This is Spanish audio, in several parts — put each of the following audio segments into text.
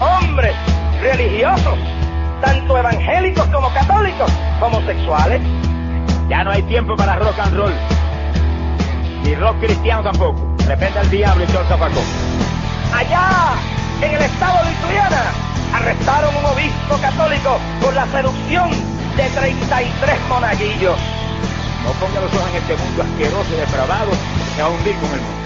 hombres religiosos, tanto evangélicos como católicos, homosexuales. Ya no hay tiempo para rock and roll. Ni rock cristiano tampoco. Repente al diablo y todo el. Allá, en el estado de Lituania, arrestaron un obispo católico por la seducción de 33 monaguillos. No ponga los ojos en este mundo asqueroso y depravado que va a hundir con el mundo.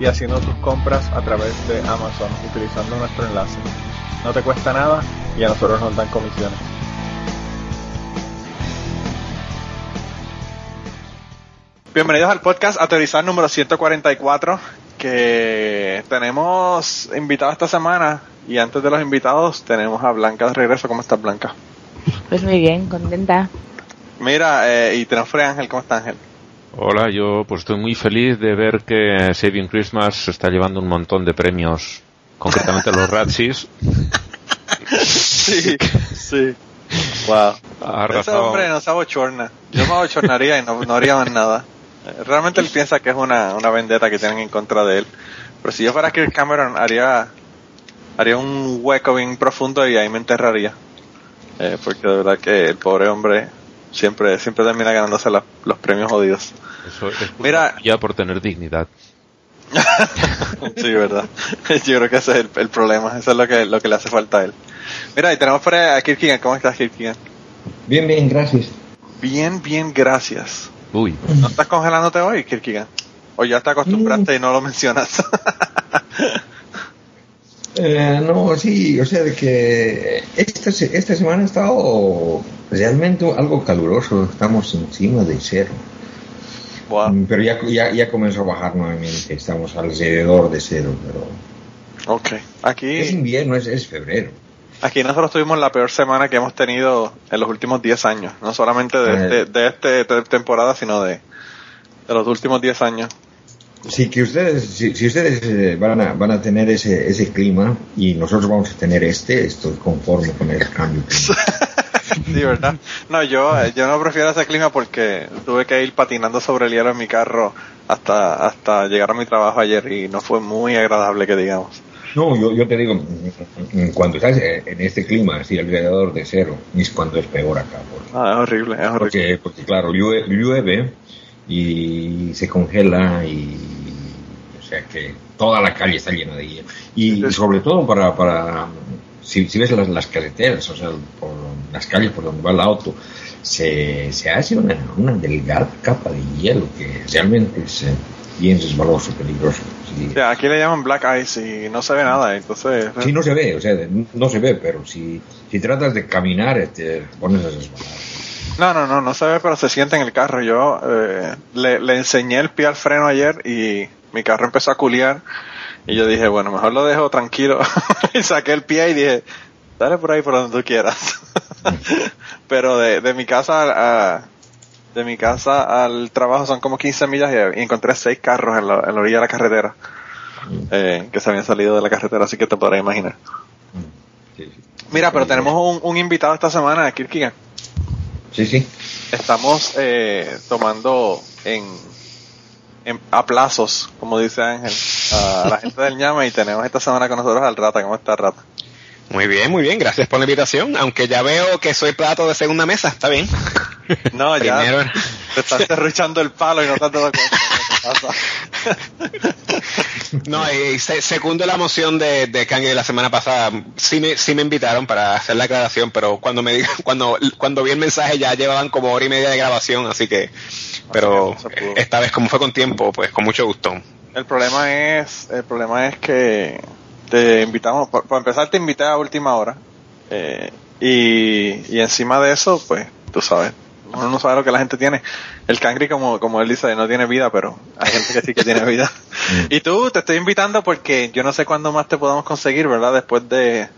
y haciendo tus compras a través de Amazon utilizando nuestro enlace. No te cuesta nada y a nosotros nos dan comisiones. Bienvenidos al podcast Ateorizar número 144 que tenemos invitados esta semana y antes de los invitados tenemos a Blanca de regreso. ¿Cómo estás Blanca? Pues muy bien, contenta. Mira, eh, y tenemos Free Ángel. ¿Cómo está Ángel? Hola, yo pues estoy muy feliz de ver que Saving Christmas se está llevando un montón de premios, concretamente los Razzies. sí, sí. Wow. Ese hombre no se abochorna. Yo me abochornaría y no, no haría más nada. Realmente él piensa que es una, una vendetta que tienen en contra de él. Pero si yo fuera Kirk Cameron, haría, haría un hueco bien profundo y ahí me enterraría. Eh, porque de verdad que el pobre hombre siempre, siempre termina ganándose la- los premios jodidos. Eso es Mira- ya por tener dignidad. sí, verdad. Yo creo que ese es el, el problema. Eso es lo que, lo que le hace falta a él. Mira, y tenemos por ahí a Kirk Keegan. ¿Cómo estás, Kirk Keegan? Bien, bien, gracias. Bien, bien, gracias. Uy, ¿No estás congelándote hoy, Kirkigan? ¿O ya te acostumbraste y no lo mencionas? Eh, no, sí, o sea, de que esta, esta semana ha estado realmente algo caluroso, estamos encima de cero. wow. Mm, Pero ya, ya, ya comenzó a bajar nuevamente, estamos alrededor de cero, pero Ok. es Aquí, invierno, es, es febrero. aquí nosotros tuvimos la peor semana que hemos tenido en los últimos 10 años. No solamente de, Ah, este, de esta temporada, sino de, de los últimos 10 años. Sí, que ustedes, si, si ustedes eh, van a, van a tener ese, ese clima y nosotros vamos a tener este, estoy conforme con el cambio. Sí, ¿verdad? No, yo, eh, yo no prefiero ese clima porque tuve que ir patinando sobre el hielo en mi carro hasta, hasta llegar a mi trabajo ayer y no fue muy agradable que digamos. No, yo, yo te digo, mm, mm, cuando estás eh, en este clima, así alrededor de cero, es cuando es peor acá. porque- Ah, es horrible, es horrible. Porque, porque claro, llueve, llueve y se congela y sea que toda la calle está llena de hielo. Y sobre todo para, para si, si ves las, las carreteras, o sea, por las calles por donde va el auto, se, se hace una, una delgada capa de hielo que realmente es bien resbaloso, peligroso. Sí. O sea, aquí le llaman black ice y no se ve nada, entonces... Sí, no se ve, o sea, no se ve, pero si, si tratas de caminar, este, te pones a resbalar. No, no, no, no se ve, pero se siente en el carro. Yo eh, le, le enseñé el pie al freno ayer y mi carro empezó a culiar. Y yo dije, bueno, mejor lo dejo tranquilo. y saqué el pie y dije, dale por ahí por donde tú quieras. pero de, de mi casa a, de mi casa al trabajo son como 15 millas y, encontré seis carros en la, en la orilla de la carretera. eh, que se habían salido de la carretera, así que te podrás imaginar. Sí. Mira, pero tenemos un, un invitado esta semana, Kirkigan. Sí, sí. estamos eh, tomando en, en a plazos, como dice Ángel, a la gente del ñame y tenemos esta semana con nosotros al Rata. ¿Cómo está Rata? Muy bien, muy bien, gracias por la invitación, aunque ya veo que soy plato de segunda mesa, está bien. No, ya Primero- te estás derruchando el palo y no te has dado cuenta. No, y se- segundo la moción de, de Kanye la semana pasada. Sí me, sí me invitaron para hacer la aclaración, pero cuando me cuando, cuando vi el mensaje ya llevaban como hora y media de grabación, así que, pero esta vez como fue con tiempo, pues con mucho gusto. El problema es, el problema es que te invitamos, por, por empezar te invité a última hora, eh, y, y encima de eso, pues, tú sabes, uno no sabe lo que la gente tiene. El cangri, como, como él dice, no tiene vida, pero hay gente que sí que tiene vida. y tú, te estoy invitando porque yo no sé cuándo más te podamos conseguir, ¿verdad? Después de,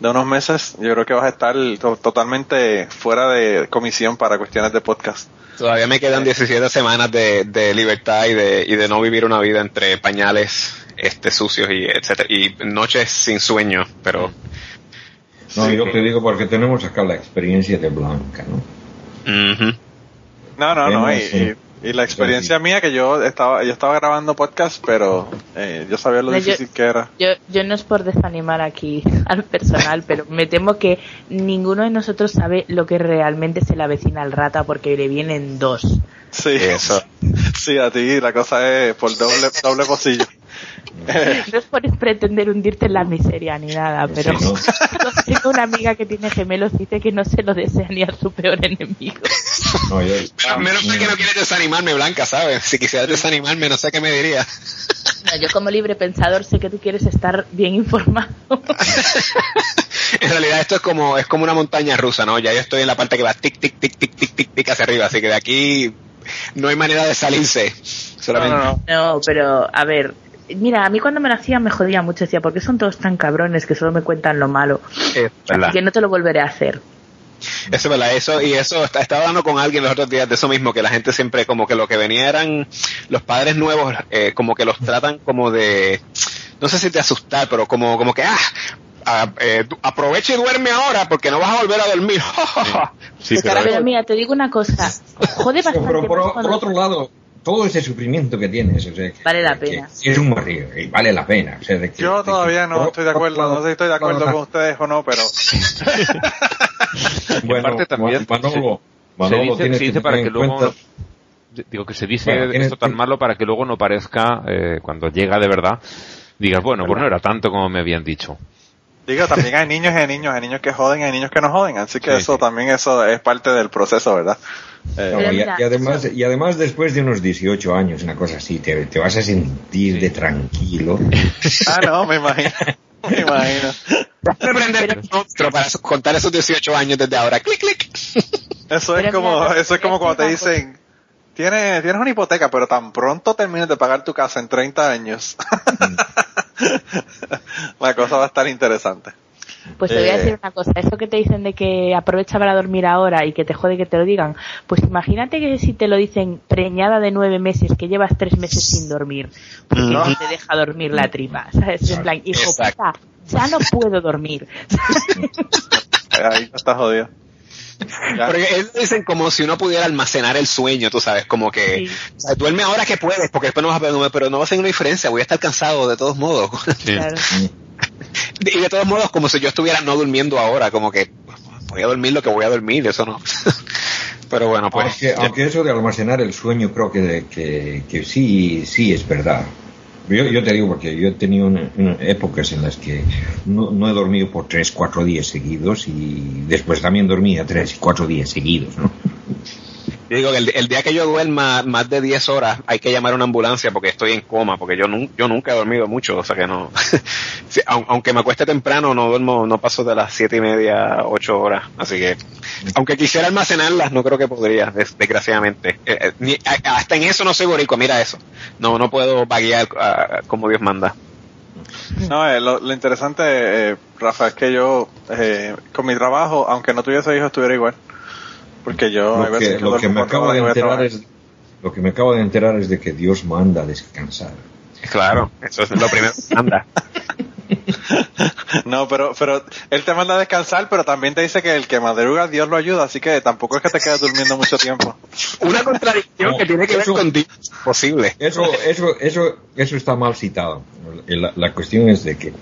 de unos meses, yo creo que vas a estar to- totalmente fuera de comisión para cuestiones de podcast. Todavía me quedan 17 semanas de, de libertad y de, y de no vivir una vida entre pañales este sucios y etcétera y noches sin sueño, pero No, yo te digo porque tenemos acá la experiencia de Blanca, ¿no? No, no, no. Y, Sí, sí. y- y la experiencia mía que yo estaba, yo estaba grabando podcast, pero eh, yo sabía lo No, yo- difícil que era. Yo, yo no es por desanimar aquí al personal, pero me temo que ninguno de nosotros sabe lo que realmente se le avecina al rata porque le vienen dos. Sí, Eso. sí, a ti la cosa es por doble, doble pocillo. No es por pretender hundirte en la miseria ni nada, pero Sí, ¿no? tengo una amiga que tiene gemelos dice que no se lo desea ni a su peor enemigo. No, yo- Menos, menos mal que no quieres desanimarme, Blanca, ¿sabes? Si quisieras desanimarme, no sé qué me diría. No, yo como libre pensador sé que tú quieres estar bien informado. en realidad esto es como es como una montaña rusa, ¿no? Ya yo estoy en la parte que va tic tic tic tic tic tic tic hacia arriba, así que de aquí no hay manera de salirse. No, Solamente no, no. No, pero a ver, mira, a mí cuando me lo hacían me jodía mucho, decía, porque son todos tan cabrones que solo me cuentan lo malo? es. Así que no te lo volveré a hacer. Eso es verdad, eso, y eso, estaba hablando con alguien los otros días de eso mismo, que la gente siempre como que lo que venía eran los padres nuevos, eh, como que los tratan como de, no sé si te asustar, pero como, como que, ah, ah, eh, aprovecha y duerme ahora porque no vas a volver a dormir. Sí, pero Pero mira, te digo una cosa, jode Pero, bastante por, más por otro lado, todo ese sufrimiento que tienes, o sea, Vale la pena. es un barrio y vale la pena. O sea, de que- Yo de que- todavía no estoy de acuerdo, no sé si estoy de acuerdo con ustedes o no, pero Bueno, parte también Manolo, se dice, tienes se dice que para que luego digo que se dice Bueno, esto tan malo para que luego no parezca eh, cuando llega de verdad digas bueno pues no era tanto como me habían dicho digo, también hay niños y hay niños, hay niños que joden y hay niños que no joden, así que Sí, eso sí. también eso es parte del proceso, ¿verdad? Eh, No, y, además, eso- y además después de unos 18 años, una cosa así, te, te vas a sentir de tranquilo. ah, no, me imagino, me imagino. Déjame prender el monstruo para contar esos 18 años desde ahora. Clic, clic. Eso es como, eso es como cuando te dicen, tienes, tienes una hipoteca, pero tan pronto termines de pagar tu casa en 30 años. La cosa va a estar interesante. Pues te voy a Eh. decir una cosa, eso que te dicen de que aprovecha para dormir ahora y que te jode que te lo digan, pues imagínate que si te lo dicen preñada de nueve meses, que llevas tres meses sin dormir, porque Mm. no te deja dormir la tripa, ¿sabes? En plan, hijo puta, ya no puedo dormir. Ahí está jodido. Ya. Porque ellos dicen como si uno pudiera almacenar el sueño, tú sabes, como que Sí. o sea, duerme ahora que puedes, porque después no vas a pero no va a hacer una diferencia, voy a estar cansado de todos modos. Claro. y de todos modos, como si yo estuviera no durmiendo ahora, como que voy a dormir lo que voy a dormir, eso no. pero bueno, pues. aunque, aunque eso de almacenar el sueño creo que, que, que sí, sí es verdad. Yo, yo te digo porque yo he tenido una- una- épocas en las que no, no he dormido por tres, cuatro días seguidos y después también dormía tres, cuatro días seguidos, ¿no? Yo digo que el, el día que yo duerma más de 10 horas hay que llamar a una ambulancia porque estoy en coma, porque yo, yo nunca he dormido mucho, o sea que no. Aunque me acueste temprano, no duermo, no paso de las siete y media, 8 horas. Así que, aunque quisiera almacenarlas, no creo que podría, des- desgraciadamente. Eh, eh, hasta en eso no soy boricua, mira eso. No, no puedo vaguear ah, como Dios manda. No, eh, lo, lo interesante, eh, Rafa, es que yo, con mi trabajo, aunque no tuviese hijos, estuviera igual. Porque yo, Lo veces que, lo que me acabo de enterar es lo que me acabo de enterar es de que Dios manda a descansar. Claro, eso es lo primero que manda. No, pero, pero él te manda a descansar, pero también te dice que el que madruga, Dios lo ayuda, así que tampoco es que te quedes durmiendo mucho tiempo. Una contradicción No, que tiene que ver eso- con Dios. Posible. Eso, eso, eso, eso está mal citado. La, la cuestión es de que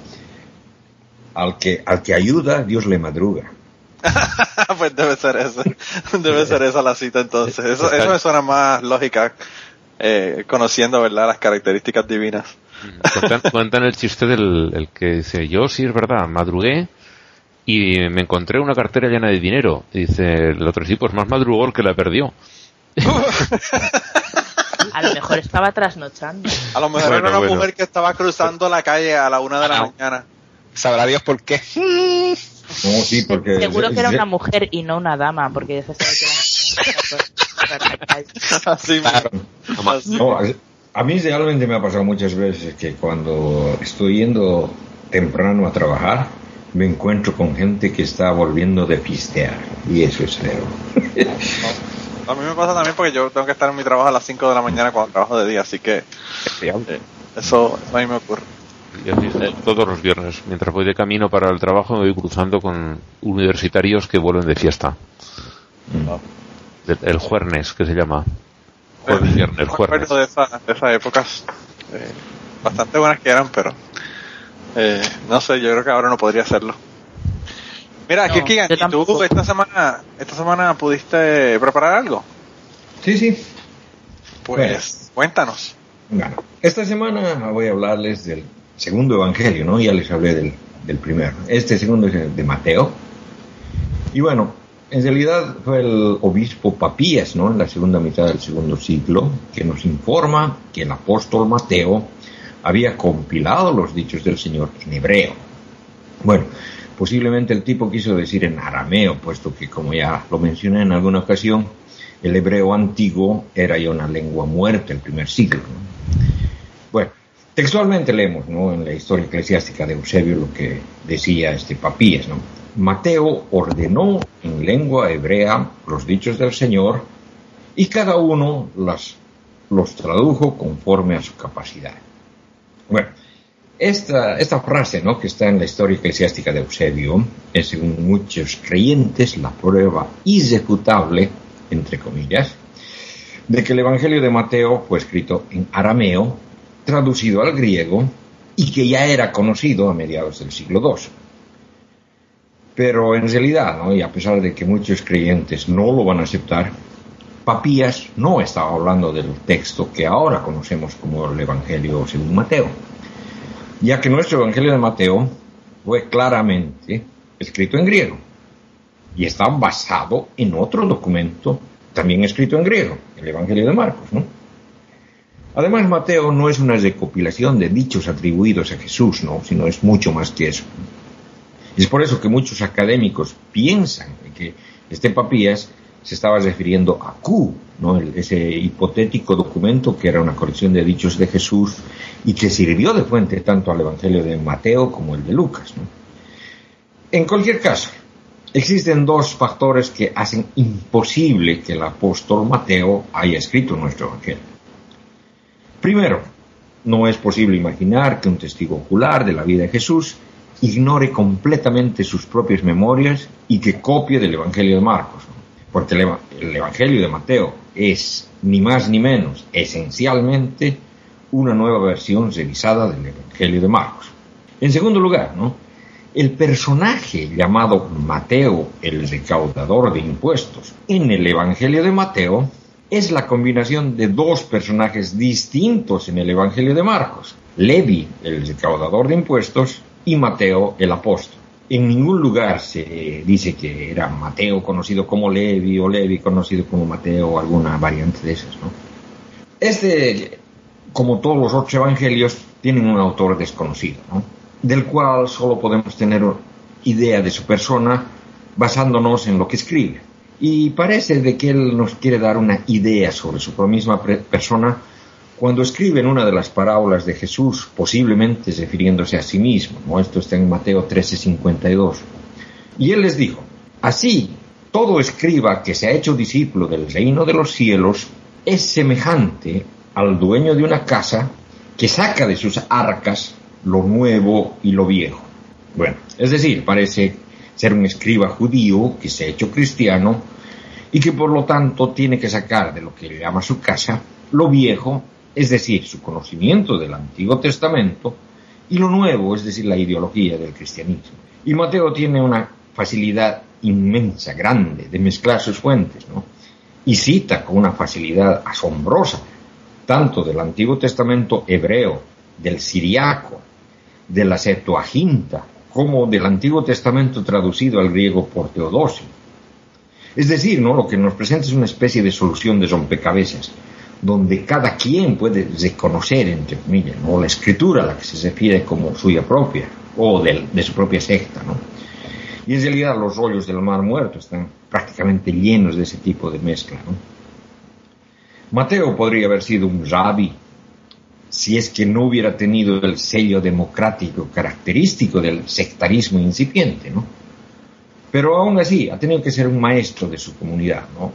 al que al que ayuda, Dios le madruga. pues debe ser eso. Debe ser esa la cita entonces. Eso, eso me suena más lógica, eh, conociendo, ¿verdad?, las características divinas. Cuentan, cuentan el chiste del el que dice, yo sí es verdad, madrugué y me encontré una cartera llena de dinero. Y dice el otro, sí, pues más madrugó el que la perdió. A lo mejor estaba trasnochando. A lo mejor Bueno, era una bueno. mujer que estaba cruzando la calle a la una de la Ah. mañana. Sabrá Dios por qué. No, sí, porque... Seguro que era una mujer y no una dama, porque ya se sabe que. No, a- a mí realmente me ha pasado muchas veces que cuando estoy yendo temprano a trabajar, me encuentro con gente que está volviendo de pistear. Y eso es feo. A mí me pasa también porque yo tengo que estar en mi trabajo a las 5 de la mañana cuando trabajo de día, así que eh, eso, eso a mí me ocurre. Y así es todos los viernes. Mientras voy de camino para el trabajo me voy cruzando con universitarios que vuelven de fiesta. El, el juernes, que se llama. Jueves, viernes, juernes. de, esa- de esas épocas eh, bastante buenas que eran, pero eh, no sé, yo creo que ahora no podría hacerlo. Mira, No, Kirkigan, ¿y tú esta semana, esta semana pudiste preparar algo? Sí, sí. Pues cuéntanos. Bueno, esta semana voy a hablarles del segundo evangelio, ¿no? Ya les hablé del, del primero. Este segundo es de Mateo. Y bueno, en realidad fue el obispo Papías, ¿no? En la segunda mitad del segundo siglo, que nos informa que el apóstol Mateo había compilado los dichos del Señor en hebreo. Bueno, posiblemente el tipo quiso decir en arameo, puesto que, como ya lo mencioné en alguna ocasión, el hebreo antiguo era ya una lengua muerta el primer siglo. ¿no? Bueno, textualmente leemos ¿no? en la historia eclesiástica de Eusebio lo que decía este Papías. ¿no? Mateo ordenó en lengua hebrea los dichos del Señor y cada uno los tradujo conforme a su capacidad. Bueno, esta, esta frase ¿no? que está en la historia eclesiástica de Eusebio es, según muchos creyentes, la prueba irrefutable, entre comillas, de que el Evangelio de Mateo fue escrito en arameo, traducido al griego y que ya era conocido a mediados del siglo II. Pero en realidad, ¿no? y a pesar de que muchos creyentes no lo van a aceptar, Papías no estaba hablando del texto que ahora conocemos como el Evangelio según Mateo, ya que nuestro Evangelio de Mateo fue claramente escrito en griego y está basado en otro documento también escrito en griego, el Evangelio de Marcos, ¿no? Además, Mateo no es una recopilación de dichos atribuidos a Jesús, ¿no? Sino es mucho más que eso. Es por eso que muchos académicos piensan que este Papías se estaba refiriendo a Q, ¿no? Ese hipotético documento que era una colección de dichos de Jesús y que sirvió de fuente tanto al Evangelio de Mateo como el de Lucas. En cualquier caso, existen dos factores que hacen imposible que el apóstol Mateo haya escrito nuestro Evangelio. Primero, no es posible imaginar que un testigo ocular de la vida de Jesús ignore completamente sus propias memorias y que copie del Evangelio de Marcos, porque el, el Evangelio de Mateo es ni más ni menos esencialmente una nueva versión revisada del Evangelio de Marcos. En segundo lugar, ¿no? el personaje llamado Mateo, el recaudador de impuestos, en el Evangelio de Mateo es la combinación de dos personajes distintos en el Evangelio de Marcos, Levi, el recaudador de impuestos, y Mateo, el apóstol. En ningún lugar se dice que era Mateo conocido como Levi o Levi conocido como Mateo o alguna variante de esas, ¿no? Este, como todos los otros evangelios, tienen un autor desconocido, ¿no? del cual solo podemos tener idea de su persona basándonos en lo que escribe. Y parece de que él nos quiere dar una idea sobre su misma persona cuando escribe en una de las parábolas de Jesús, posiblemente refiriéndose a sí mismo. ¿no? Esto está en Mateo 13:52. Y él les dijo, así, todo escriba que se ha hecho discípulo del reino de los cielos es semejante al dueño de una casa que saca de sus arcas lo nuevo y lo viejo. Bueno, es decir, parece ser un escriba judío que se ha hecho cristiano y que por lo tanto tiene que sacar de lo que le llama su casa lo viejo, es decir, su conocimiento del Antiguo Testamento, y lo nuevo, es decir, la ideología del cristianismo. Y Mateo tiene una facilidad inmensa, grande, de mezclar sus fuentes, ¿no? Y cita con una facilidad asombrosa, tanto del Antiguo Testamento hebreo del siriaco, de la Septuaginta, como del Antiguo Testamento traducido al griego por Teodosio. Es decir, ¿no? lo que nos presenta es una especie de solución de rompecabezas, donde cada quien puede reconocer, entre comillas, ¿no? la escritura a la que se refiere como suya propia, o de, de su propia secta. ¿no? Y en realidad los rollos del Mar Muerto están prácticamente llenos de ese tipo de mezcla. Mateo podría haber sido un rabbi si es que no hubiera tenido el sello democrático característico del sectarismo incipiente, ¿no? Pero aún así, ha tenido que ser un maestro de su comunidad, ¿no?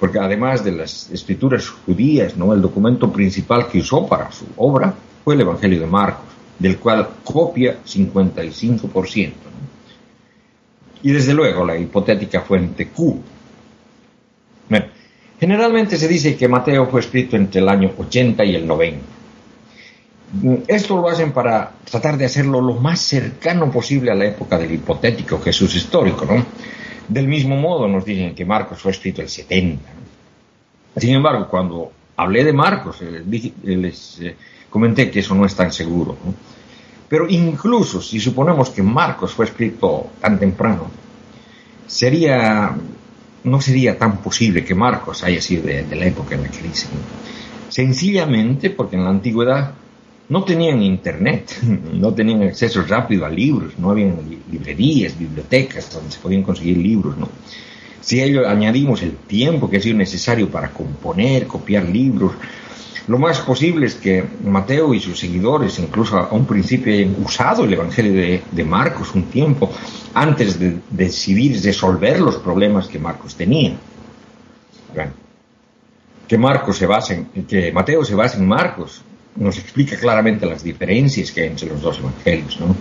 Porque además de las escrituras judías, ¿no? El documento principal que usó para su obra fue el Evangelio de Marcos, del cual copia 55%, ¿no? Y desde luego la hipotética fuente Q. Bueno, generalmente se dice que Mateo fue escrito entre el año 80 y el 90 esto lo hacen para tratar de hacerlo lo más cercano posible a la época del hipotético Jesús histórico, ¿no? Del mismo modo nos dicen que Marcos fue escrito el 70. Sin embargo, cuando hablé de Marcos, eh, eh, les eh, comenté que eso no es tan seguro. Pero incluso si suponemos que Marcos fue escrito tan temprano, sería, no sería tan posible que Marcos haya sido de, de la época en la que dicen. Sencillamente porque en la antigüedad no tenían internet, no tenían acceso rápido a libros, no había librerías, bibliotecas donde se podían conseguir libros, ¿no? Si ello añadimos el tiempo que ha sido necesario para componer, copiar libros, lo más posible es que Mateo y sus seguidores, incluso a un principio, hayan usado el Evangelio de, Marcos un tiempo antes de decidir resolver los problemas que Marcos tenía. que Marcos se base que Mateo se basa en Marcos nos explica claramente las diferencias que hay entre los dos evangelios, ¿no?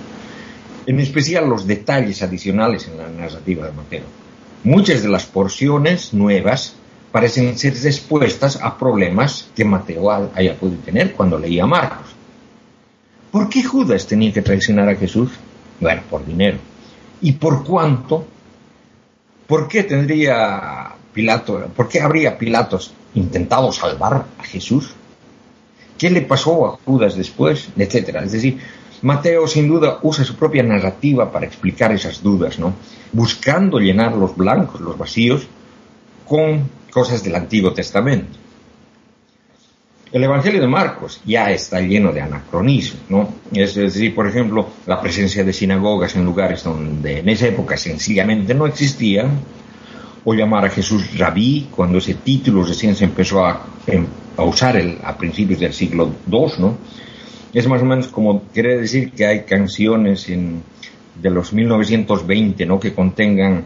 En especial los detalles adicionales en la narrativa de Mateo. Muchas de las porciones nuevas parecen ser respuestas a problemas que Mateo haya podido tener cuando leía Marcos. ¿Por qué Judas tenía que traicionar a Jesús? Bueno, por dinero. ¿Y por cuánto? ¿Por qué tendría Pilato, por qué habría Pilatos intentado salvar a Jesús? Qué le pasó a Judas después, etcétera. Es decir, Mateo sin duda usa su propia narrativa para explicar esas dudas, ¿no? Buscando llenar los blancos, los vacíos, con cosas del Antiguo Testamento. El Evangelio de Marcos ya está lleno de anacronismos, ¿no? Es decir, por ejemplo, la presencia de sinagogas en lugares donde en esa época sencillamente no existían, o llamar a Jesús rabí cuando ese título recién se empezó a, em, a usar el, a principios del siglo II, ¿no? Es más o menos como quiere decir que hay canciones en, de los 1920, ¿no? Que contengan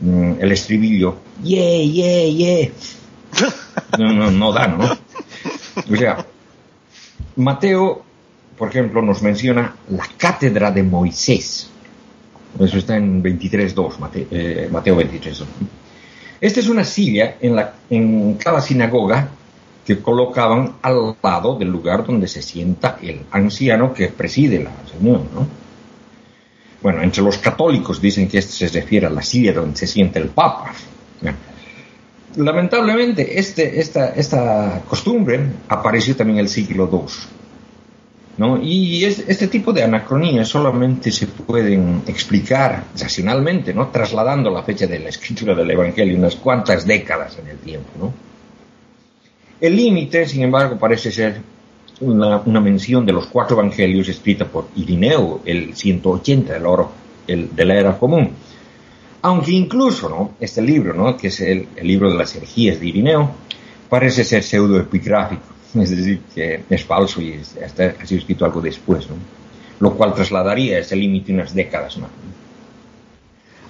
mm, el estribillo, yeah, yeah, yeah. No, no, no da, ¿no? O sea, Mateo, por ejemplo, nos menciona la cátedra de Moisés. Eso está en 23.2, Mateo, eh, Mateo 23.2. Esta es una silla en, la, en cada sinagoga que colocaban al lado del lugar donde se sienta el anciano que preside la reunión. ¿no? Bueno, entre los católicos dicen que esto se refiere a la silla donde se sienta el Papa. Lamentablemente, este, esta, costumbre apareció también en el siglo II. ¿no? Y este tipo de anacronías solamente se pueden explicar racionalmente, ¿no? trasladando la fecha de la escritura del Evangelio unas cuantas décadas en el tiempo. ¿no? El límite, sin embargo, parece ser una, mención de los cuatro evangelios escrita por Irineo, el 180 del oro de la era común. Aunque incluso ¿no? este libro, ¿no? que es el, libro de las herejías de Irineo, parece ser pseudoepigráfico, es decir, que es falso y ha sido escrito algo después, ¿no? lo cual trasladaría ese límite unas décadas más.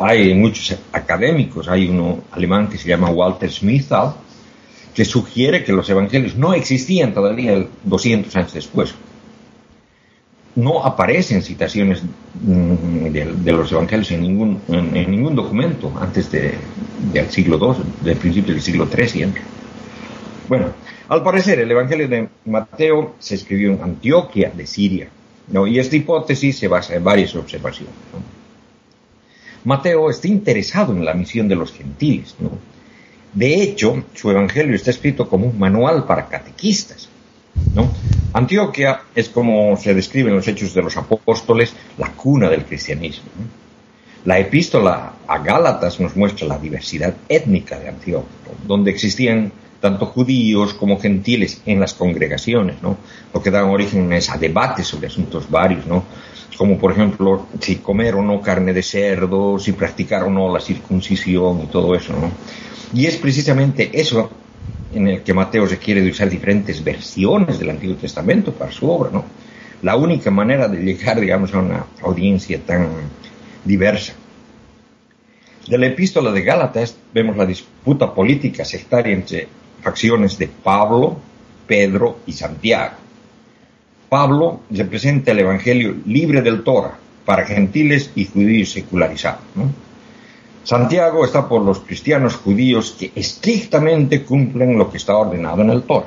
Hay muchos académicos, hay uno alemán que se llama Walter Smithal, que sugiere que los evangelios no existían todavía 200 años después. No aparecen citaciones mm, de, los evangelios en ningún, en, ningún documento antes de, del siglo II, del principio del siglo III siempre. Bueno, al parecer el evangelio de Mateo se escribió en Antioquia de Siria, ¿no? y esta hipótesis se basa en varias observaciones. Mateo está interesado en la misión de los gentiles, ¿no? De hecho, su evangelio está escrito como un manual para catequistas, ¿no? Antioquia es como se describe los Hechos de los Apóstoles, la cuna del cristianismo. La epístola a Gálatas nos muestra la diversidad étnica de Antioquia, donde existían tanto judíos como gentiles en las congregaciones, lo que da origen a debates sobre asuntos varios, como por ejemplo si comer o no carne de cerdo, si practicar o no la circuncisión y todo eso. Y es precisamente eso en el que Mateo requiere de usar diferentes versiones del Antiguo Testamento para su obra, ¿no? La única manera de llegar, digamos, a una audiencia tan diversa. De la epístola de Gálatas vemos la disputa política sectaria entre facciones de Pablo, Pedro y Santiago. Pablo representa el Evangelio libre del Torah para gentiles y judíos secularizados. Santiago está por los cristianos judíos que estrictamente cumplen lo que está ordenado en el Torah.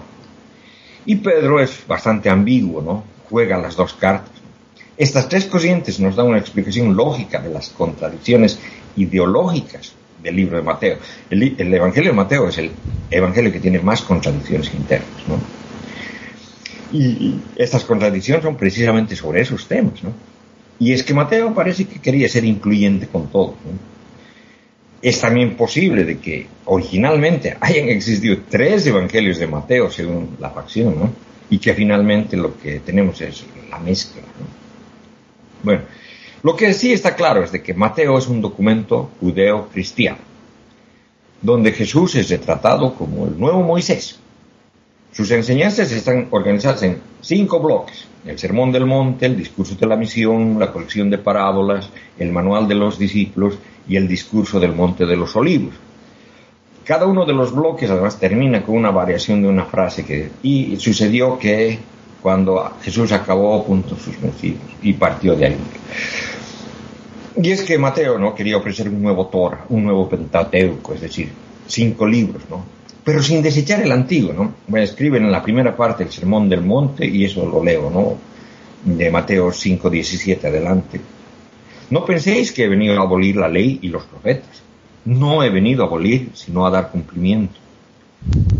Y Pedro es bastante ambiguo, ¿no? Juega las dos cartas. Estas tres corrientes nos dan una explicación lógica de las contradicciones ideológicas del libro de Mateo. El, el, Evangelio de Mateo es el Evangelio que tiene más contradicciones internas. ¿no? Y estas contradicciones son precisamente sobre esos temas. ¿no? Y es que Mateo parece que quería ser incluyente con todo. ¿no? Es también posible de que originalmente hayan existido tres evangelios de Mateo según la facción, ¿no? Y que finalmente lo que tenemos es la mezcla. ¿no? Bueno, lo que sí está claro es de que Mateo es un documento judeo-cristiano, donde Jesús es retratado como el nuevo Moisés. Sus enseñanzas están organizadas en cinco bloques. El Sermón del Monte, el Discurso de la Misión, la colección de parábolas, el Manual de los Discípulos y el Discurso del Monte de los Olivos. Cada uno de los bloques además termina con una variación de una frase que y sucedió que cuando Jesús acabó puntos suspensivos y partió de ahí. Y es que Mateo no quería ofrecer un nuevo Torah, un nuevo Pentateuco, es decir, cinco libros, ¿no? Pero sin desechar el antiguo, ¿no? Escriben en la primera parte el Sermón del Monte y eso lo leo, ¿no? De Mateo 5, 17 adelante. No penséis que he venido a abolir la ley y los profetas. No he venido a abolir, sino a dar cumplimiento.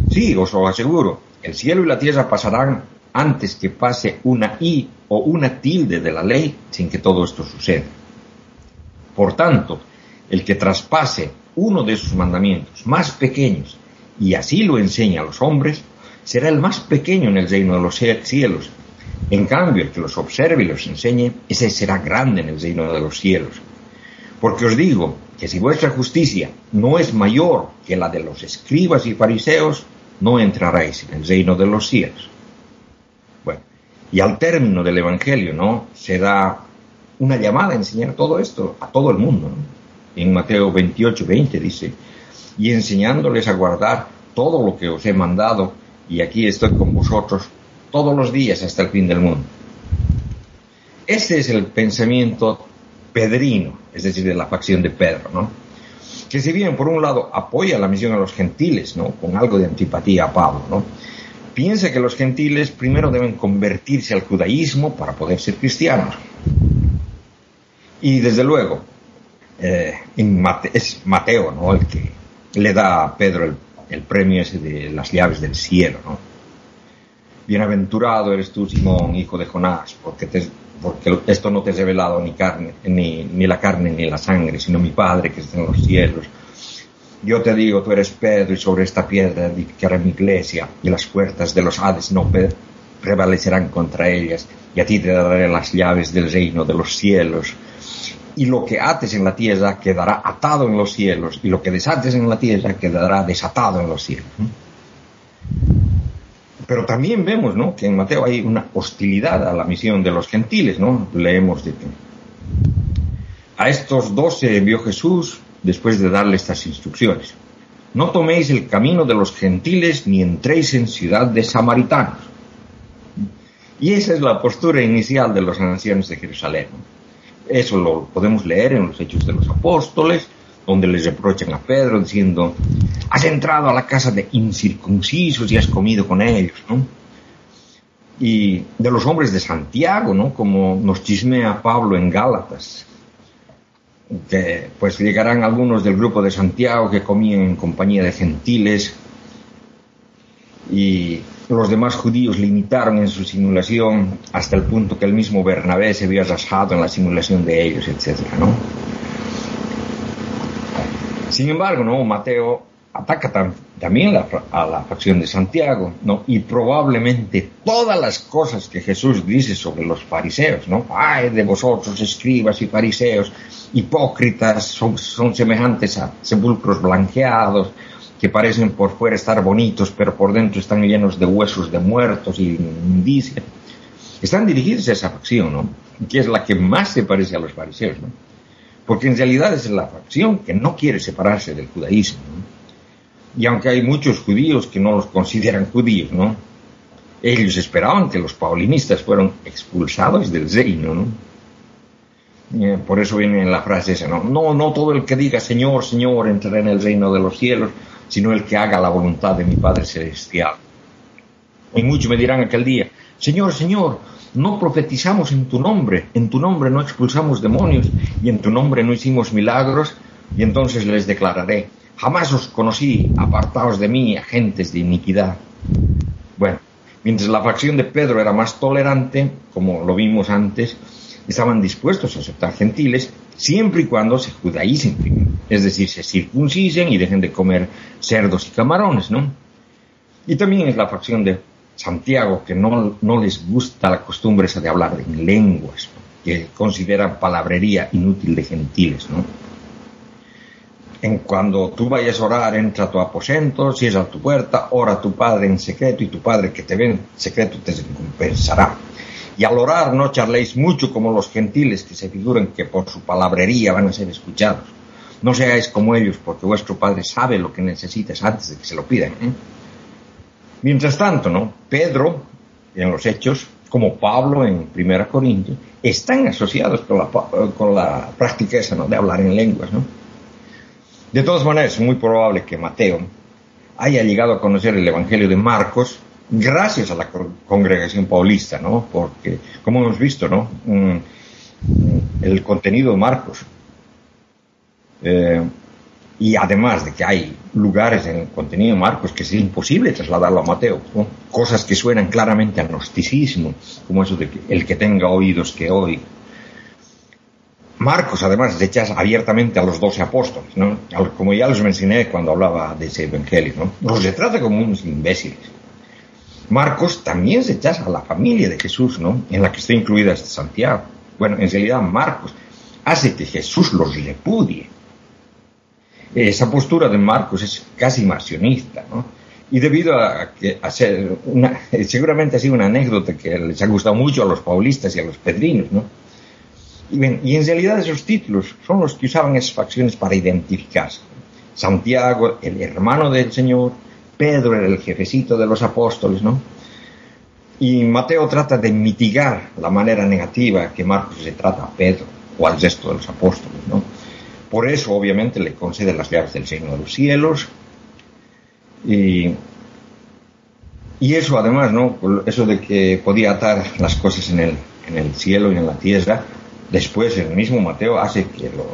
Sí, os lo aseguro, el cielo y la tierra pasarán antes que pase una i o una tilde de la ley sin que todo esto suceda. Por tanto, el que traspase uno de sus mandamientos más pequeños y así lo enseña a los hombres, será el más pequeño en el reino de los cielos. En cambio, el que los observe y los enseñe, ese será grande en el reino de los cielos. Porque os digo que si vuestra justicia no es mayor que la de los escribas y fariseos, no entraréis en el reino de los cielos. Bueno, y al término del Evangelio, ¿no? Se da una llamada a enseñar todo esto a todo el mundo. ¿no? En Mateo 28, 20 dice, y enseñándoles a guardar todo lo que os he mandado, y aquí estoy con vosotros todos los días hasta el fin del mundo. Este es el pensamiento pedrino, es decir, de la facción de Pedro, ¿no? Que si bien por un lado apoya la misión a los gentiles, ¿no? Con algo de antipatía a Pablo, ¿no? Piensa que los gentiles primero deben convertirse al judaísmo para poder ser cristianos. Y desde luego, eh, es Mateo, ¿no? El que le da a Pedro el, el, premio ese de las llaves del cielo, ¿no? Bienaventurado eres tú, Simón, hijo de Jonás, porque, esto no te he revelado ni, carne, ni, la carne ni la sangre, sino mi Padre que está en los cielos. Yo te digo, tú eres Pedro, y sobre esta piedra edificaré mi iglesia, y las puertas de los Hades no prevalecerán contra ellas, y a ti te daré las llaves del reino de los cielos y lo que ates en la tierra quedará atado en los cielos, y lo que desates en la tierra quedará desatado en los cielos. Pero también vemos ¿no? que en Mateo hay una hostilidad a la misión de los gentiles, ¿no? Leemos de a estos doce envió Jesús después de darle estas instrucciones. No toméis el camino de los gentiles ni entréis en ciudad de samaritanos. Y esa es la postura inicial de los ancianos de Jerusalén. Eso lo podemos leer en los Hechos de los Apóstoles, donde les reprochan a Pedro diciendo, has entrado a la casa de incircuncisos y has comido con ellos, ¿no? Y de los hombres de Santiago, ¿no? Como nos chismea Pablo en Gálatas, que pues llegarán algunos del grupo de Santiago que comían en compañía de gentiles y los demás judíos limitaron en su simulación hasta el punto que el mismo Bernabé se vio arrasado en la simulación de ellos, etc. ¿no? Sin embargo, ¿no? Mateo ataca también a la facción de Santiago, ¿no? Y probablemente todas las cosas que Jesús dice sobre los fariseos, ¿no? Ay de vosotros, escribas y fariseos, hipócritas, son, son semejantes a sepulcros blanqueados, que parecen por fuera estar bonitos, pero por dentro están llenos de huesos de muertos y inmundicia. Están dirigidos a esa facción, ¿no? Que es la que más se parece a los fariseos, ¿no? Porque en realidad es la facción que no quiere separarse del judaísmo. Y aunque hay muchos judíos que no los consideran judíos, ¿no? Ellos esperaban que los paulinistas fueran expulsados del reino, ¿no? Eh, por eso viene la frase esa, ¿no? No, no todo el que diga Señor, Señor entrará en el reino de los cielos, sino el que haga la voluntad de mi Padre Celestial. Y muchos me dirán aquel día, Señor, Señor, no profetizamos en tu nombre, en tu nombre no expulsamos demonios y en tu nombre no hicimos milagros, y entonces les declararé, Jamás os conocí, apartaos de mí, agentes de iniquidad. Bueno, mientras la facción de Pedro era más tolerante, como lo vimos antes, estaban dispuestos a aceptar gentiles siempre y cuando se judaicen es decir, se circuncisen y dejen de comer cerdos y camarones, ¿no? Y también es la facción de Santiago que no, no les gusta la costumbre esa de hablar en lenguas, que consideran palabrería inútil de gentiles, ¿no? en cuando tú vayas a orar, entra a tu aposento, cierra tu puerta, ora a tu Padre en secreto y tu Padre que te ve en secreto te recompensará. Y al orar no charléis mucho como los gentiles que se figuran que por su palabrería van a ser escuchados. No seáis como ellos porque vuestro Padre sabe lo que necesitas antes de que se lo pidan. ¿eh? Mientras tanto, ¿no? Pedro, en los Hechos, como Pablo en Primera Corintios, están asociados con la, con práctica esa, ¿no? De hablar en lenguas, ¿no? De todas maneras, es muy probable que Mateo haya llegado a conocer el Evangelio de Marcos gracias a la congregación paulista, ¿no? Porque, como hemos visto, ¿no? Mm, el contenido de Marcos. Eh, y además de que hay lugares en el contenido Marcos que es imposible trasladarlo a Mateo, cosas que suenan claramente a gnosticismo, como eso de que el que tenga oídos que oiga. Marcos, además, rechaza abiertamente a los doce apóstoles, ¿no? Como ya los mencioné cuando hablaba de ese evangelio, ¿no? Los retrata como unos imbéciles. Marcos también rechaza a la familia de Jesús, ¿no? En la que está incluida Santiago. Bueno, en realidad Marcos hace que Jesús los repudie. Esa postura de Marcos es casi marcionista, ¿no? Y debido a que a ser una, seguramente ha sido una anécdota que les ha gustado mucho a los paulistas y a los pedrinos, ¿no? Y, en realidad esos títulos son los que usaban esas facciones para identificarse. Santiago, el hermano del Señor, Pedro el jefecito de los apóstoles, ¿no? Y Mateo trata de mitigar la manera negativa que Marcos se trata a Pedro o al resto de los apóstoles, ¿no? Por eso, obviamente, le concede las llaves del Señor de los cielos. Y, y eso, además, ¿no? Eso de que podía atar las cosas en el, en el cielo y en la tierra, Después el mismo Mateo hace que, lo,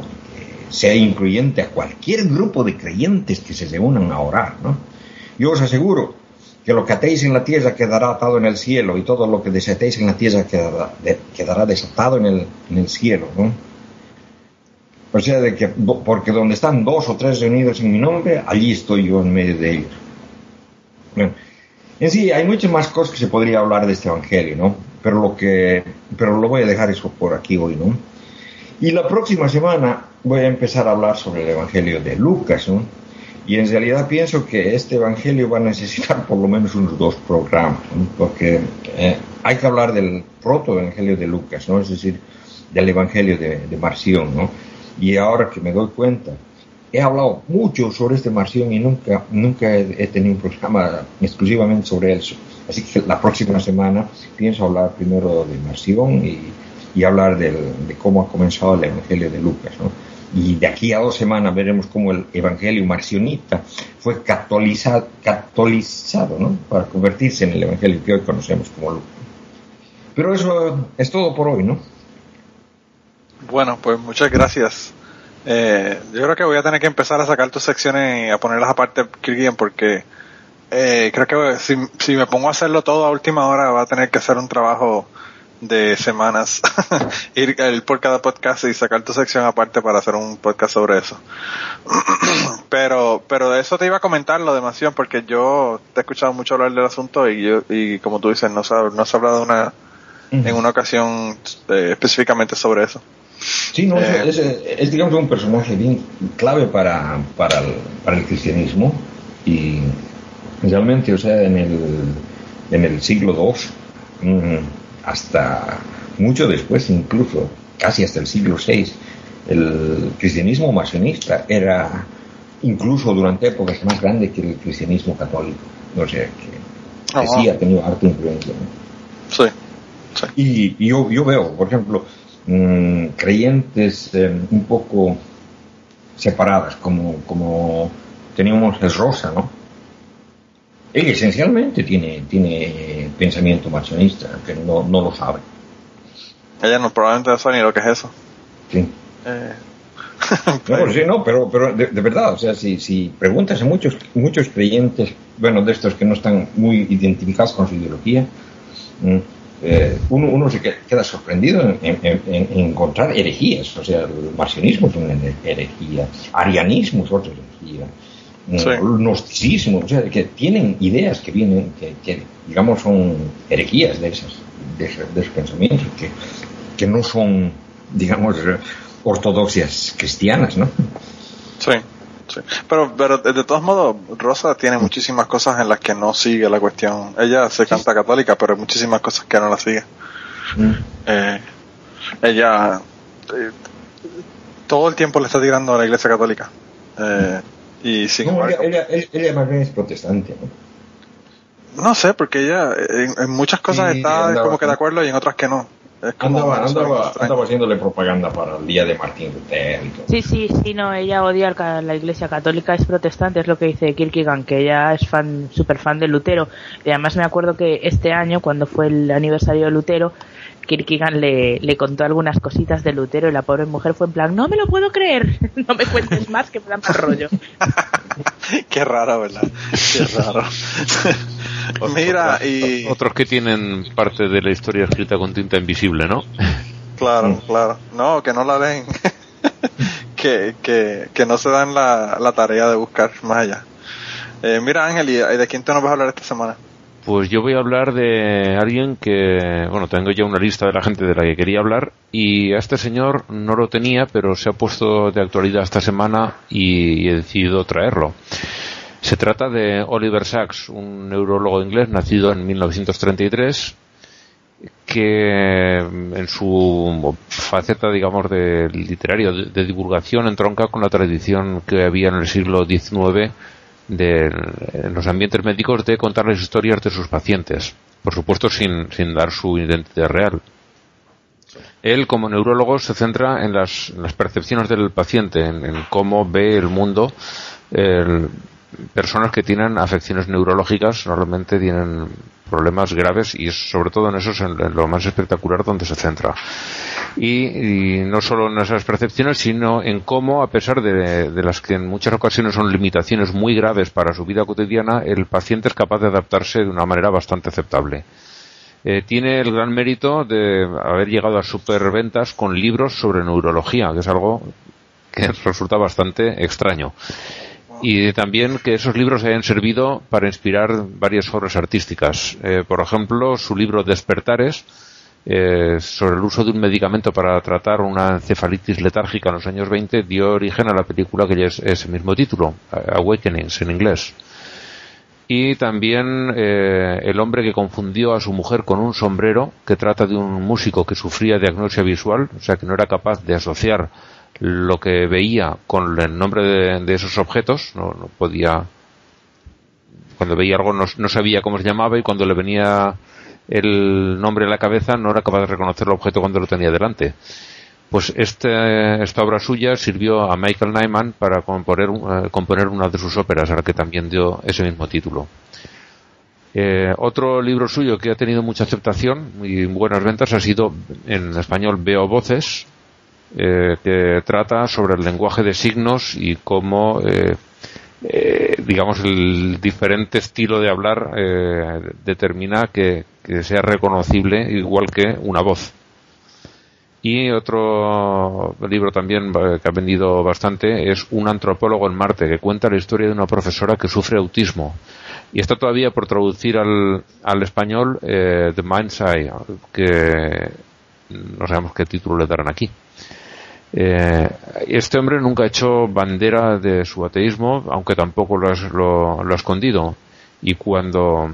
sea incluyente a cualquier grupo de creyentes que se reúnan a orar, ¿no? Yo os aseguro que lo que atéis en la tierra quedará atado en el cielo y todo lo que desatéis en la tierra quedará, quedará desatado en el, en el cielo, ¿no? O sea, de que, porque donde están dos o tres reunidos en mi nombre, allí estoy yo en medio de ellos. Bueno, en sí, hay muchas más cosas que se podría hablar de este evangelio, ¿no? pero lo que pero lo voy a dejar eso por aquí hoy, ¿no? Y la próxima semana voy a empezar a hablar sobre el Evangelio de Lucas, ¿no? Y en realidad pienso que este Evangelio va a necesitar por lo menos unos dos programas, ¿no? porque eh, hay que hablar del proto-Evangelio de Lucas, ¿no? Es decir, del Evangelio de, de Marción, ¿no? Y ahora que me doy cuenta, he hablado mucho sobre este Marción y nunca, nunca he, he tenido un programa exclusivamente sobre él. Así que la próxima semana pienso hablar primero de Marción y, y hablar del, de cómo ha comenzado el Evangelio de Lucas. ¿no? Y de aquí a dos semanas veremos cómo el Evangelio marcionista fue catolizado, catolizado ¿no? para convertirse en el Evangelio que hoy conocemos como Lucas. Pero eso es todo por hoy, ¿no? Bueno, pues muchas gracias. Eh, yo creo que voy a tener que empezar a sacar tus secciones y a ponerlas aparte, Kirgian, porque Eh, creo que si, si me pongo a hacerlo todo a última hora va a tener que hacer un trabajo de semanas, ir, ir por cada podcast y sacar tu sección aparte para hacer un podcast sobre eso. pero, pero de eso te iba a comentar lo de Mansión porque yo te he escuchado mucho hablar del asunto y yo, y como tú dices, no se ha, no se ha hablado una, en una ocasión eh, específicamente sobre eso. Sí, no, Eh. es, es, es, digamos un personaje bien clave para, para, el, para el cristianismo y realmente, o sea, en el, en el siglo II, mm, hasta mucho después, incluso casi hasta el siglo VI, el cristianismo masonista era incluso durante épocas más grande que el cristianismo católico. O sea, que, que sí ha tenido harta influencia. ¿no? Sí. Y, y yo, yo veo, por ejemplo, mm, creyentes eh, un poco separadas, como, como teníamos es Rosa, ¿no? Ella esencialmente tiene, tiene pensamiento marxista, que no, no lo sabe. Ella no, probablemente no sabe ni lo que es eso. ¿sí? Eh, No, sí, no, pero, pero de, de verdad, o sea, si, si preguntas a muchos, muchos creyentes, bueno, de estos que no están muy identificados con su ideología, mm, eh, uno, uno se que- queda sorprendido en, en- en- en encontrar herejías, o sea, el marcionismo es una herejía, arianismo es otra herejía, Sí. gnosticismo, o sea, que tienen ideas que vienen, que, que, digamos son herejías de esas, de, esos- de esos pensamientos, que, que no son, digamos, ortodoxias cristianas, ¿no? Sí, sí. Pero, pero de de todos modos, Rosa tiene muchísimas cosas en las que no sigue la cuestión. Ella se canta católica, pero hay muchísimas cosas que no la sigue. Eh, ella eh, todo el tiempo le está tirando a la iglesia católica. Eh, y sin No, embargo, ella, ella, ella más bien es protestante, ¿no? no sé, porque ella en, en muchas cosas Sí, está como que de acuerdo y en otras que no. Andaba, andaba, andaba haciéndole propaganda para el día de Martín Lutero y todo. Sí, sí, sí, no, ella odia la iglesia católica, es protestante, es lo que dice Kierkegaard, que ella es fan, súper fan de Lutero. Y además me acuerdo que este año, cuando fue el aniversario de Lutero, Kierkegaard le, le contó algunas cositas de Lutero y la pobre mujer fue en plan, no me lo puedo creer, no me cuentes más que me dan mal rollo. Qué raro, ¿verdad? Qué raro. Mira, y Otros que tienen parte de la historia escrita con tinta invisible, ¿no? claro, claro. No, que no la leen. que, que, que no se dan la, la tarea de buscar más allá. Eh, mira, Ángel, ¿y de quién te nos vas a hablar esta semana? Pues yo voy a hablar de alguien que, bueno, tengo ya una lista de la gente de la que quería hablar y a este señor no lo tenía, pero se ha puesto de actualidad esta semana y he decidido traerlo. Se trata de Oliver Sacks, un neurólogo inglés nacido en 1933 que en su faceta, digamos, de literario, de divulgación, entronca con la tradición que había en el siglo XIX de, en los ambientes médicos de contar las historias de sus pacientes, por supuesto sin, sin dar su identidad real. Él, como neurólogo, se centra en las, las percepciones del paciente, en, cómo ve el mundo. personas que tienen afecciones neurológicas normalmente tienen problemas graves y es sobre todo en eso es en, lo más espectacular donde se centra. Y, no solo en esas percepciones, sino en cómo, a pesar de, de las que en muchas ocasiones son limitaciones muy graves para su vida cotidiana, el paciente es capaz de adaptarse de una manera bastante aceptable. Eh, tiene el gran mérito de haber llegado a superventas con libros sobre neurología, que es algo que resulta bastante extraño. Y también que esos libros hayan servido para inspirar varias obras artísticas. Eh, por ejemplo, su libro Despertares, eh, sobre el uso de un medicamento para tratar una encefalitis letárgica en los años 20, dio origen a la película que lleva ese mismo título, Awakenings en inglés y también eh, El hombre que confundió a su mujer con un sombrero, que trata de un músico que sufría de agnosia visual, o sea que no era capaz de asociar lo que veía con el nombre de, esos objetos, no, no podía, cuando veía algo no, no sabía cómo se llamaba y cuando le venía el nombre a la cabeza no era capaz de reconocer el objeto cuando lo tenía delante. Pues este, esta obra suya sirvió a Michael Nyman para componer, eh, componer una de sus óperas, a la que también dio ese mismo título. Eh, otro libro suyo que ha tenido mucha aceptación y buenas ventas ha sido en español Veo Voces, eh, que trata sobre el lenguaje de signos y cómo eh, eh, digamos, el diferente estilo de hablar determina que, que sea reconocible igual que una voz. Y otro libro también que ha vendido bastante es Un antropólogo en Marte, que cuenta la historia de una profesora que sufre autismo. Y está todavía por traducir al, al español The Mind's Eye, que no sabemos qué título le darán aquí. Eh, este hombre nunca ha hecho bandera de su ateísmo, aunque tampoco lo, lo- ha escondido. Y cuando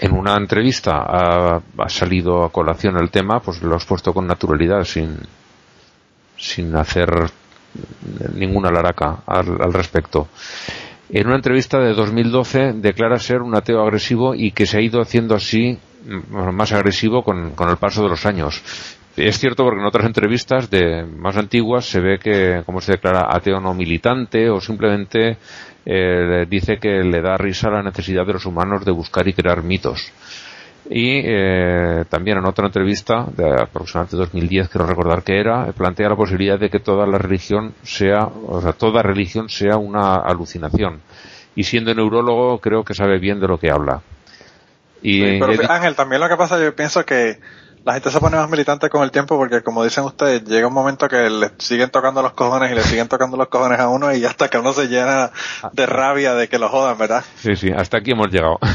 en una entrevista ha, ha salido a colación el tema, pues lo has puesto con naturalidad, sin, sin hacer ninguna laraca al, al respecto. En una entrevista de 2012 declara ser un ateo agresivo y que se ha ido haciendo así mm, más agresivo con el paso de los años. Es cierto porque en otras entrevistas de más antiguas se ve que, como se declara, ateo no militante o simplemente eh, dice que le da risa la necesidad de los humanos de buscar y crear mitos. Y eh, también en otra entrevista de aproximadamente 2010, quiero recordar que era, plantea la posibilidad de que toda la religión sea, o sea, toda religión sea una alucinación. Y siendo neurólogo, creo que sabe bien de lo que habla. Y Sí, pero Ángel, también lo que pasa, yo pienso que la gente se pone más militante con el tiempo porque, como dicen ustedes, llega un momento que le siguen tocando los cojones y le siguen tocando los cojones a uno y hasta que uno se llena de rabia de que lo jodan, ¿verdad? Sí, sí, hasta aquí hemos llegado.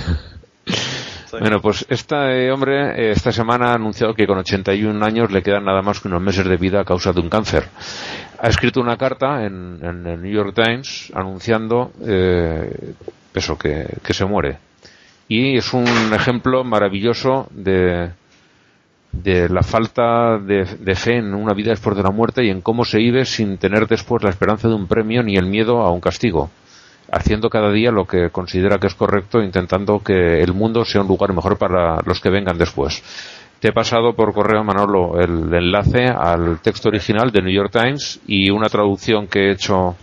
Bueno, pues este hombre eh, esta semana ha anunciado que con 81 años le quedan nada más que unos meses de vida a causa de un cáncer. Ha escrito una carta en, en el New York Times anunciando eh, eso, que, que se muere. Y es un ejemplo maravilloso de, de la falta de, fe en una vida después de la muerte y en cómo se vive sin tener después la esperanza de un premio ni el miedo a un castigo haciendo cada día lo que considera que es correcto, intentando que el mundo sea un lugar mejor para los que vengan después. Te he pasado por correo, Manolo, el enlace al texto original de New York Times y una traducción que he hecho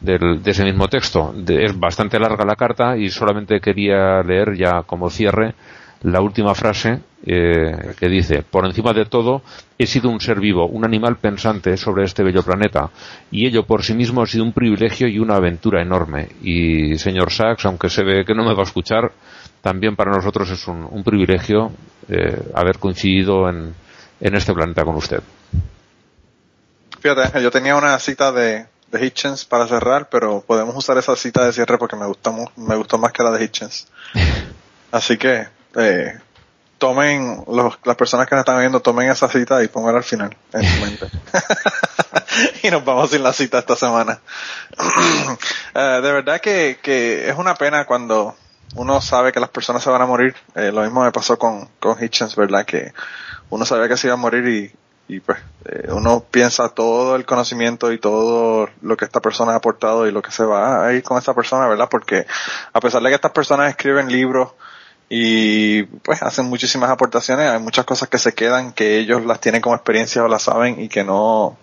del- de ese mismo texto. Es bastante larga la carta y solamente quería leer ya como cierre la última frase eh, que dice, por encima de todo, he sido un ser vivo, un animal pensante sobre este bello planeta, y ello por sí mismo ha sido un privilegio y una aventura enorme. Y señor Sachs, aunque se ve que no me va a escuchar, también para nosotros es un, un privilegio eh, haber coincidido en, en este planeta con usted. Fíjate, yo tenía una cita de, de Hitchens para cerrar, pero podemos usar esa cita de cierre porque me me gustó más que la de Hitchens. Así que, eh, tomen, los, las personas que nos están viendo, tomen esa cita y pónganla al final en su mente. y nos vamos sin la cita esta semana. Eh, de verdad que, que es una pena cuando uno sabe que las personas se van a morir. Eh, lo mismo me pasó con, con Hitchens, ¿verdad? Que uno sabía que se iba a morir y, y pues eh, uno piensa todo el conocimiento y todo lo que esta persona ha aportado y lo que se va a ir con esta persona, ¿verdad? Porque a pesar de que estas personas escriben libros y pues hacen muchísimas aportaciones, hay muchas cosas que se quedan que ellos las tienen como experiencia o las saben y que no,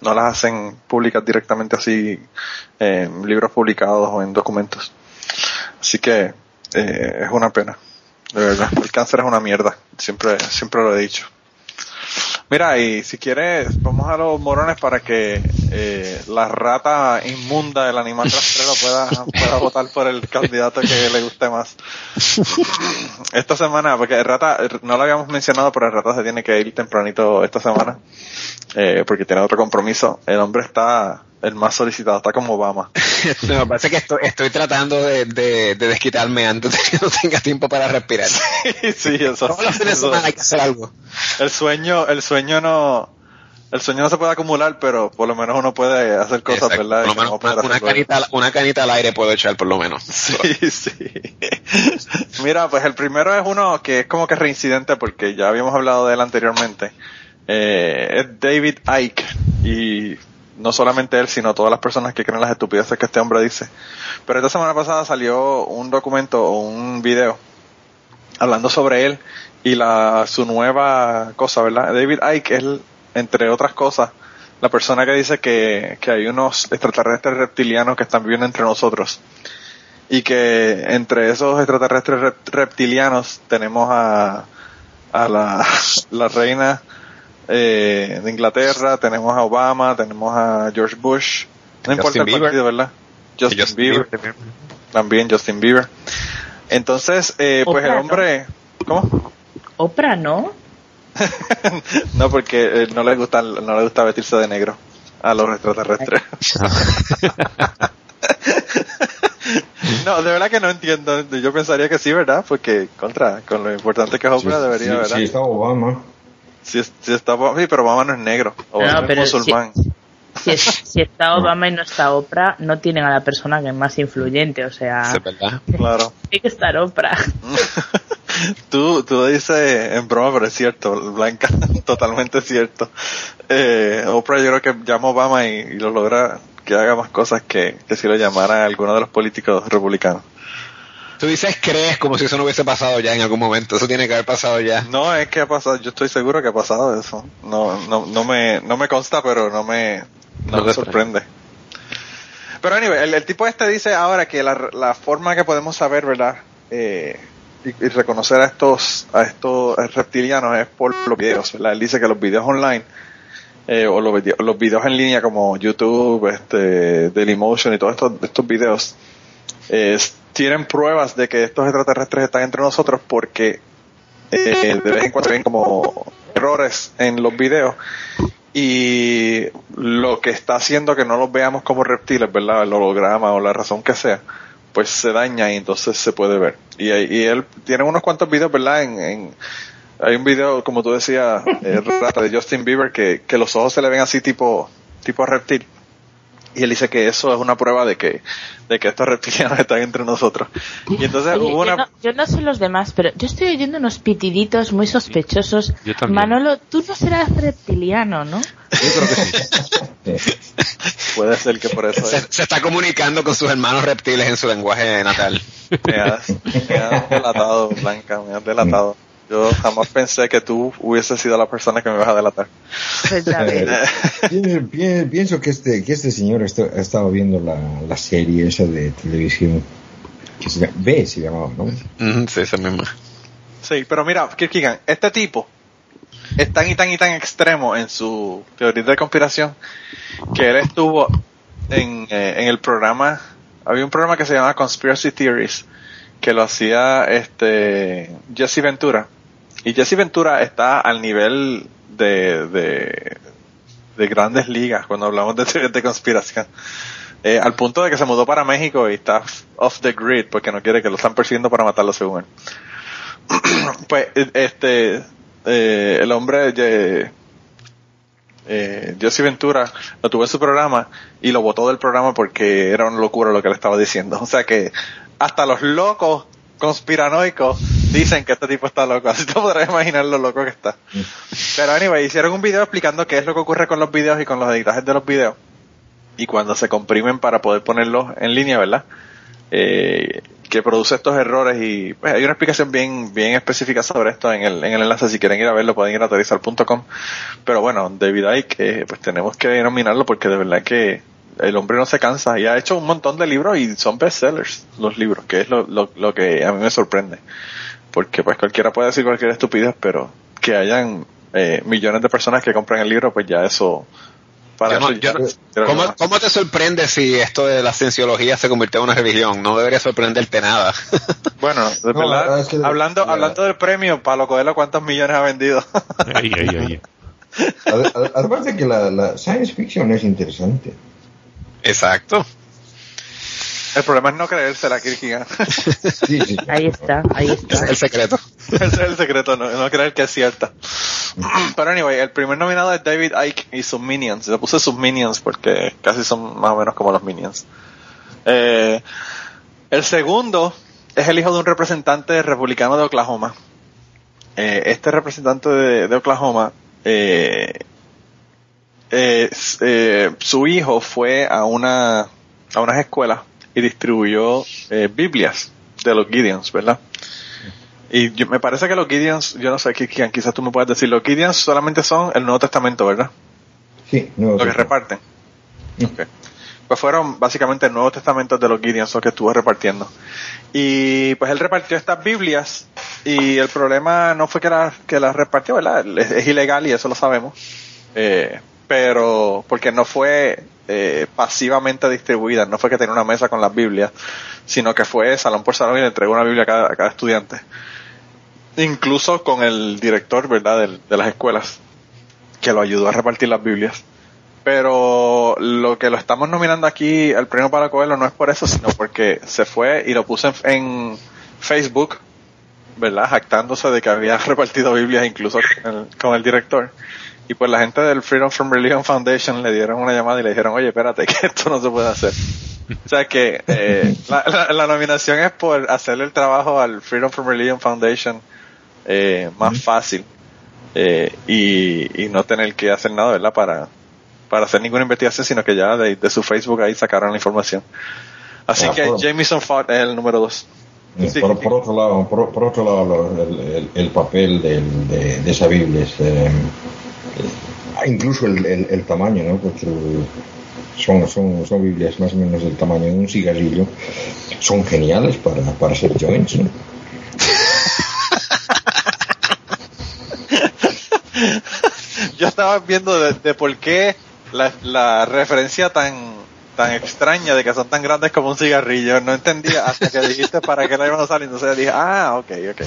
no las hacen públicas directamente así en libros publicados o en documentos. Así que eh, es una pena, de verdad. El cáncer es una mierda, siempre, siempre lo he dicho. Mira, y si quieres, vamos a los morones para que eh, la rata inmunda del animal rastrero pueda, pueda votar por el candidato que le guste más. Esta semana, porque el rata, no lo habíamos mencionado, pero el rata se tiene que ir tempranito esta semana, eh, porque tiene otro compromiso. El hombre está el más solicitado, está como Obama. No, me parece que estoy, estoy tratando de, de, de desquitarme antes de que no tenga tiempo para respirar. sí, eso. Todos los fines de hay que hacer algo. el sueño, el sueño no, el sueño no se puede acumular, pero por lo menos uno puede hacer cosas, Exacto. ¿verdad? Por lo menos una, una canita, una canita al aire puedo echar por lo menos. Sí, sí. Mira, pues el primero es uno que es como que reincidente porque ya habíamos hablado de él anteriormente. Eh, es David Icke y no solamente él, sino todas las personas que creen las estupideces que este hombre dice. Pero esta semana pasada salió un documento o un video hablando sobre él y la su nueva cosa, ¿verdad? David Icke es, entre otras cosas, la persona que dice que, que hay unos extraterrestres reptilianos que están viviendo entre nosotros y que entre esos extraterrestres rep- reptilianos tenemos a, a la, la reina eh, de Inglaterra, tenemos a Obama, tenemos a George Bush, no importa Justin el Bieber. partido, ¿verdad? Justin, Justin Bieber, Bieber. también Justin Bieber. Entonces, eh, pues el Oprah, ¿no? hombre, ¿cómo? Oprah, ¿no? no, porque eh, no le gusta, no le gusta vestirse de negro a los extraterrestres. no, de verdad que no entiendo. Yo pensaría que sí, ¿verdad? Porque contra, con lo importante que es Oprah Sí, debería, sí, ¿verdad? sí, está Obama. Si, si está, sí, pero Obama no es negro. Obama No, es musulmán. Si, es- si está Obama y no está Oprah, no tienen a la persona que es más influyente. O sea, Sí, es verdad. Claro. tiene que estar Oprah. tú, tú dices en broma, pero es cierto, Blanca, totalmente cierto. Eh, Oprah yo creo que llama a Obama y, y lo logra que haga más cosas que, que si lo llamara alguno de los políticos republicanos. Tú dices crees como si eso no hubiese pasado ya en algún momento. Eso tiene que haber pasado ya. No, es que ha pasado, yo estoy seguro que ha pasado eso. No, no, no me, no me consta, pero no me, no No me sorprende. Pero anyway, el, el tipo este dice ahora que la, la forma que podemos saber, ¿verdad? Eh, y, y reconocer a estos, a estos reptilianos es por los videos, ¿verdad? Él dice que los videos online, eh, o los, vide- los videos en línea como YouTube, este, Dailymotion y todos estos, estos videos, eh, tienen pruebas de que estos extraterrestres están entre nosotros porque eh, de vez en cuando ven como errores en los videos y lo que está haciendo que no los veamos como reptiles, ¿verdad? El holograma o la razón que sea, pues se daña y entonces se puede ver. Y, y él tiene unos cuantos videos, ¿verdad? En, hay un video, como tú decías, eh, Rata, de Justin Bieber, que, que los ojos se le ven así tipo, tipo reptil. Y él dice que eso es una prueba de que, de que estos reptilianos están entre nosotros. Y entonces Oye, hubo yo, una... no, yo no sé los demás, pero yo estoy oyendo unos pitiditos muy sospechosos. Yo también. Manolo, tú no serás reptiliano, ¿no? Yo creo que sí. Puede ser que por eso Se, es. se está comunicando con sus hermanos reptiles en su lenguaje natal. Me has, me has delatado, Blanca, me has delatado. Yo jamás pensé que tú hubieses sido la persona que me vas a delatar. Pues ya. Pienso, pi- pienso que este, que este señor esto- ha estado viendo la, la serie esa de televisión que se llama, B se llamaba, ¿no? Sí, esa misma. Sí, pero mira, Kirkigan, este tipo es tan y tan y tan extremo en su teoría de conspiración que él estuvo en, eh, en el programa, había un programa que se llama Conspiracy Theories, que lo hacía este Jesse Ventura. Y Jesse Ventura está al nivel de, de, de grandes ligas cuando hablamos de teorías de conspiración. Eh, al punto de que se mudó para México y está off the grid porque no quiere que lo están persiguiendo para matarlo según él. pues eh, este eh, el hombre eh, eh, Jesse Ventura lo tuvo en su programa y lo votó del programa porque era una locura lo que le estaba diciendo. O sea que hasta los locos conspiranoicos dicen que este tipo está loco. Así te podrás imaginar lo loco que está. Pero anyway, hicieron un video explicando qué es lo que ocurre con los videos y con los editajes de los videos. Y cuando se comprimen para poder ponerlos en línea, ¿verdad? Eh, que produce estos errores y pues, hay una explicación bien bien específica sobre esto en el, en el enlace si quieren ir a verlo pueden ir a aterrizar.com pero bueno David Icke eh, pues tenemos que nominarlo porque de verdad que el hombre no se cansa y ha hecho un montón de libros y son bestsellers los libros que es lo, lo, lo que a mí me sorprende porque pues cualquiera puede decir cualquier estupidez pero que hayan eh, millones de personas que compran el libro pues ya eso para Yo no- yo no- ¿Cómo, te sorprende si esto de la cienciología se convirtió en una religión? No debería sorprenderte nada. Bueno, de verdad, verdad es que- hablando, la- hablando del premio, Pablo Coelho, ¿cuántos millones ha vendido? Además de que la, la science fiction es interesante. Exacto. El problema es no creérsela, Kirkigan. Sí, sí. Ahí está, ahí Ese está. es el secreto. Ese es el secreto, no, no creer que es cierta. Pero anyway, el primer nominado es David Icke y sus Minions. Le puse sus Minions porque casi son más o menos como los Minions. Eh, el segundo es el hijo de un representante republicano de Oklahoma. Eh, este representante de, de Oklahoma, eh, eh, eh, su hijo fue a una a unas escuelas y distribuyó eh, Biblias de los Gideons, ¿verdad? Y yo- me parece que los Gideons, yo no sé, Kikian, quizás tú me puedas decir, los Gideons solamente son el Nuevo Testamento, ¿verdad? Sí, no, Lo que reparten. Ok. Pues fueron básicamente el Nuevo Testamento de los Gideons lo que estuvo repartiendo. Y pues él repartió estas Biblias y el problema no fue que las que las repartió, ¿verdad? Es, es ilegal y eso lo sabemos. Eh, pero porque no fue eh, pasivamente distribuida, no fue que tenía una mesa con las Biblias, sino que fue salón por salón y le entregó una Biblia a cada, a cada estudiante. Incluso con el director, ¿verdad?, del- de, las escuelas, que lo ayudó a repartir las Biblias. Pero lo que lo estamos nominando aquí al premio para Coelho no es por eso, sino porque se fue y lo puso en, en Facebook, ¿verdad? Jactándose de que había repartido Biblias incluso con el, con el director. Y pues la gente del Freedom from Religion Foundation le dieron una llamada y le dijeron, oye, espérate, que esto no se puede hacer. O sea que eh, la, la- la nominación es por hacerle el trabajo al Freedom from Religion Foundation eh, más fácil eh, y, y no tener que hacer nada, ¿verdad? Para, para hacer ninguna investigación, sino que ya de, de su Facebook ahí sacaron la información. Así Ah, que por- Jameson Fott es el número dos. Eh, Sí. por, por otro lado, por, por otro lado el, el- el papel del- de, de esa Biblia es, eh, incluso el, el- el tamaño, ¿no? Porque son, son, son Biblias más o menos del tamaño de un cigarrillo, son geniales para, para hacer joints, ¿no? Yo estaba viendo de, de por qué la, la referencia tan tan extraña de que son tan grandes como un cigarrillo. No entendía hasta que dijiste para qué la iban a usar. Entonces dije, ah, ok, ok.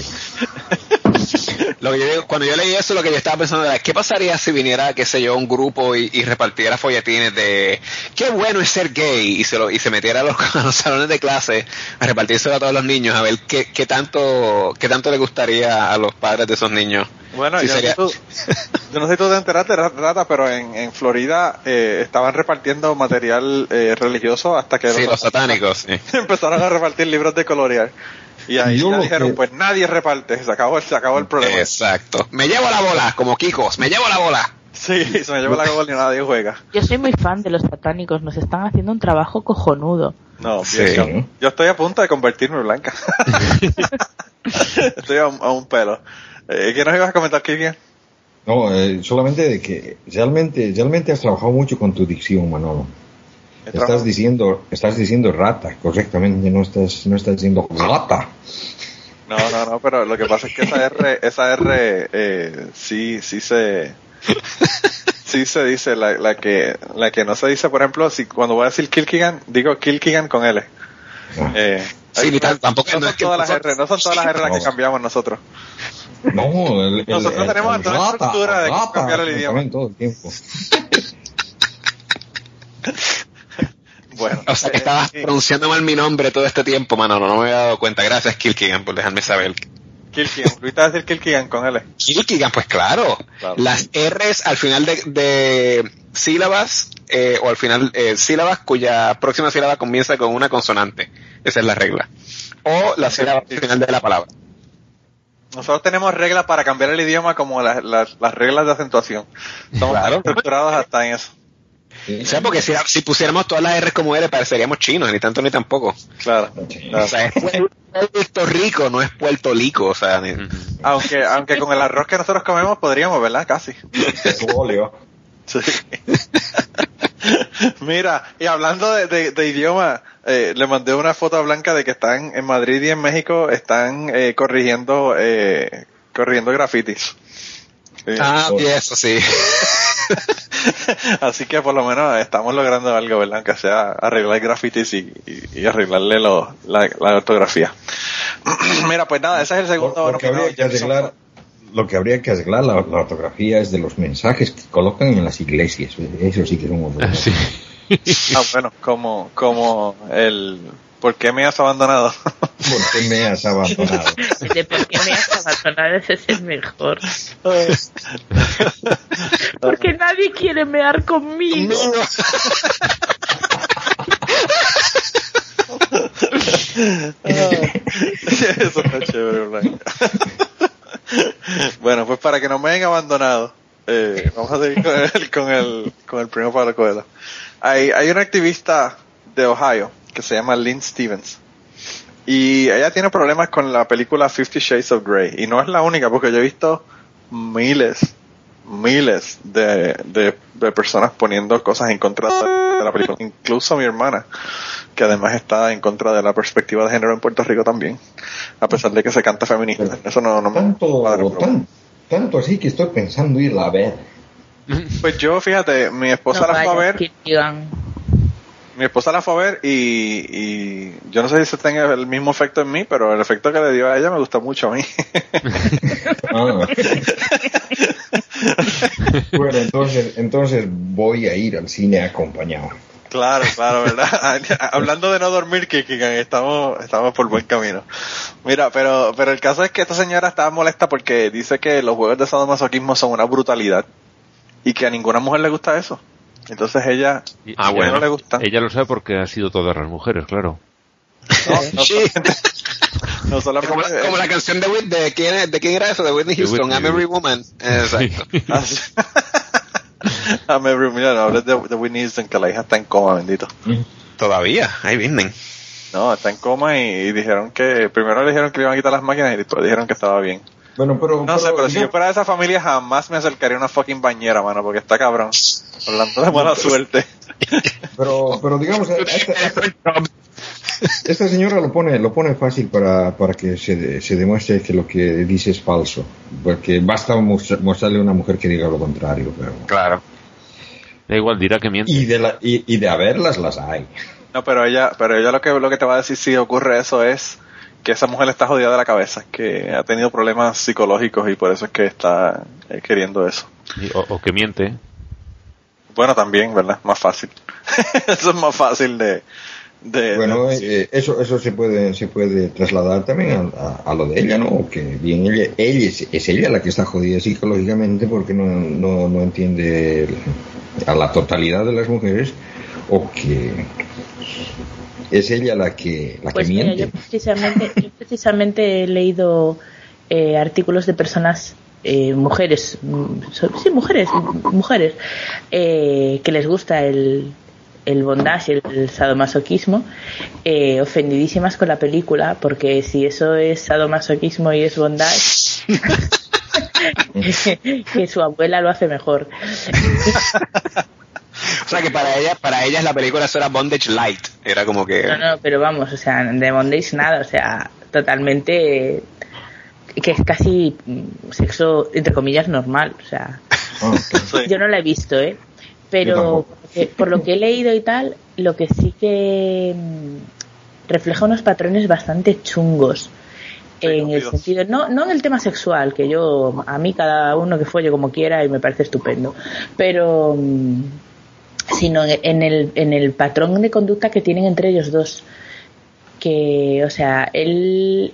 Lo que yo digo, cuando yo leí eso, lo que yo estaba pensando era, ¿qué pasaría si viniera, qué sé yo, un grupo y, y repartiera folletines de qué bueno es ser gay y se, lo, y se metiera a los, a los salones de clase a repartírselo a todos los niños a ver qué, qué tanto qué tanto le gustaría a los padres de esos niños? Bueno, yo, sería- no sé tú, yo no sé si tú te enteraste, Rata, pero en, en Florida eh, estaban repartiendo material eh, religioso hasta que Sí, los los satánicos. sí. empezaron a repartir libros de colorear. Y ahí Yo ya dijeron, que- pues nadie reparte, se acabó, se acabó el problema. Exacto. Me llevo la bola, como Kikos, me llevo la bola. Sí, se me lleva la gol y nadie juega. Yo soy muy fan de los satánicos, nos están haciendo un trabajo cojonudo. No, Sí. bien, yo, yo estoy a punto de convertirme en blanca. estoy a un, a un pelo. Eh, ¿Qué nos ibas a comentar, Kiki? No, eh, solamente de que realmente, realmente has trabajado mucho con tu dicción, Manolo. Estás diciendo, estás diciendo rata correctamente, no estás, no estás diciendo rata. No, no, no, pero lo que pasa es que esa R, esa R, eh, sí, sí se, sí se dice, la, la que, la que no se dice, por ejemplo, si cuando voy a decir Kilkigan, digo Kilkigan con L. Ah. Eh, Sí, ni tan- tampoco- no no son todas las nosotros- R, no son todas las R las que cambiamos nosotros. No, el, el- Nosotros el- tenemos el toda la estructura de rata, cambiar el idioma. todo el tiempo. Bueno. O sea, que estabas sí, pronunciando mal mi nombre todo este tiempo, Manolo, no me había dado cuenta. Gracias, Kilkigan, por dejarme saber. Kilkigan, ahorita decir Kilkigan con L. Kilkigan, pues claro. Claro. Las R's al final de, de sílabas, eh, o al final, eh, sílabas cuya próxima sílaba comienza con una consonante. Esa es la regla. O la sílaba al final de la palabra. Nosotros tenemos reglas para cambiar el idioma como las, las, las reglas de acentuación. Somos Claro. estructurados hasta en eso. O sea, porque si, si pusiéramos todas las R's como R, pareceríamos chinos, ni tanto ni tampoco. Claro. O sea, es Puerto Rico, no es Puerto Rico. O sea, ni- Aunque, aunque con el arroz que nosotros comemos podríamos, ¿verdad? Casi. Sí. Mira, y hablando de, de- de idioma, eh, le mandé una foto a Blanca de que están en Madrid y en México están eh, corrigiendo eh, corrigiendo grafitis. Eh, Ah, y eso sí. Así que por lo menos estamos logrando algo, ¿verdad? Que sea arreglar grafitis y, y- y arreglarle lo- la, la ortografía. Mira, pues nada, ese es el segundo Lo, lo que habría que arreglar, lo que habría que arreglar la, la ortografía es de los mensajes que colocan en las iglesias. Eso sí que es un horror. Sí. Ah, bueno, como, como el ¿Por qué me has abandonado? ¿Por qué me has abandonado? El de por qué me has abandonado ese es el mejor. Porque nadie quiere mear conmigo. Eso está chévere, Blanca. bueno, pues para que no me hayan abandonado, eh, vamos a seguir con el, con el, con el primo Pablo Coelho. Hay, hay una activista de Ohio que se llama Lynn Stevens. Y ella tiene problemas con la película Fifty Shades of Grey. Y no es la única, porque yo he visto miles, miles de, de, de personas poniendo cosas en contra de la película. Incluso mi hermana, que además está en contra de la perspectiva de género en Puerto Rico también. A pesar de que se canta feminista. Eso no, no me Tanto, cuadra, pero- tan- tanto así que estoy pensando irla a ver. Pues yo, fíjate, mi esposa No la fue a ver. Mi esposa la fue a ver y, y yo no sé si se tenga el mismo efecto en mí, pero el efecto que le dio a ella me gustó mucho a mí. Ah. bueno, entonces, entonces voy a ir al cine acompañado. Claro, claro, ¿verdad? Hablando de no dormir, Kikigan, estamos, estamos por buen camino. Mira, pero, pero el caso es que esta señora estaba molesta porque dice que los juegos de sadomasoquismo son una brutalidad y que a ninguna mujer le gusta eso. Entonces ella, Y- Ah, ella bueno. no le gusta. Ella lo sabe porque han sido todas las mujeres, claro. No, no Sí. no solamente- Como la, como la canción de, de, ¿quién, ¿de quién era eso? De Whitney Houston, Whitney. I'm Every Woman. Exacto. Así. A mí, mira, no hables de, de Whitney Houston, que la hija está en coma, bendito. Todavía, ahí vienen. No, está en coma y, y dijeron que, primero le dijeron que le iban a quitar las máquinas y después dijeron que estaba bien. Bueno, pero, No sé, pero si yo fuera de esa familia jamás me acercaría a una fucking bañera, mano, porque está cabrón. Hablando de mala suerte. pero, pero digamos, esta, esta- esta señora lo pone, lo pone fácil para, para que se, de- se demuestre que lo que dice es falso. Porque basta mostra- mostrarle a una mujer que diga lo contrario. Pero... Claro. Da igual, dirá que miente. Y, de la, y, y de haberlas, las hay. No, pero ella, pero ella lo que, lo que te va a decir si ocurre eso es que esa mujer está jodida de la cabeza, que ha tenido problemas psicológicos y por eso es que está eh, queriendo eso. Y- O, o que miente. Bueno, también, ¿verdad? Más fácil. eso es más fácil de... de Bueno, de- eh, eso, eso se puede, se puede trasladar también a, a- a lo de ella, ¿no? Que bien ella, ella es, es ella la que está jodida psicológicamente porque no, no, no entiende a la totalidad de las mujeres o que es ella la que, la Pues que mira, miente. yo precisamente, yo precisamente he leído eh, artículos de personas, eh, mujeres, sí, mujeres, mujeres, eh, que les gusta el, el bondage, el, el sadomasoquismo, eh, ofendidísimas con la película, porque si eso es sadomasoquismo y es bondage, que su abuela lo hace mejor. O sea que para ella, para ellas la película eso era Bondage Light. Era como que. No, no, pero vamos, o sea, de bondage nada, o sea, totalmente que es casi sexo entre comillas normal, o sea, Ah, yo no la he visto, ¿eh? Pero eh, por lo que he leído y tal, lo que sí que mm, refleja unos patrones bastante chungos. En el sentido, no, no en el tema sexual, que yo, a mí cada uno que folle como quiera y me parece estupendo, pero mm, sino en el, en el patrón de conducta que tienen entre ellos dos. Que, o sea, él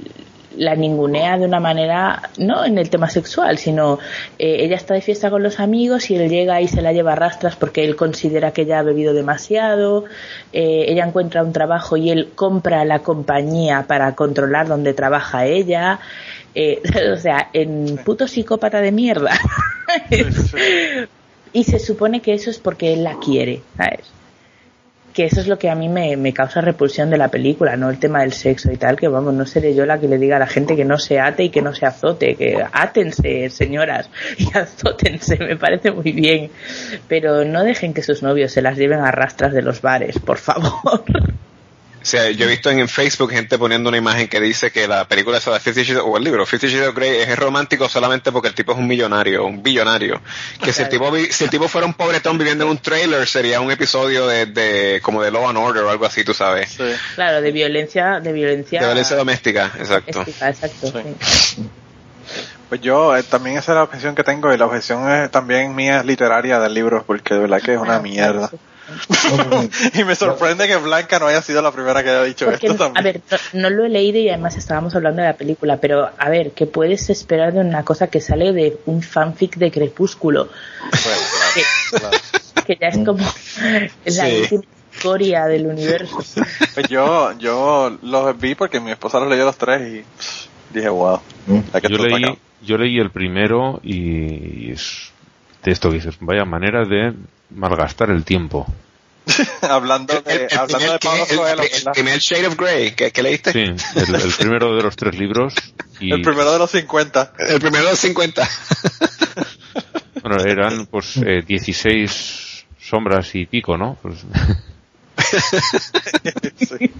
la ningunea de una manera, no en el tema sexual, sino eh, ella está de fiesta con los amigos y él llega y se la lleva a rastras porque él considera que ella ha bebido demasiado, eh, ella encuentra un trabajo y él compra la compañía para controlar dónde trabaja ella, eh, o sea, en puto psicópata de mierda. y se supone que eso es porque él la quiere, ¿sabes? Que eso es lo que a mí me, me causa repulsión de la película, no el tema del sexo y tal, que vamos, no seré yo la que le diga a la gente que no se ate y que no se azote, que átense, señoras, y azótense, me parece muy bien. Pero no dejen que sus novios se las lleven a rastras de los bares, por favor. O sea, yo he visto en, en Facebook gente poniendo una imagen que dice que la película esa de Fifty Shades, o el libro Fifty Shades of Grey es romántico solamente porque el tipo es un millonario, un billonario. Que si el tipo vi- si el tipo fuera un pobretón viviendo en un trailer sería un episodio de, de como de Law and Order o algo así, tú sabes. Sí. Claro, de violencia, de violencia, De violencia doméstica, exacto. doméstica, exacto. Sí. sí. Pues yo, eh, también esa es la objeción que tengo y la objeción es también mía literaria del libro porque de verdad que es una mierda. y me sorprende que Blanca no haya sido la primera que haya dicho Porque, esto también. a ver, no, no lo he leído y además estábamos hablando de la película, pero a ver, ¿qué puedes esperar de una cosa que sale de un fanfic de Crepúsculo? Pues, Que, claro, claro. que ya es como la Sí. última historia del universo. Pues yo, yo los vi porque mi esposa los leyó los tres y pff, dije, wow. la que Yo leí, yo leí el primero y es de esto que dices, vaya manera de malgastar el tiempo. hablando El, de, el hablando primer, de Pablo el- Coelho, el ¿verdad? primer Shade of Grey, ¿qué, qué leíste? Sí, el, el primero de los tres libros y el primero de los 50. El primero de los 50. bueno, eran pues eh, 16 sombras y pico, ¿no? Pues, Sí.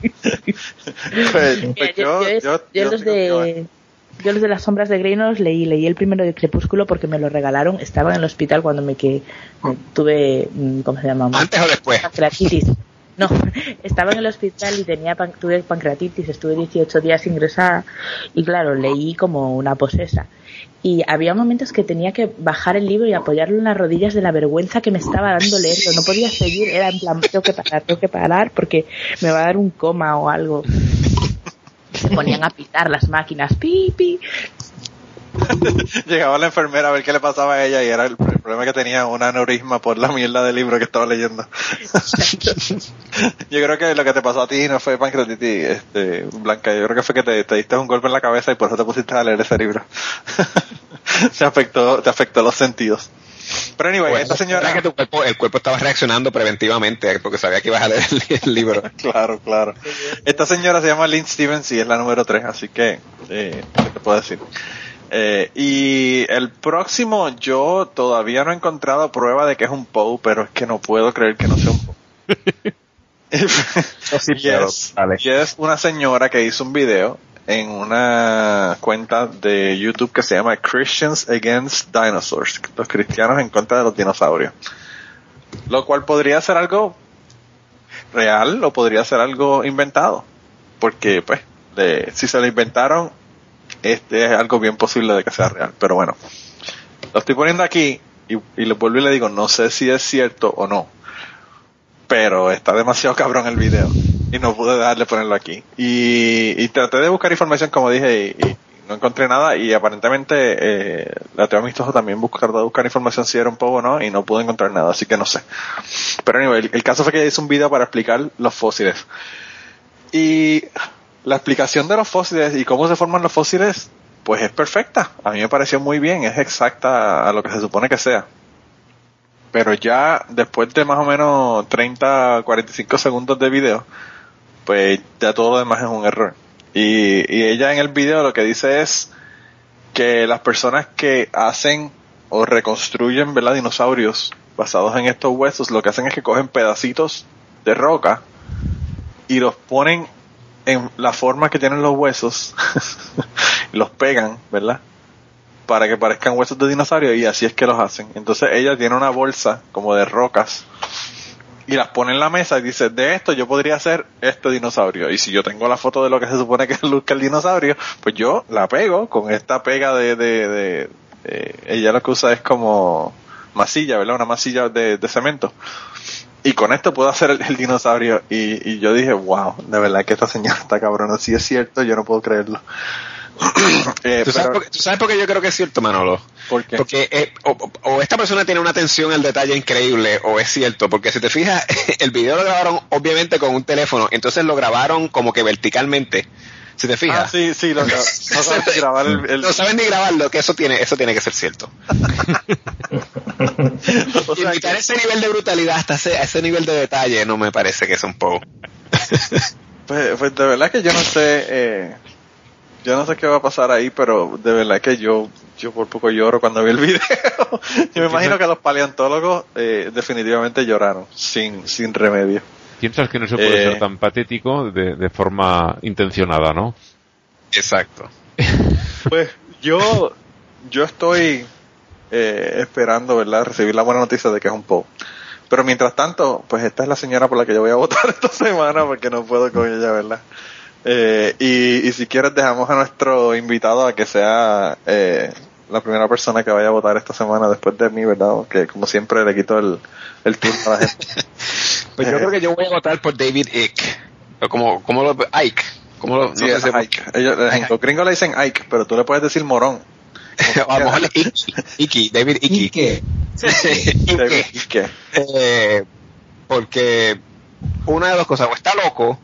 Pues, pues yo, yo, yo yo los que de yo los de las sombras de Grey no los leí, leí el primero de Crepúsculo porque me lo regalaron, estaba en el hospital cuando me, que, tuve, mm, ¿cómo se llama? ¿Antes o después? Pancreatitis. No, estaba en el hospital y tenía pan- tuve pancreatitis, estuve 18 días ingresada y claro, leí como una posesa. Y había momentos que tenía que bajar el libro y apoyarlo en las rodillas de la vergüenza que me estaba dando leerlo. No podía seguir, era en plan, tengo que parar, tengo que parar porque me va a dar un coma o algo. Se ponían a pitar las máquinas, pi, pi. Llegaba la enfermera a ver qué le pasaba a ella y era el, el problema que tenía un aneurisma por la mierda del libro que estaba leyendo. yo creo que lo que te pasó a ti no fue pancreatitis, este, Blanca. Yo creo que fue que te, te diste un golpe en la cabeza y por eso te pusiste a leer ese libro. te afectó, te afectó los sentidos. Pero anyway, esta señora... que tu cuerpo, el cuerpo estaba reaccionando preventivamente porque sabía que ibas a leer el, el libro. Claro, claro. Esta señora se llama Lynn Stevens y es la número 3, así que, eh, ¿qué te puedo decir? Eh, y el próximo, yo todavía no he encontrado prueba de que es un Poe, pero es que no puedo creer que no sea un Poe. es, dale. y es una señora que hizo un video en una cuenta de YouTube que se llama Christians Against Dinosaurs, los cristianos en contra de los dinosaurios. Lo cual podría ser algo real o podría ser algo inventado. Porque, pues, de- si se lo inventaron, este es algo bien posible de que sea real. Pero bueno, lo estoy poniendo aquí y, y le vuelvo y le digo, no sé si es cierto o no. Pero está demasiado cabrón el video y no pude dejarle ponerlo aquí. Y, traté de buscar información, como dije, y, no encontré nada. Y aparentemente, eh, la Teo Amistoso también buscar, buscar información si era un poco o no, y no pude encontrar nada, así que no sé. Pero anyway, el, caso fue que hizo un video para explicar los fósiles. Y la explicación de los fósiles y cómo se forman los fósiles, pues es perfecta. A mí me pareció muy bien, es exacta a lo que se supone que sea. Pero ya después de más o menos 30, 45 segundos de video, pues ya todo lo demás es un error. Y, y ella en el video lo que dice es que las personas que hacen o reconstruyen ¿verdad? dinosaurios basados en estos huesos, lo que hacen es que cogen pedacitos de roca y los ponen en la forma que tienen los huesos los pegan, ¿verdad? Para que parezcan huesos de dinosaurio y así es que los hacen. Entonces ella tiene una bolsa como de rocas y las pone en la mesa y dice, de esto yo podría hacer este dinosaurio. Y si yo tengo la foto de lo que se supone que luzca el dinosaurio, pues yo la pego con esta pega de... de, de- ella lo que usa es como masilla, ¿verdad? Una masilla de, de cemento. Y con esto puedo hacer el, dinosaurio. Y, y yo dije, wow, de verdad que esta señora está cabrona. Si es cierto, yo no puedo creerlo. Eh, ¿Tú, sabes pero- por, qué- tú sabes por qué yo creo que es cierto, Manolo? ¿Por qué? Porque eh, o, esta persona tiene una atención al detalle increíble, o es cierto, porque si te fijas, el video lo grabaron obviamente con un teléfono, entonces lo grabaron como que verticalmente. Si te Ah, fijas. sí, sí, lo, no sabes grabar el, el- No saben ni grabarlo, que eso tiene, eso tiene que ser cierto. o sea, Imitar ese nivel de brutalidad hasta ese nivel de detalle no me parece que es un poco. Pues, pues de verdad que yo no sé, eh, yo no sé qué va a pasar ahí, pero de verdad que yo, yo por poco lloro cuando vi el video. yo me imagino que los paleontólogos eh, definitivamente lloraron, sin, sin remedio. Piensas que no se puede Eh. ser tan patético de, de forma intencionada, ¿no? Exacto. Pues yo, yo estoy eh, esperando, ¿verdad? Recibir la buena noticia de que es un Poe. Pero mientras tanto, pues esta es la señora por la que yo voy a votar esta semana porque no puedo con ella, ¿verdad? Eh, y, y si quieres dejamos a nuestro invitado a que sea eh, la primera persona que vaya a votar esta semana después de mí, ¿verdad? Que como siempre le quito el, el turno a la gente. Pues yo creo que yo voy a votar por David Icke. O como, como lo, Ike. Como lo, no Sí, sé es si- Ike. Ellos, en los gringos le dicen Ike, pero tú le puedes decir morón. a lo mejor Ike, Ike, David. ¿Y qué? David. Ike. Eh, porque una de dos cosas, o está loco,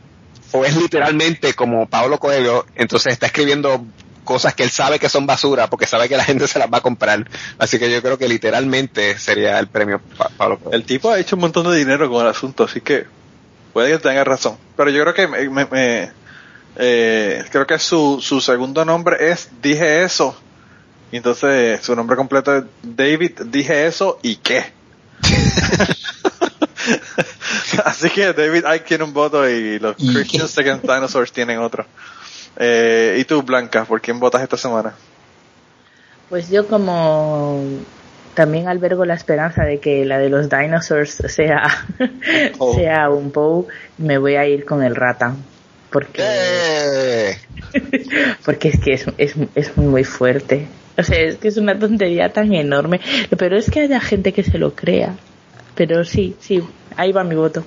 o es literalmente como Pablo Coelho, entonces está escribiendo cosas que él sabe que son basura porque sabe que la gente se las va a comprar. Así que yo creo que literalmente sería el premio Pa- Pablo Coelho. El tipo ha hecho un montón de dinero con el asunto, así que puede que tenga razón. Pero yo creo que me, me- me- eh, creo que su, su segundo nombre es Dije eso. Y entonces su nombre completo es David Dije eso y qué. así que David Icke tiene un voto y los ¿Y Christian qué? Second Dinosaurs tienen otro. Eh, ¿Y tú, Blanca, por quién votas esta semana? Pues yo como también albergo la esperanza de que la de los dinosaurs sea, Oh. sea un Poe, me voy a ir con el rata. Porque, ¡Eh! porque es que es, es, es muy fuerte. O sea, es que es una tontería tan enorme. Pero es que haya gente que se lo crea. Pero sí, sí, ahí va mi voto.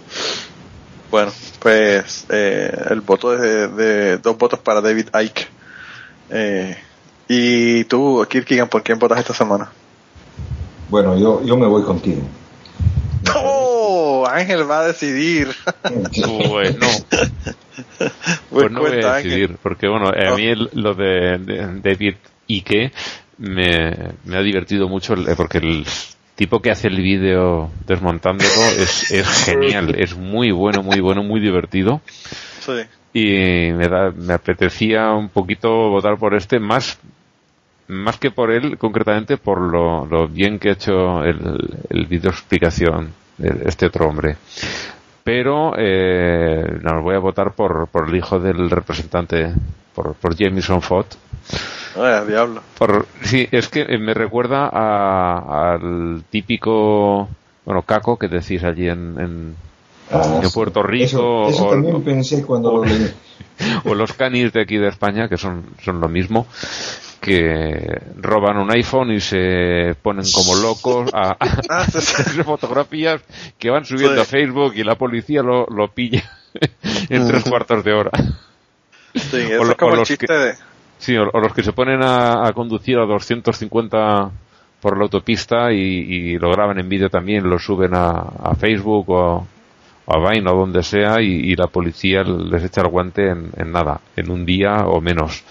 Bueno, pues eh, el voto es de, de dos votos para David Icke. Eh, y tú, Kirkigan, ¿por quién votas esta semana? Bueno, yo, yo me voy contigo. ¡Oh! Ángel va a decidir. Bueno, Pues no voy a Ángel. decidir, porque bueno, a mí el- lo de, de David Ike me, me ha divertido mucho, el- porque el tipo que hace el vídeo desmontándolo es, es genial, es muy bueno, muy bueno, muy divertido. Sí. y me da me apetecía un poquito votar por este más más que por él concretamente por lo, lo bien que ha hecho el, el vídeo explicación de este otro hombre pero eh, no voy a votar por, por el hijo del representante por, por Jameson Fott Ay, diablo. por, sí, es que eh, me recuerda a- al típico bueno caco que decís allí en, en, Ah, en sí. Puerto Rico Eso, eso o- también o- pensé cuando lo leí. o los canis de aquí de España, que son, son lo mismo, que roban un iPhone y se ponen como locos a, a Ah, hacer fotografías que van subiendo Sí. a Facebook y la policía lo, lo pilla en tres cuartos de hora. Sí, O eso es como o el chiste que- de... Sí, o, o los que se ponen a, a conducir a 250 por la autopista y, y lo graban en vídeo también, lo suben a, a Facebook o a Vine o donde sea y, y la policía les echa el guante en, en nada, en un día o menos.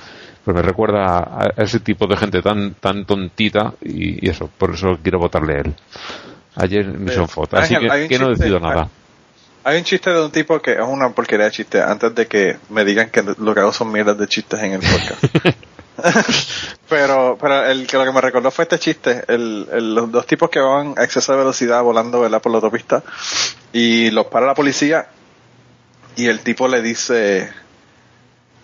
Pues me recuerda a, ese tipo de gente tan tan tontita y, y eso, por eso quiero votarle a él. Ayer Mission Foto, así Ángel, que, no decido nada. Hay un chiste de un tipo que es una porquería de chiste antes de que me digan que lo que hago son mierdas de chistes en el podcast. pero pero el que lo que me recordó fue este chiste, el, el- los dos tipos que van a exceso de velocidad volando ¿verdad? por la autopista y los para la policía y el tipo le dice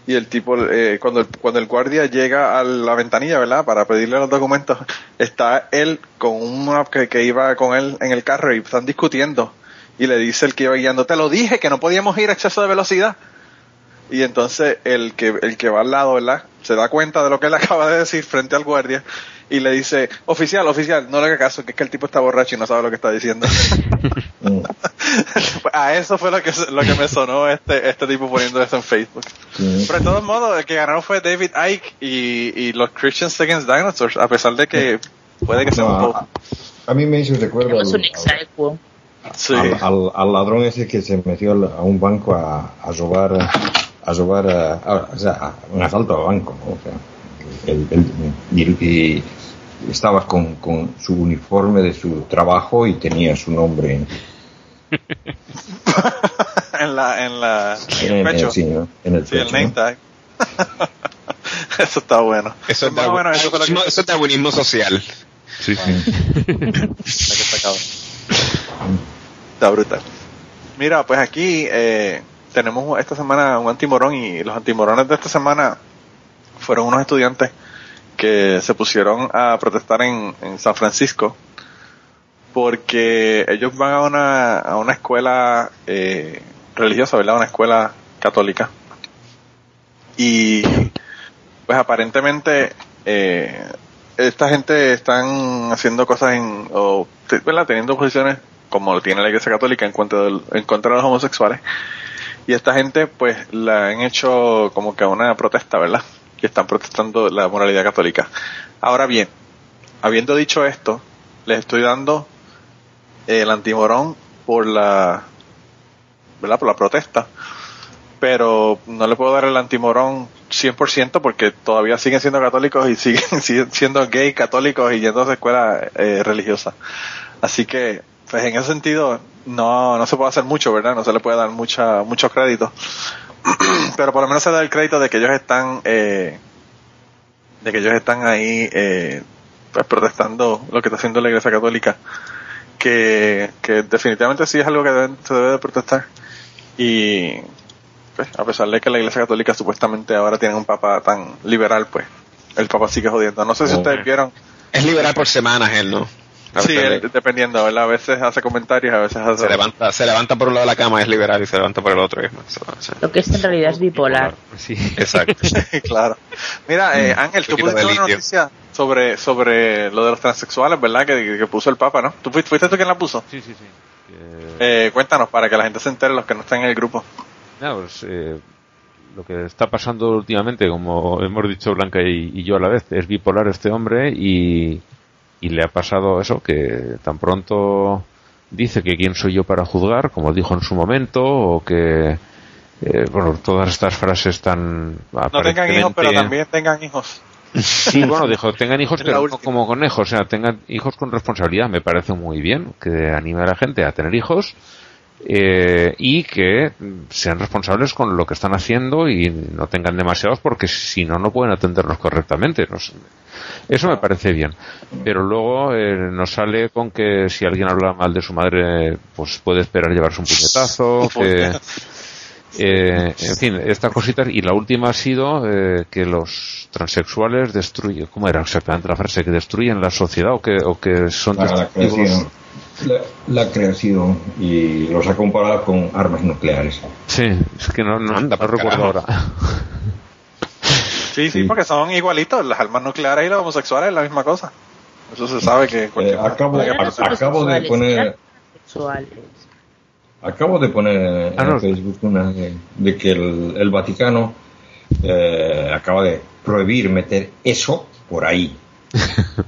y el tipo eh, cuando el, cuando el guardia llega a la ventanilla verdad para pedirle los documentos está él con una que, que iba con él en el carro y están discutiendo y le dice el que iba guiando te lo dije que no podíamos ir a exceso de velocidad y entonces el que el que va al lado verdad se da cuenta de lo que él acaba de decir frente al guardia y le dice oficial oficial no le haga caso que es que el tipo está borracho y no sabe lo que está diciendo Mm, a eso fue lo que lo que me sonó este este tipo poniendo eso en Facebook. Sí. pero de todos modos, el que ganaron fue David Icke y, y los Christians Against Dinosaurs, a pesar de que puede que sea un No, poco... a, mí me hizo recuerdo al. Sí. al, al- al ladrón ese que se metió a un banco a, a robar, a robar, a- a- o sea, a un asalto al banco, ¿no? O sea, el- el- y, y estaba con, con su uniforme de su trabajo y tenía su nombre en, en la... En la... en el, pecho. sí, ¿no? En el Sí, el pecho, name ¿no? tag. eso está bueno. Eso es, Más o darwi- menos eso lo que- eso es social. Sí, sí. Está brutal. Mira, pues aquí eh, tenemos esta semana un antimorón y los antimorones de esta semana fueron unos estudiantes que se pusieron a protestar en, en San Francisco porque ellos van a una, a una escuela eh, religiosa, ¿verdad? Una escuela católica. Y pues aparentemente eh, esta gente están haciendo cosas en, o, ¿verdad? Teniendo posiciones como lo tiene la iglesia católica en del- en contra de los homosexuales. Y esta gente pues la han hecho como que una protesta, ¿verdad? Que están protestando la moralidad católica. Ahora bien, habiendo dicho esto, les estoy dando el antimorón por la, ¿verdad? Por la protesta. Pero no le puedo dar el antimorón 100% porque todavía siguen siendo católicos y siguen, siguen siendo gay católicos y yendo a escuela eh, religiosa. Así que, pues en ese sentido, no, no se puede hacer mucho, ¿verdad? No se le puede dar mucha, mucho crédito. Pero por lo menos se da el crédito de que ellos están, eh, de que ellos están ahí, eh, pues protestando lo que está haciendo la Iglesia Católica. Que, que definitivamente sí es algo que deben- se debe de protestar. Y, pues, a pesar de que la Iglesia Católica supuestamente ahora tiene un papa tan liberal, pues el papa sigue jodiendo. No sé si ustedes vieron. Es liberal por semanas él, ¿no? A Sí, él, dependiendo, ¿verdad? A veces hace comentarios, a veces hace... se levanta, se levanta por un lado de la cama, es liberal, y se levanta por el otro. y es más- sí. Lo que es en realidad es bipolar. Sí. Exacto. claro. Mira, eh, Ángel, tú pusiste una noticia sobre, sobre lo de los transexuales, ¿verdad? Que, que puso el Papa, ¿no? ¿Tú fuiste, fuiste tú quien la puso? Sí, sí, sí. Que- Eh, cuéntanos para que la gente se entere, los que no están en el grupo. No, pues, eh, lo que está pasando últimamente, como hemos dicho Blanca y, y yo a la vez, es bipolar este hombre y, y le ha pasado eso, que tan pronto dice que quién soy yo para juzgar, como dijo en su momento, o que, eh, bueno, todas estas frases tan... No tengan hijos, pero también tengan hijos. Sí, bueno, dijo, tengan hijos, pero no como conejos, o sea, tengan hijos con responsabilidad. Me parece muy bien que anime a la gente a tener hijos eh, y que sean responsables con lo que están haciendo y no tengan demasiados porque si no, no pueden atenderlos correctamente. No sé. Eso me parece bien. Pero luego eh, nos sale con que si alguien habla mal de su madre, pues puede esperar llevarse un puñetazo, que... Eh, en fin, estas cositas. Y la última ha sido eh, que los transexuales destruyen. ¿Cómo era exactamente la frase? Que destruyen la sociedad o que, o que son La, creación. La, la creación y los ha comparado con armas nucleares. Sí, es que no, no, Anda, no por recuerdo ahora. Sí, sí, Sí. porque son igualitos. Las armas nucleares y los homosexuales es la misma cosa. Eso se sabe que... Eh, cualquier- acabo, a- acabo de poner acabo de poner en Ah, no. Facebook una de, de que el, el Vaticano eh, acaba de prohibir meter eso por ahí.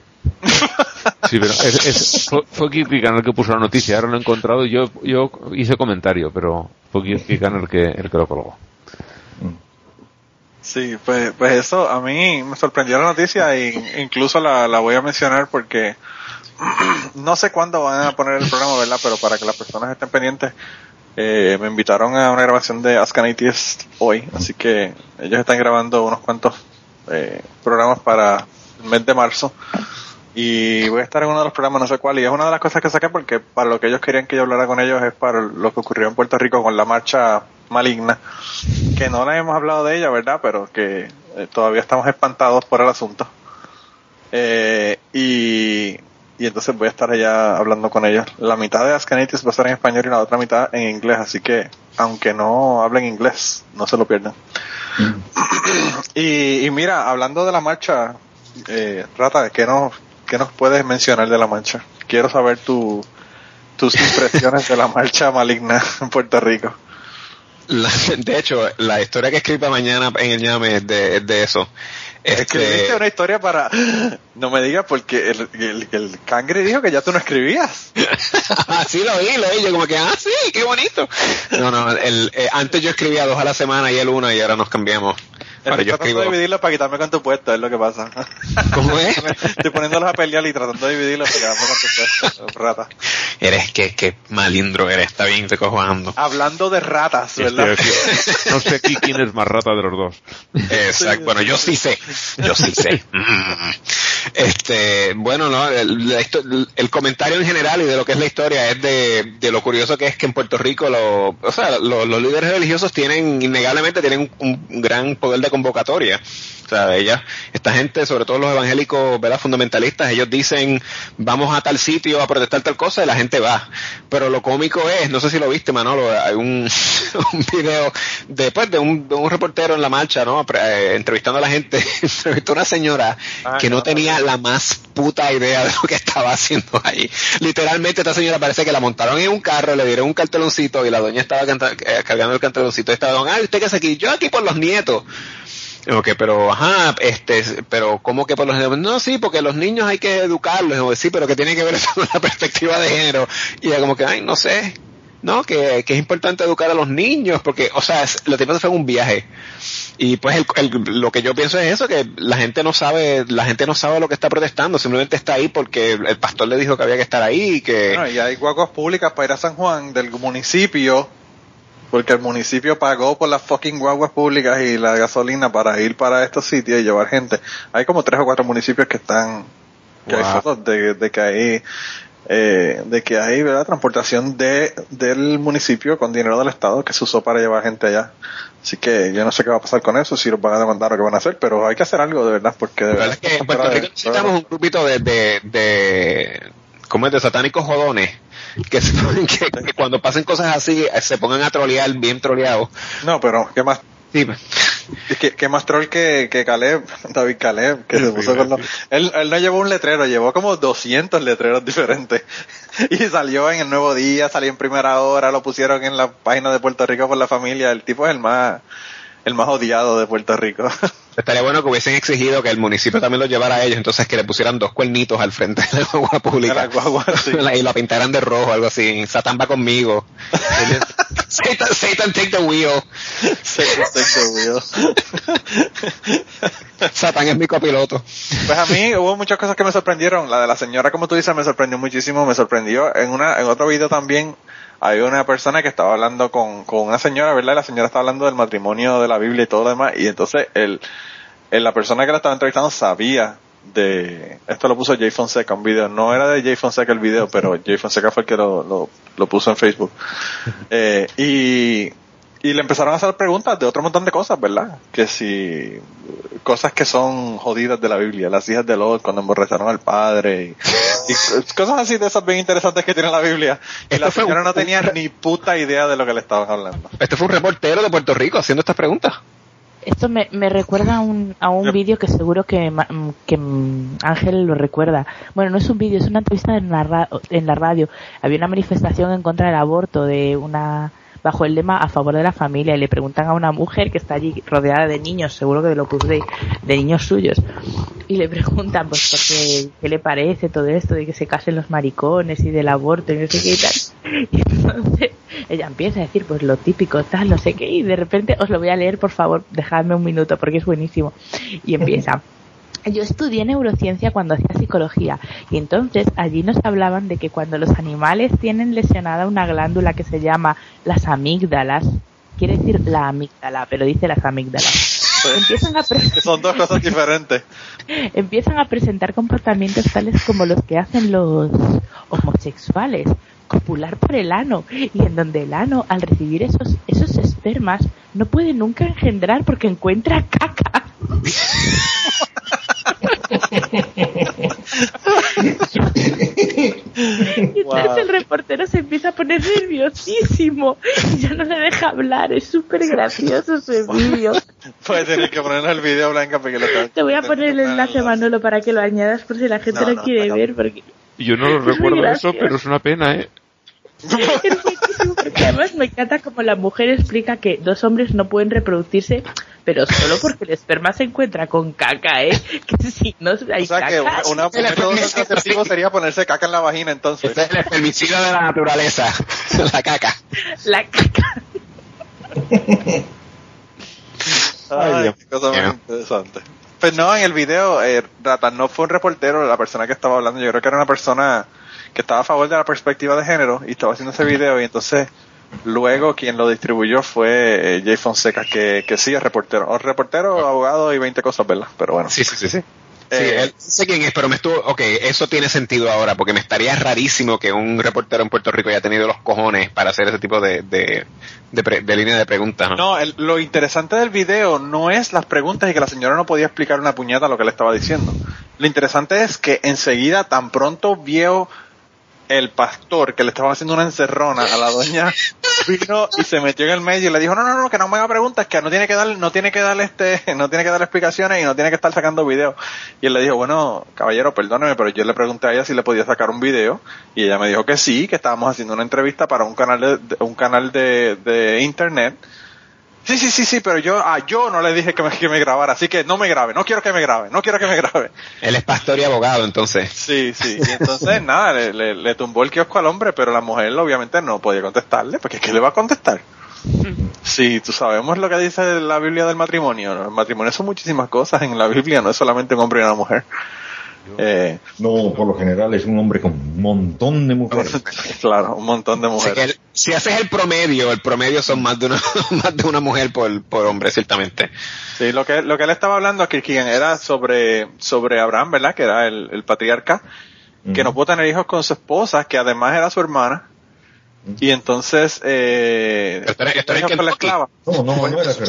Sí, pero es, es- fue, fue el que puso la noticia. Ahora lo he encontrado y yo, yo hice comentario, pero fue Kirkigan el que, el que lo colgó. Sí, pues, pues eso a mí me sorprendió la noticia e incluso la, la voy a mencionar porque no sé cuándo van a poner el programa, ¿verdad? Pero para que las personas estén pendientes, eh, me invitaron a una grabación de Ask an Atheist hoy, así que ellos están grabando unos cuantos eh, programas para el mes de marzo y voy a estar en uno de los programas, no sé cuál, y es una de las cosas que saqué porque para lo que ellos querían que yo hablara con ellos es para lo que ocurrió en Puerto Rico con la marcha maligna, que no le hemos hablado de ella, ¿verdad? Pero que eh, todavía estamos espantados por el asunto. Eh, y, y entonces voy a estar allá hablando con ellos. La mitad de Ascanitis va a estar en español y la otra mitad en inglés, así que aunque no hablen inglés, no se lo pierdan. Y, y mira, hablando de la marcha, eh, Rata, ¿qué nos, ¿qué nos puedes mencionar de la marcha? Quiero saber tu, tus impresiones de la marcha maligna en Puerto Rico. La- de hecho, la historia que escribí para mañana en el llame es de, es de eso. Escribiste Este, una historia para... No me digas porque el, el, el cangre dijo que ya tú no escribías. ah, sí, lo vi, lo vi. Yo como que, ah, sí, qué bonito. No, no, el, eh, antes yo escribía dos a la semana y él una y ahora nos cambiamos. Estoy yo tratando escribo. de dividirlos para quitarme con tu puesto, es lo que pasa. ¿Cómo es? Estoy poniéndolos a pelear y tratando de dividirlos para quedarme con tu puesto, rata. Eres que, que malindro eres, está bien, te cojando. Hablando de ratas, ¿verdad? No sé aquí quién es más rata de los dos. Exacto. Bueno, yo sí sé. Yo sí sé. Mm. Este, bueno, no, el, histo- el comentario en general y de lo que es la historia es de, de lo curioso que es que en Puerto Rico lo, o sea, lo- los líderes religiosos tienen, innegablemente tienen un, un gran poder de convocatoria. O sea, ella, esta gente, sobre todo los evangélicos, ¿verdad? fundamentalistas, ellos dicen, vamos a tal sitio a protestar tal cosa y la gente va. Pero lo cómico es, no sé si lo viste, Manolo, hay un, un video después de un, de un reportero en la marcha, ¿no? Eh, entrevistando a la gente, entrevistó a una señora Ah, que no, no, tenía la más puta idea de lo que estaba haciendo ahí. Literalmente esta señora parece que la montaron en un carro, le dieron un carteloncito y la doña estaba eh, cargando el carteloncito y estaba, ah, ¿usted qué hace aquí? Yo aquí por los nietos. Ok, pero, ajá, este, pero, ¿cómo que por los niños? No, sí, porque los niños hay que educarlos. Sí, pero que tiene que ver eso con la perspectiva de género. Y ella como que, ay, no sé. No, que, que es importante educar a los niños, porque, o sea, lo pasa fue un viaje. Y pues el, el- lo que yo pienso es eso, que la gente no sabe, la gente no sabe lo que está protestando, simplemente está ahí porque el, el pastor le dijo que había que estar ahí y que... Bueno, y hay guaguas públicas para ir a San Juan del municipio, porque el municipio pagó por las fucking guaguas públicas y la gasolina para ir para estos sitios y llevar gente. Hay como tres o cuatro municipios que están, que hay fotos de, de que ahí eh, de que hay ¿verdad? transportación de del municipio con dinero del Estado que se usó para llevar gente allá. Así que yo no sé qué va a pasar con eso, si los van a demandar o qué van a hacer, pero hay que hacer algo de verdad, porque de verdad. verdad es que en Puerto Rico necesitamos un grupito de, de, de ¿cómo es? De satánicos jodones que, se- que, que cuando pasen cosas así eh, se pongan a trolear bien troleados. No, pero ¿qué más? Sí, ¿Qué, qué más troll que, que Caleb, David Caleb, que se puso con los- él, él no llevó un letrero, llevó como 200 letreros diferentes. Y salió en el Nuevo Día, salió en primera hora, lo pusieron en la página de Puerto Rico por la familia. El tipo es el más, el más odiado de Puerto Rico. estaría bueno que hubiesen exigido que el municipio también lo llevara a ellos, entonces que le pusieran dos cuernitos al frente de la guagua la pública. guagua, sí. y la pintaran de rojo, algo así. Satán va conmigo. Satan, Satan take the wheel. Se- se- se olvidó. Satán es mi copiloto. Pues a mí hubo muchas cosas que me sorprendieron. La de la señora, como tú dices, me sorprendió muchísimo. Me sorprendió en una, en otro video también. Hay una persona que estaba hablando con, con una señora, ¿verdad? Y la señora estaba hablando del matrimonio, de la Biblia y todo lo demás. Y entonces el, el- la persona que la estaba entrevistando sabía de, esto lo puso Jay Fonseca, un video. No era de Jay Fonseca el video, pero Jay Fonseca fue el que lo, lo, lo puso en Facebook. Eh, y, y le empezaron a hacer preguntas de otro montón de cosas, ¿verdad? Que si cosas que son jodidas de la Biblia, las hijas de Lot cuando emborracharon al padre y, y cosas así de esas bien interesantes que tiene la Biblia. Y Esto la señora un- no tenía ni puta idea de lo que le estaban hablando. Este fue un reportero de Puerto Rico haciendo estas preguntas. Esto me, me recuerda a un, a un vídeo que seguro que, mm, que mm, Ángel lo recuerda. Bueno, no es un vídeo, es una entrevista en la, en la radio. Había una manifestación en contra del aborto de una bajo el lema a favor de la familia y le preguntan a una mujer que está allí rodeada de niños, seguro que de lo de, de niños suyos, y le preguntan pues por qué, qué le parece todo esto de que se casen los maricones y del aborto y no sé qué y tal. Y entonces ella empieza a decir pues lo típico, tal, no sé qué, y de repente os lo voy a leer, por favor, dejadme un minuto porque es buenísimo. Y empieza. Yo estudié neurociencia cuando hacía psicología y entonces allí nos hablaban de que cuando los animales tienen lesionada una glándula que se llama las amígdalas, quiere decir la amígdala, pero dice las amígdalas, empiezan a, Que son dos cosas diferentes. empiezan a presentar comportamientos tales como los que hacen los homosexuales, copular por el ano, y en donde el ano, al recibir esos, esos espermas, no puede nunca engendrar porque encuentra caca. Y entonces Wow. el reportero se empieza a poner nerviosísimo y ya no le deja hablar, es súper gracioso ese vídeo. Puedes tener que poner el video blanca porque lo tengo- Te voy a poner el enlace, Manolo, para que lo añadas por si la gente No, lo no, quiere no. ver, porque Yo no lo Es recuerdo eso, pero es una pena, ¿eh? Es buenísimo, porque además me encanta como la mujer explica que dos hombres no pueden reproducirse, pero solo porque el esperma se encuentra con caca, ¿eh? Que si no hay O sea que caca... una, un método contraceptivo sería ponerse caca en la vagina entonces. Este es el espermicida de la naturaleza, la caca. La caca. Ay, Dios qué cosa más mío. interesante. Pues no, en el video, eh, Rata no fue un reportero, la persona que estaba hablando, yo creo que era una persona que estaba a favor de la perspectiva de género y estaba haciendo ese video y entonces luego quien lo distribuyó fue eh, Jay Fonseca, que, que sí es reportero, o reportero, abogado y 20 cosas, ¿verdad? Pero bueno. Sí, sí, sí, sí. Sí, Eh, él- sé quién es, pero me estuvo, ok, eso tiene sentido ahora, porque me estaría rarísimo que un reportero en Puerto Rico haya tenido los cojones para hacer ese tipo de, de, de, pre- de línea de preguntas. ¿no? No, el- lo interesante del video no es las preguntas y que la señora no podía explicar una puñeta lo que le estaba diciendo. Lo interesante es que enseguida, tan pronto vio el pastor que le estaba haciendo una encerrona a la doña, vino y se metió en el medio y le dijo, no, no, no, que no me haga preguntas, que no tiene que dar, no tiene que dar este, no tiene que dar explicaciones y no tiene que estar sacando videos. Y él le dijo, bueno, caballero, perdóneme, pero yo le pregunté a ella si le podía sacar un video y ella me dijo que sí, que estábamos haciendo una entrevista para un canal de, de- un canal de, de internet. Sí, sí, sí, sí, pero yo, ah, yo no le dije que me, que me grabara, así que no me grabe, no quiero que me grabe, no quiero que me grabe. Él es pastor y abogado, entonces. Sí, sí, y entonces nada, le, le- le tumbó el kiosco al hombre, pero la mujer obviamente no podía contestarle, porque ¿qué le va a contestar? Sí, tú sabemos lo que dice la Biblia del matrimonio, ¿no? el matrimonio son muchísimas cosas en la Biblia, no es solamente un hombre y una mujer. Eh, No, por lo general es un hombre con un montón de mujeres. claro, un montón de mujeres. el- si haces el promedio, el promedio son más de una, más de una mujer por, por hombre, ciertamente. Sí, lo que, lo que él estaba hablando aquí Keegan, era sobre, sobre Abraham, ¿verdad? Que era el, el patriarca. que no pudo tener hijos con su esposa, que además era su hermana. Y entonces, eh, con la esclava. No, no, no era su.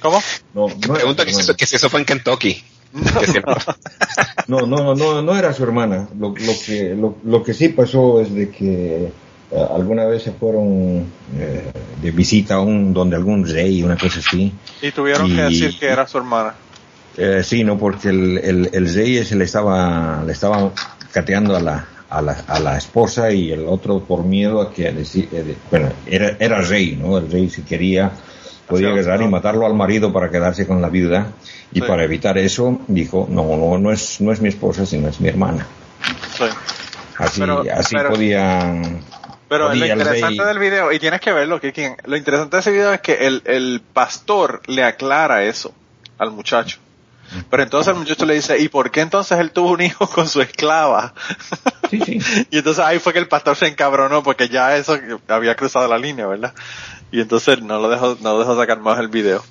¿Cómo? No, no era Pregunta que si eso fue en Kentucky. Si- No, no, no, no era su hermana. Lo, lo que, lo, lo que sí pasó es de que eh, alguna vez se fueron eh, de visita a un, donde algún rey, una cosa así. Y tuvieron que decir que era su hermana. Eh, sí, no, porque el, el, el rey se le estaba, le estaba cateando a la, a la, a la esposa y el otro por miedo a que, eh, bueno, era, era rey, ¿no? El rey si quería podía Hacia agarrar y otro. matarlo al marido para quedarse con la viuda y Sí. para evitar eso dijo, no, no, no es, no es mi esposa, sino es mi hermana. Sí. Así, Pero- así pero- podían. Pero lo podía el interesante del video, y tienes que verlo, que quien, lo interesante de ese video es que el, el pastor le aclara eso al muchacho. Pero entonces el muchacho le dice, ¿y por qué entonces él tuvo un hijo con su esclava? Sí, sí. y entonces ahí fue que el pastor se encabronó porque ya eso había cruzado la línea, ¿verdad? Y entonces no lo dejó, no dejó sacar más el video.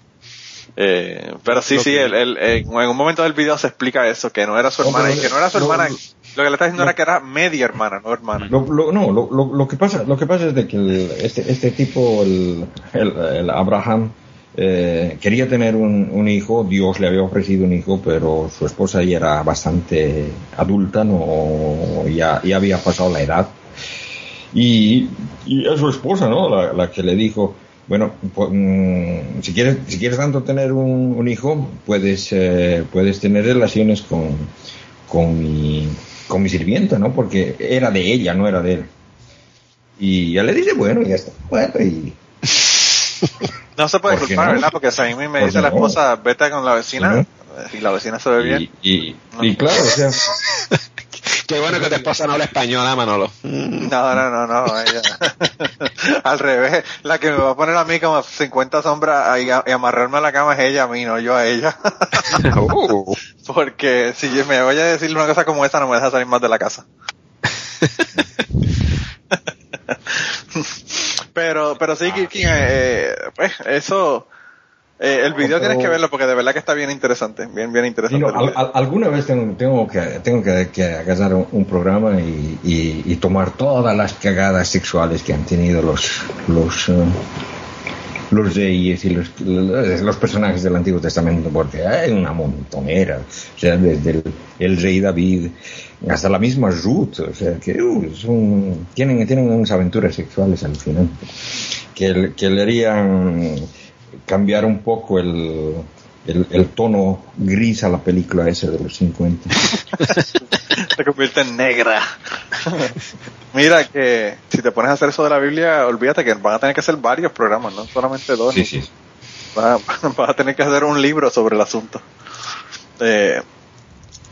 Eh, pero sí, Lo sí, el, el- en, un momento del video se explica eso, que no era su hermana, y que no era su lo- hermana, lo- lo que le está diciendo lo- era que era media hermana, no hermana. Lo, lo- no, lo, lo, lo que pasa, lo que pasa es de que el- este, este tipo, el, el, el Abraham, eh, quería tener un, un hijo, Dios le había ofrecido un hijo, pero su esposa ya era bastante adulta, no, ya, ya había pasado la edad. Y, y es su esposa, ¿no? La, la que le dijo, bueno, pues, mm, si quieres, si quieres tanto tener un, un hijo, puedes, eh, puedes tener relaciones con, con mi, con mi sirvienta, ¿no? Porque era de ella, no era de él. Y ya le dice, bueno, ya está. Bueno, y No se puede ¿Por qué culpar, no? ¿verdad? Porque si a mí me ¿Por dice la esposa, vete con la vecina, y la vecina se ve bien. y, y, y claro, o sea, Qué bueno que tu esposa no habla español, ¿eh, Manolo. No, no, no, no, ella. Al revés, la que me va a poner a mí como 50 sombras y, a- y amarrarme a la cama es ella a mí, no yo a ella. Uh. Porque si me voy a decirle una cosa como esa, no me deja salir más de la casa. pero, pero sí, Kirkin, eh, pues eso, eh, el video tienes que verlo porque de verdad que está bien interesante, bien, bien interesante. al- alguna vez tengo, tengo que, tengo que, que agarrar un, un programa y, y, y tomar todas las cagadas sexuales que han tenido los, los, eh, los reyes y los, los personajes del Antiguo Testamento, porque hay una montonera, o sea, desde el, el rey David hasta la misma Ruth, o sea, que uh, son- tienen, tienen unas aventuras sexuales al final, que, que le harían cambiar un poco el, el, el tono gris a la película esa de los 50. se convierte en negra. Mira que si te pones a hacer eso de la Biblia, olvídate que van a tener que hacer varios programas, no solamente dos. Vas a, vas a tener que hacer un libro sobre el asunto. Eh,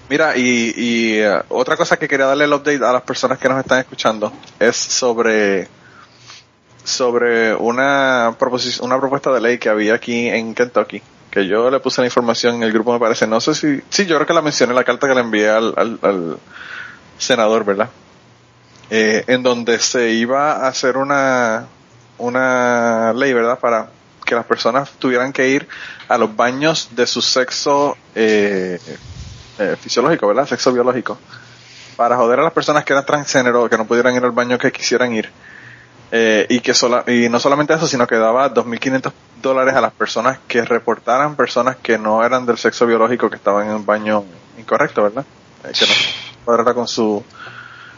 mira, y, y eh, otra cosa que quería darle el update a las personas que nos están escuchando es sobre sobre una una propuesta de ley que había aquí en Kentucky, que yo le puse la información en el grupo, me parece, no sé si, sí, yo creo que la mencioné en la carta que le envié al, al, al senador, ¿verdad? Eh, en donde se iba a hacer una, una ley, ¿verdad? Para que las personas tuvieran que ir a los baños de su sexo eh, eh, fisiológico, ¿verdad? Sexo biológico. Para joder a las personas que eran transgénero, que no pudieran ir al baño que quisieran ir. Eh, y que sola, y no solamente eso, sino que daba 2.500 dólares a las personas que reportaran personas que no eran del sexo biológico que estaban en el baño incorrecto, ¿verdad? Eh, que no cuadrara con su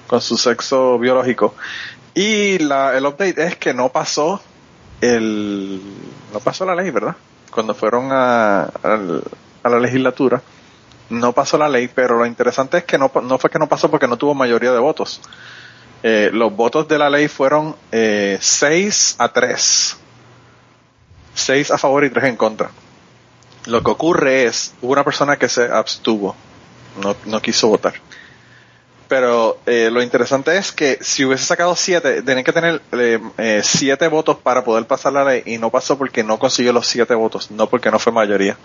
con su sexo biológico. Y la, el update es que no pasó el no pasó la ley, ¿verdad? Cuando fueron a, al- a la legislatura no pasó la ley, pero lo interesante es que no, no fue que no pasó porque no tuvo mayoría de votos. Eh, los votos de la ley fueron eh, 6 a 3. 6 a favor y 3 en contra. Lo que ocurre es, hubo una persona que se abstuvo, no, no quiso votar. Pero eh, lo interesante es que si hubiese sacado 7, tenía que tener 7 votos para poder pasar la ley y no pasó porque no consiguió los 7 votos, no porque no fue mayoría.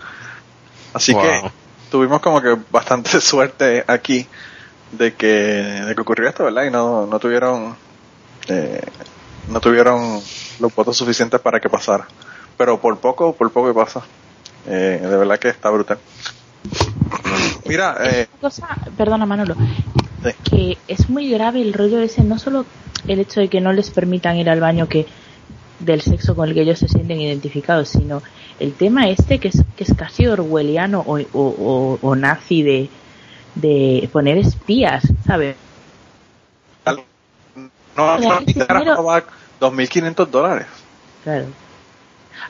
Así Wow. que tuvimos como que bastante suerte aquí de que, de que ocurrió esto, ¿verdad? Y no, no tuvieron, eh, no tuvieron los votos suficientes para que pasara. Pero por poco, por poco que pasa. Eh, de verdad que está brutal. Mira, eh, Cosa, perdona Manolo, que es muy grave el rollo ese, no solo el hecho de que no les permitan ir al baño que del sexo con el que ellos se sienten identificados, sino el tema este que es, que es casi orwelliano o, o, o- o nazi de, de poner espías, ¿sabes? No, no, este robar 2.500 dólares. Claro.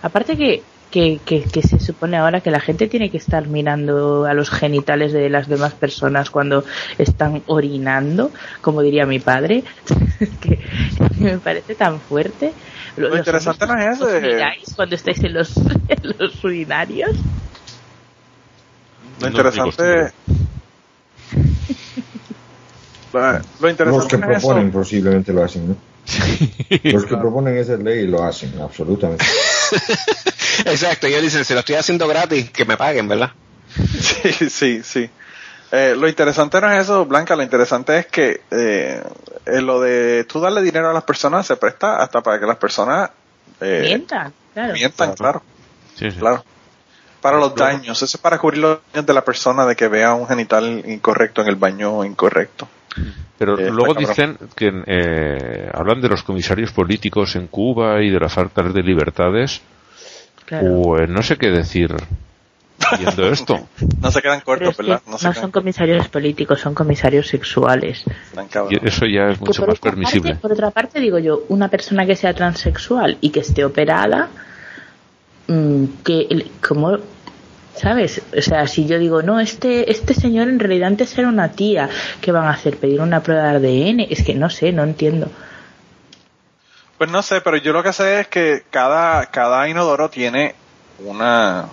Aparte que, que, que, que se supone ahora que la gente tiene que estar mirando a los genitales de las demás personas cuando están orinando, como diría mi padre, que me parece tan fuerte. Lo Los interesante no es ¿os ese. miráis cuando estáis en los, en los urinarios? Lo No interesante. Lo, lo Los interesante que no es eso. proponen posiblemente lo hacen, ¿no? Los que proponen esa ley lo hacen, absolutamente. Exacto, ellos dicen, si lo estoy haciendo gratis, que me paguen, ¿verdad? Sí, sí, sí. Eh, lo interesante no es eso, Blanca, lo interesante es que eh, eh, lo de tú darle dinero a las personas se presta hasta para que las personas eh, Mientan, claro. mientan, claro, Sí, sí. claro. Para los daños, eso es para cubrir los daños de la persona de que vea un genital incorrecto en el baño incorrecto. Pero Eh, luego dicen que eh, hablan de los comisarios políticos en Cuba y de las faltas de libertades. claro. Pues no sé qué decir viendo esto. No se quedan cortos, es que ¿verdad? no, No son comisarios políticos, son comisarios sexuales. Y eso ya es mucho más permisible. parte- por otra parte, digo yo, una persona que sea transexual y que esté operada, que el- como ¿sabes? O sea, si yo digo, no, este este señor en realidad antes era una tía, ¿qué van a hacer? ¿Pedir una prueba de ADN? Es que no sé, no entiendo. Pues no sé, pero yo lo que sé es que cada, cada inodoro tiene una,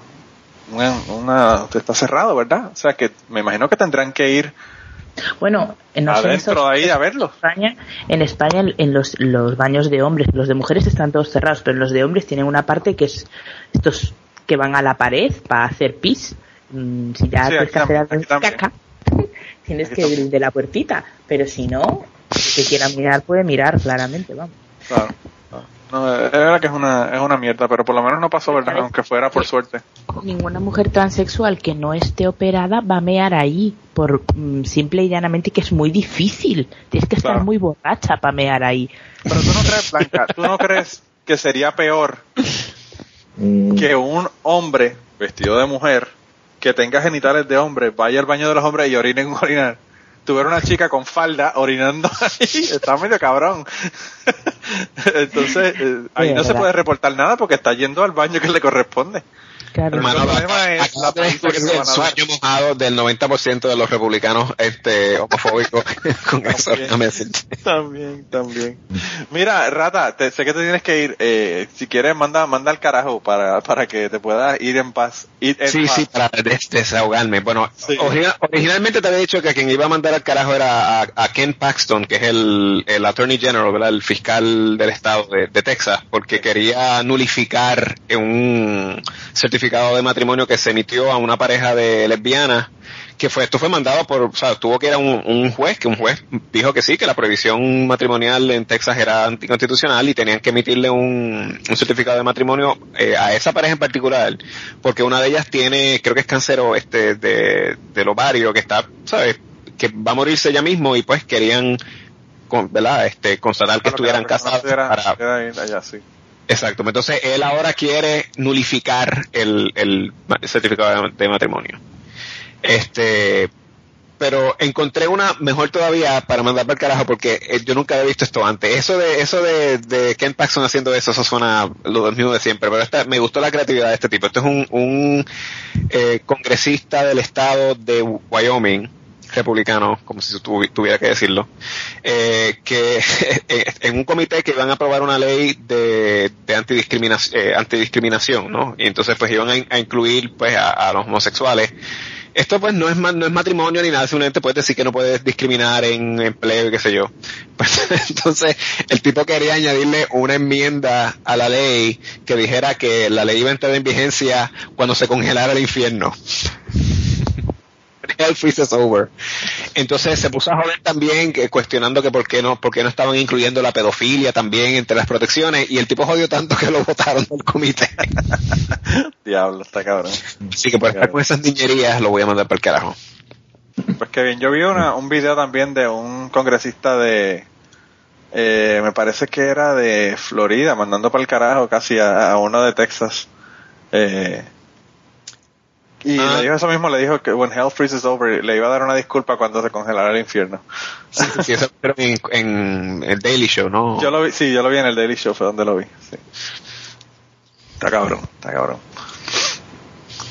una, una, está cerrado, ¿verdad? O sea que me imagino que tendrán que ir Bueno, en no en adentro ahí a verlo. España, en España en los, los baños de hombres, los de mujeres están todos cerrados, pero los de hombres tienen una parte que es estos que van a la pared para hacer pis. Mm, Si ya Sí, tienes aquí que hacer en aquí caca, tienes Aquí que ir de la puertita, pero si no, el que quiera mirar puede mirar claramente, vamos. Claro. No, es verdad que es una, es una mierda, pero por lo menos no pasó, ¿verdad? Aunque fuera por suerte. Ninguna mujer transexual que no esté operada va a mear ahí, por mm, simple y llanamente que es muy difícil. Tienes que estar Claro. muy borracha para mear ahí. Pero tú no crees, Blanca, tú no crees que sería peor Mm, que un hombre vestido de mujer que tenga genitales de hombre vaya al baño de los hombres y orine en un orinar. Tuviera una chica con falda orinando ahí, está medio cabrón. Entonces, eh, ahí Sí, no se puede reportar nada porque está yendo al baño que le corresponde. Claro. Hermano, el problema es la de paliza que se el van a dar. sueño mojado del 90% de los republicanos este, homofóbicos con eso, También. También, también. Mira, Rata, te- sé que te tienes que ir. Eh, si quieres, manda, manda al carajo para, para que te puedas ir en paz. Ir en Sí, paz. sí, para des- desahogarme. Bueno, Sí. origina- originalmente te había dicho que quien iba a mandar al carajo era a, a Ken Paxton, que es el, el Attorney General, ¿verdad? el fiscal del estado de, de Texas, porque quería nulificar un certificado de matrimonio que se emitió a una pareja de lesbianas que fue esto fue mandado por o sea tuvo que ir a un, un juez que un juez dijo que sí que la prohibición matrimonial en Texas era anticonstitucional y tenían que emitirle un, un certificado de matrimonio eh, a esa pareja en particular porque una de ellas tiene creo que es cáncer o, este de, del ovario que está sabes que va a morirse ella mismo y pues querían con, ¿verdad? este constatar que estuvieran pudiera- para, allá, sí. Exacto, entonces él ahora quiere nulificar el, el certificado de, matrimonio. Este, pero encontré una mejor todavía para mandar para el carajo porque eh, yo nunca había visto esto antes. Eso de eso de, de Ken Paxton haciendo eso, eso suena lo mismo de siempre, pero me gustó la creatividad de este tipo. Este es un, un eh, congresista del estado de Wyoming, republicano, como si tu- tuviera que decirlo, eh, que en un comité que iban a aprobar una ley de, de antidiscriminación, eh, antidiscriminación, ¿no? Y entonces pues iban a, in- a incluir pues a, los homosexuales. Esto pues no es no es matrimonio ni nada, simplemente puedes decir que no puedes discriminar en empleo y qué sé yo. Pues, entonces el tipo quería añadirle una enmienda a la ley que dijera que la ley iba a entrar en vigencia cuando se congelara el infierno. Hell freezes over. Entonces se puso a joder también que, cuestionando que por qué no, por qué no estaban incluyendo la pedofilia también entre las protecciones y el tipo jodió tanto que lo votaron del comité. Diablo, está cabrón. Así que por estar con esas niñerías lo voy a mandar para el carajo. Pues que bien, yo vi una, un video también de un congresista de, eh, me parece que era de Florida, mandando para el carajo casi a, a uno de Texas. Eh, y Ah. le dijo eso mismo, le dijo que when hell freezes over, le iba a dar una disculpa cuando se congelara el infierno. Sí, sí, eso pero en, en el Daily Show, ¿no? Yo lo vi, sí, yo lo vi en el Daily Show, fue donde lo vi. sí. Está cabrón, está cabrón.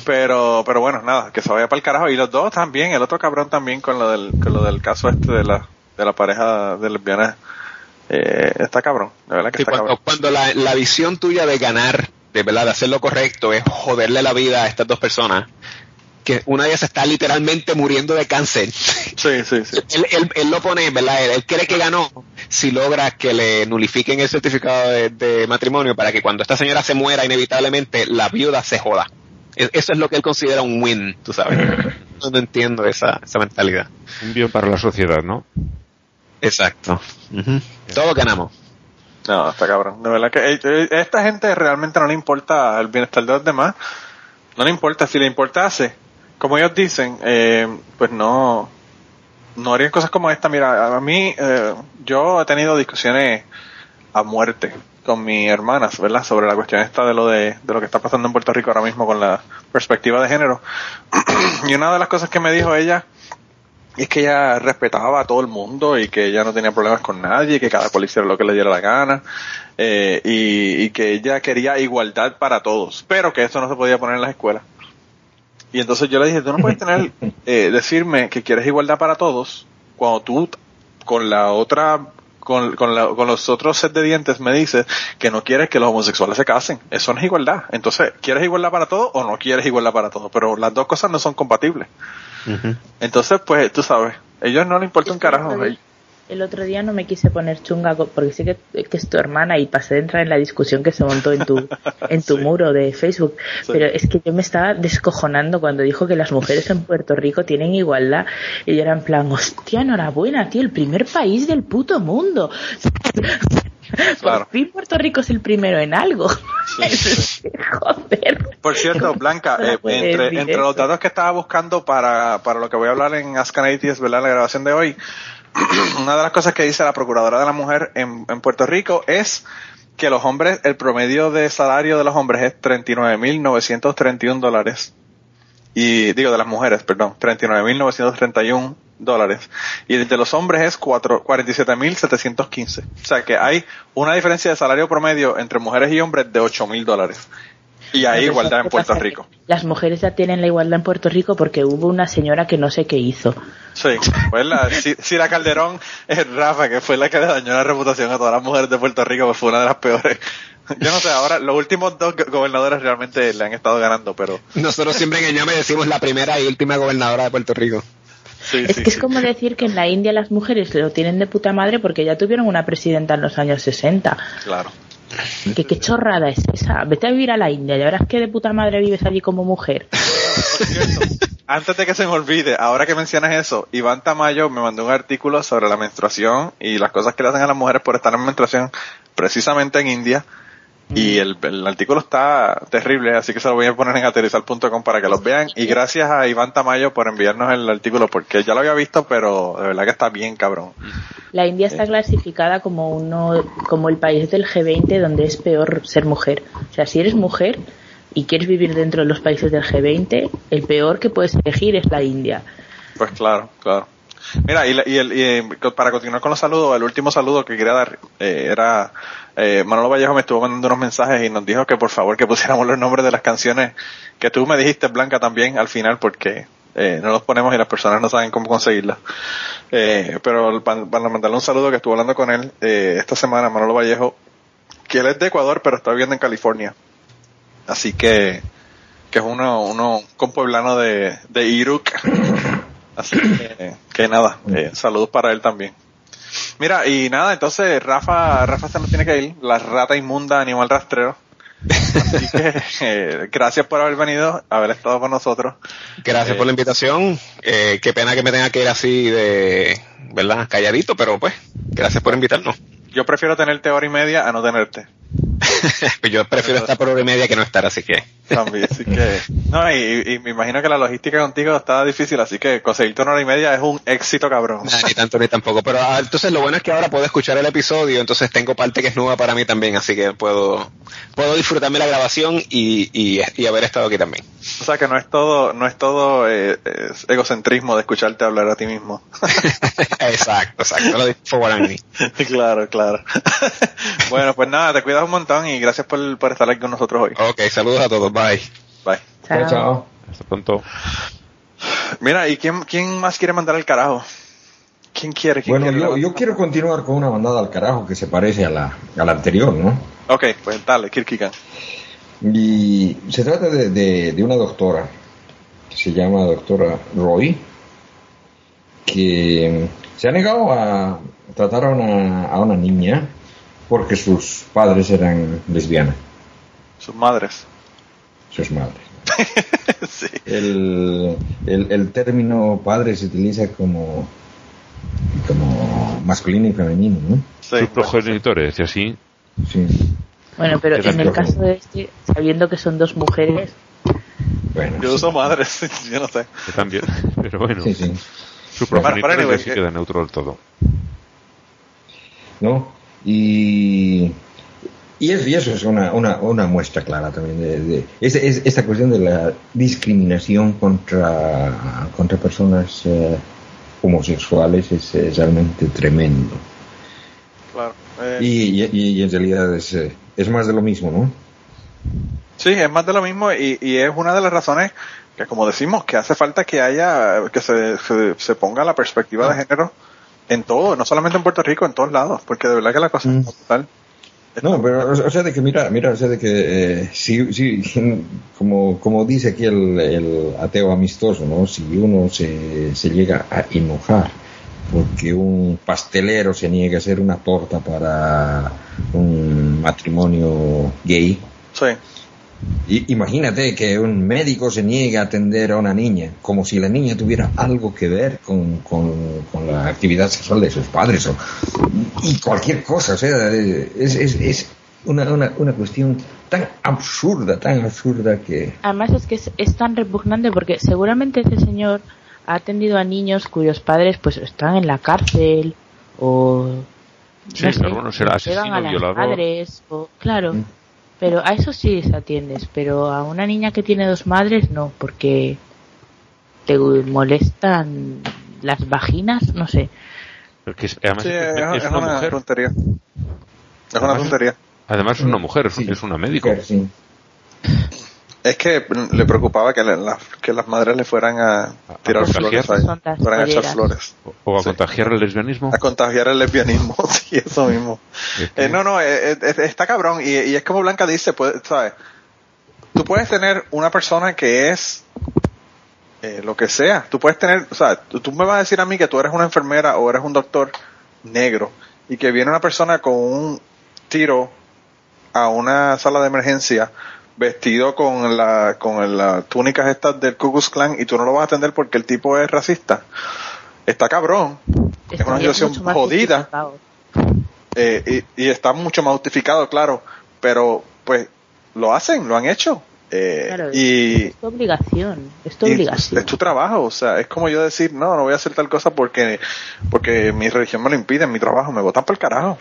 Pero, pero bueno, nada, que se vaya para el carajo. Y los dos también, el otro cabrón también con lo del, con lo del caso este de la, de la pareja de lesbianas. Eh, está cabrón, de verdad que Sí, está cuando, cabrón. cuando la, la visión tuya de ganar, de verdad, de hacer lo correcto, es joderle la vida a estas dos personas, que una de ellas está literalmente muriendo de cáncer. Sí, sí, sí. él, él, él lo pone, ¿verdad? Él, él cree que ganó si logra que le nulifiquen el certificado de, de matrimonio para que cuando esta señora se muera inevitablemente, la viuda se joda. E- Eso es lo que él considera un win, tú sabes. No, no entiendo esa, esa mentalidad. Un bien para la sociedad, ¿no? Exacto. Todos ganamos. No, está cabrón. De verdad que eh, esta gente realmente no le importa el bienestar de los demás. No le importa. Si le importase, como ellos dicen, eh, pues no, no harían cosas como esta. Mira, a mí, eh, yo he tenido discusiones a muerte con mis hermanas, ¿verdad? Sobre la cuestión esta de lo de, de lo que está pasando en Puerto Rico ahora mismo con la perspectiva de género. y una de las cosas que me dijo ella es que ella respetaba a todo el mundo y que ella no tenía problemas con nadie, que cada cual hiciera lo que le diera la gana, eh, y, y que ella quería igualdad para todos, pero que eso no se podía poner en las escuelas. Y entonces yo le dije, tú no puedes tener, eh, decirme que quieres igualdad para todos, cuando tú con la otra, con, con, la- con los otros set de dientes me dices que no quieres que los homosexuales se casen. Eso no es igualdad. Entonces, ¿quieres igualdad para todos o no quieres igualdad para todos? Pero las dos cosas no son compatibles. Entonces, pues, tú sabes, ellos no les importa un el carajo. otro día- El otro día no me quise poner chunga porque sé que, que es tu hermana y pasé de entrar en la discusión que se montó en tu, en tu Sí. muro de Facebook. Sí. Pero es que yo me estaba descojonando cuando dijo que las mujeres en Puerto Rico tienen igualdad. Y yo era en plan, hostia, enhorabuena, tío, el primer país del puto mundo. Claro. Por fin Puerto Rico es el primero en algo. Joder. Por cierto, Blanca, eh, entre, los datos que estaba buscando para, para lo que voy a hablar en Ask an Atheist, ¿verdad? La grabación de hoy, una de las cosas que dice la Procuradora de la Mujer en, en Puerto Rico es que los hombres, el promedio de salario de los hombres es 39.931 dólares. Y digo, de las mujeres, perdón, 39.931 dólares. Y de los hombres es cuatro- 47.715. O sea que hay una diferencia de salario promedio entre mujeres y hombres de 8.000 dólares. Y hay Pero igualdad ¿sabes en Puerto? Rico. Las mujeres ya tienen la igualdad en Puerto Rico porque hubo una señora que no sé qué hizo. Sí, pues la, la Calderón, eh, Rafa, que fue la que le dañó la reputación a todas las mujeres de Puerto Rico, pues fue una de las peores. Yo no sé, ahora los últimos dos go- gobernadores realmente le han estado ganando, pero Nosotros siempre en el llame decimos la primera y última gobernadora de Puerto Rico. Sí, Es sí, que es sí. como decir que en la India las mujeres lo tienen de puta madre porque ya tuvieron una presidenta en los años 60. Claro. Que qué chorrada es esa. Vete a vivir a la India, ya verás que de puta madre vives allí como mujer. Por cierto, antes de que se me olvide, ahora que mencionas eso, Iván Tamayo me mandó un artículo sobre la menstruación y las cosas que le hacen a las mujeres por estar en menstruación, precisamente en India. Y el, el artículo está terrible, así que se lo voy a poner en aterrizar.com para que los vean. Y gracias a Iván Tamayo por enviarnos el artículo, porque ya lo había visto, pero de verdad que está bien cabrón. La India está clasificada como uno, como el país del G20 donde es peor ser mujer. O sea, si eres mujer y quieres vivir dentro de los países del G20, el peor que puedes elegir es la India. Pues claro, claro. Mira, y, la- y el- y, eh, para continuar con los saludos, el último saludo que quería dar eh, era eh, Manolo Vallejo me estuvo mandando unos mensajes y nos dijo que por favor que pusiéramos los nombres de las canciones que tú me dijiste, Blanca, también al final porque eh, no los ponemos y las personas no saben cómo conseguirlas. Eh, pero para, mandarle un saludo que estuve hablando con él eh, esta semana, Manolo Vallejo, que él es de Ecuador pero está viviendo en California. Así que que es uno, uno compueblano de, de Iruk. Así que, que nada, eh, saludos para él también. Mira, y nada, entonces Rafa, Rafa se nos tiene que ir, la rata inmunda animal rastrero. Así que eh, gracias por haber venido, haber estado con nosotros. Gracias Eh, por la invitación. Eh, qué pena que me tenga que ir así de, ¿verdad? Calladito, pero pues, gracias por invitarnos. Yo prefiero tenerte hora y media a no tenerte. Pues yo prefiero estar por hora y media que no estar, así que. También, así que, no, y, y me imagino que la logística contigo está difícil, así que conseguirte una hora y media es un éxito cabrón. Nah, ni tanto ni tampoco. Pero ah, entonces lo bueno es que ahora puedo escuchar el episodio, entonces tengo parte que es nueva para mí también, así que puedo, puedo disfrutarme la grabación y, y, y haber estado aquí también. O sea que no es todo, no es todo eh, es egocentrismo de escucharte hablar a ti mismo. exacto, exacto. Lo for what I mean. claro, claro. bueno, pues nada, te cuidas un montón y gracias por, por estar aquí con nosotros hoy. Ok, saludos a todos, bye. Bye. Chao, chao. Hasta pronto. Mira, ¿y quién, quién más quiere mandar al carajo? ¿Quién quiere? ¿Quién Bueno, quiere? yo, yo quiero continuar con una bandada al carajo que se parece a la, a la anterior, ¿no? Ok, pues dale, Kirkigan. Y se trata de, de- de una doctora que se llama doctora Roy, que se ha negado a tratar a una, a una niña porque sus padres eran lesbianas, Sus madres. sus madres. sí. El, el, el término padre se utiliza como, como masculino y femenino, ¿no? Sí, Sus progenitores, y así. Sí. Bueno, pero en el caso de este, sabiendo que son dos mujeres, Bueno, Yo sí. uso madres, yo no sé. también. Pero bueno, Sí, sí. sus Bueno, sí que- queda neutro del todo. ¿no? Y, y, eso, y eso es una, una, una muestra clara también de, de- es- es- esta cuestión de la discriminación contra, contra personas eh, homosexuales es, es realmente tremendo. Claro. Eh, Y, y- y en realidad es, eh, es más de lo mismo, ¿no? Sí, es más de lo mismo y, y es una de las razones que, como decimos, que hace falta que haya, que se, se, se ponga la perspectiva de género en todo, no solamente en Puerto Rico, en todos lados, porque de verdad que la cosa Mm. es total. No, pero o sea de que mira, mira, o sea de que eh, si, si como, como dice aquí el, el ateo amistoso, ¿no? Si uno se, se llega a enojar porque un pastelero se niega a hacer una torta para un matrimonio gay, Sí, i- imagínate que un médico se niega a atender a una niña, como si la niña tuviera algo que ver con, con, con la actividad sexual de sus padres o, y cualquier cosa. O sea, es, es, es una, una, una cuestión tan absurda, tan absurda que... además es que es, es tan repugnante porque seguramente ese señor ha atendido a niños cuyos padres pues están en la cárcel o Sí, alguno será pegan asesino, a las violador. madres o claro Mm. Pero a eso sí les atiendes pero a una niña que tiene dos madres no porque te molestan las vaginas no sé Porque es- además sí, es, es, es es una, una mujer. tontería. Es una Además- tontería. Además es una mujer, Sí. es una médico. Sí. Es que le preocupaba que, le- la- que las madres le fueran a tirar flores fueran a echar flores, O, o a Sí. contagiar el lesbianismo. a contagiar el lesbianismo, sí, eso mismo. Es que- Eh, no, no, eh, eh, eh, está cabrón. Y, y es como Blanca dice, puede, ¿sabes? Tú puedes tener una persona que es eh, lo que sea. Tú puedes tener, o sea, tú, tú me vas a decir a mí que tú eres una enfermera o eres un doctor negro y que viene una persona con un tiro a una sala de emergencia vestido con la con las túnicas estas del Ku Klux Klan y tú no lo vas a atender porque el tipo es racista. Está cabrón. Es una situación jodida. Eh, y, y está mucho más justificado, claro, pero pues lo hacen, lo han hecho. Eh, Claro, y, es tu obligación es tu obligación es tu trabajo, o sea, es como yo decir, no, no voy a hacer tal cosa porque, porque mi religión me lo impide, en mi trabajo, me botan por el carajo.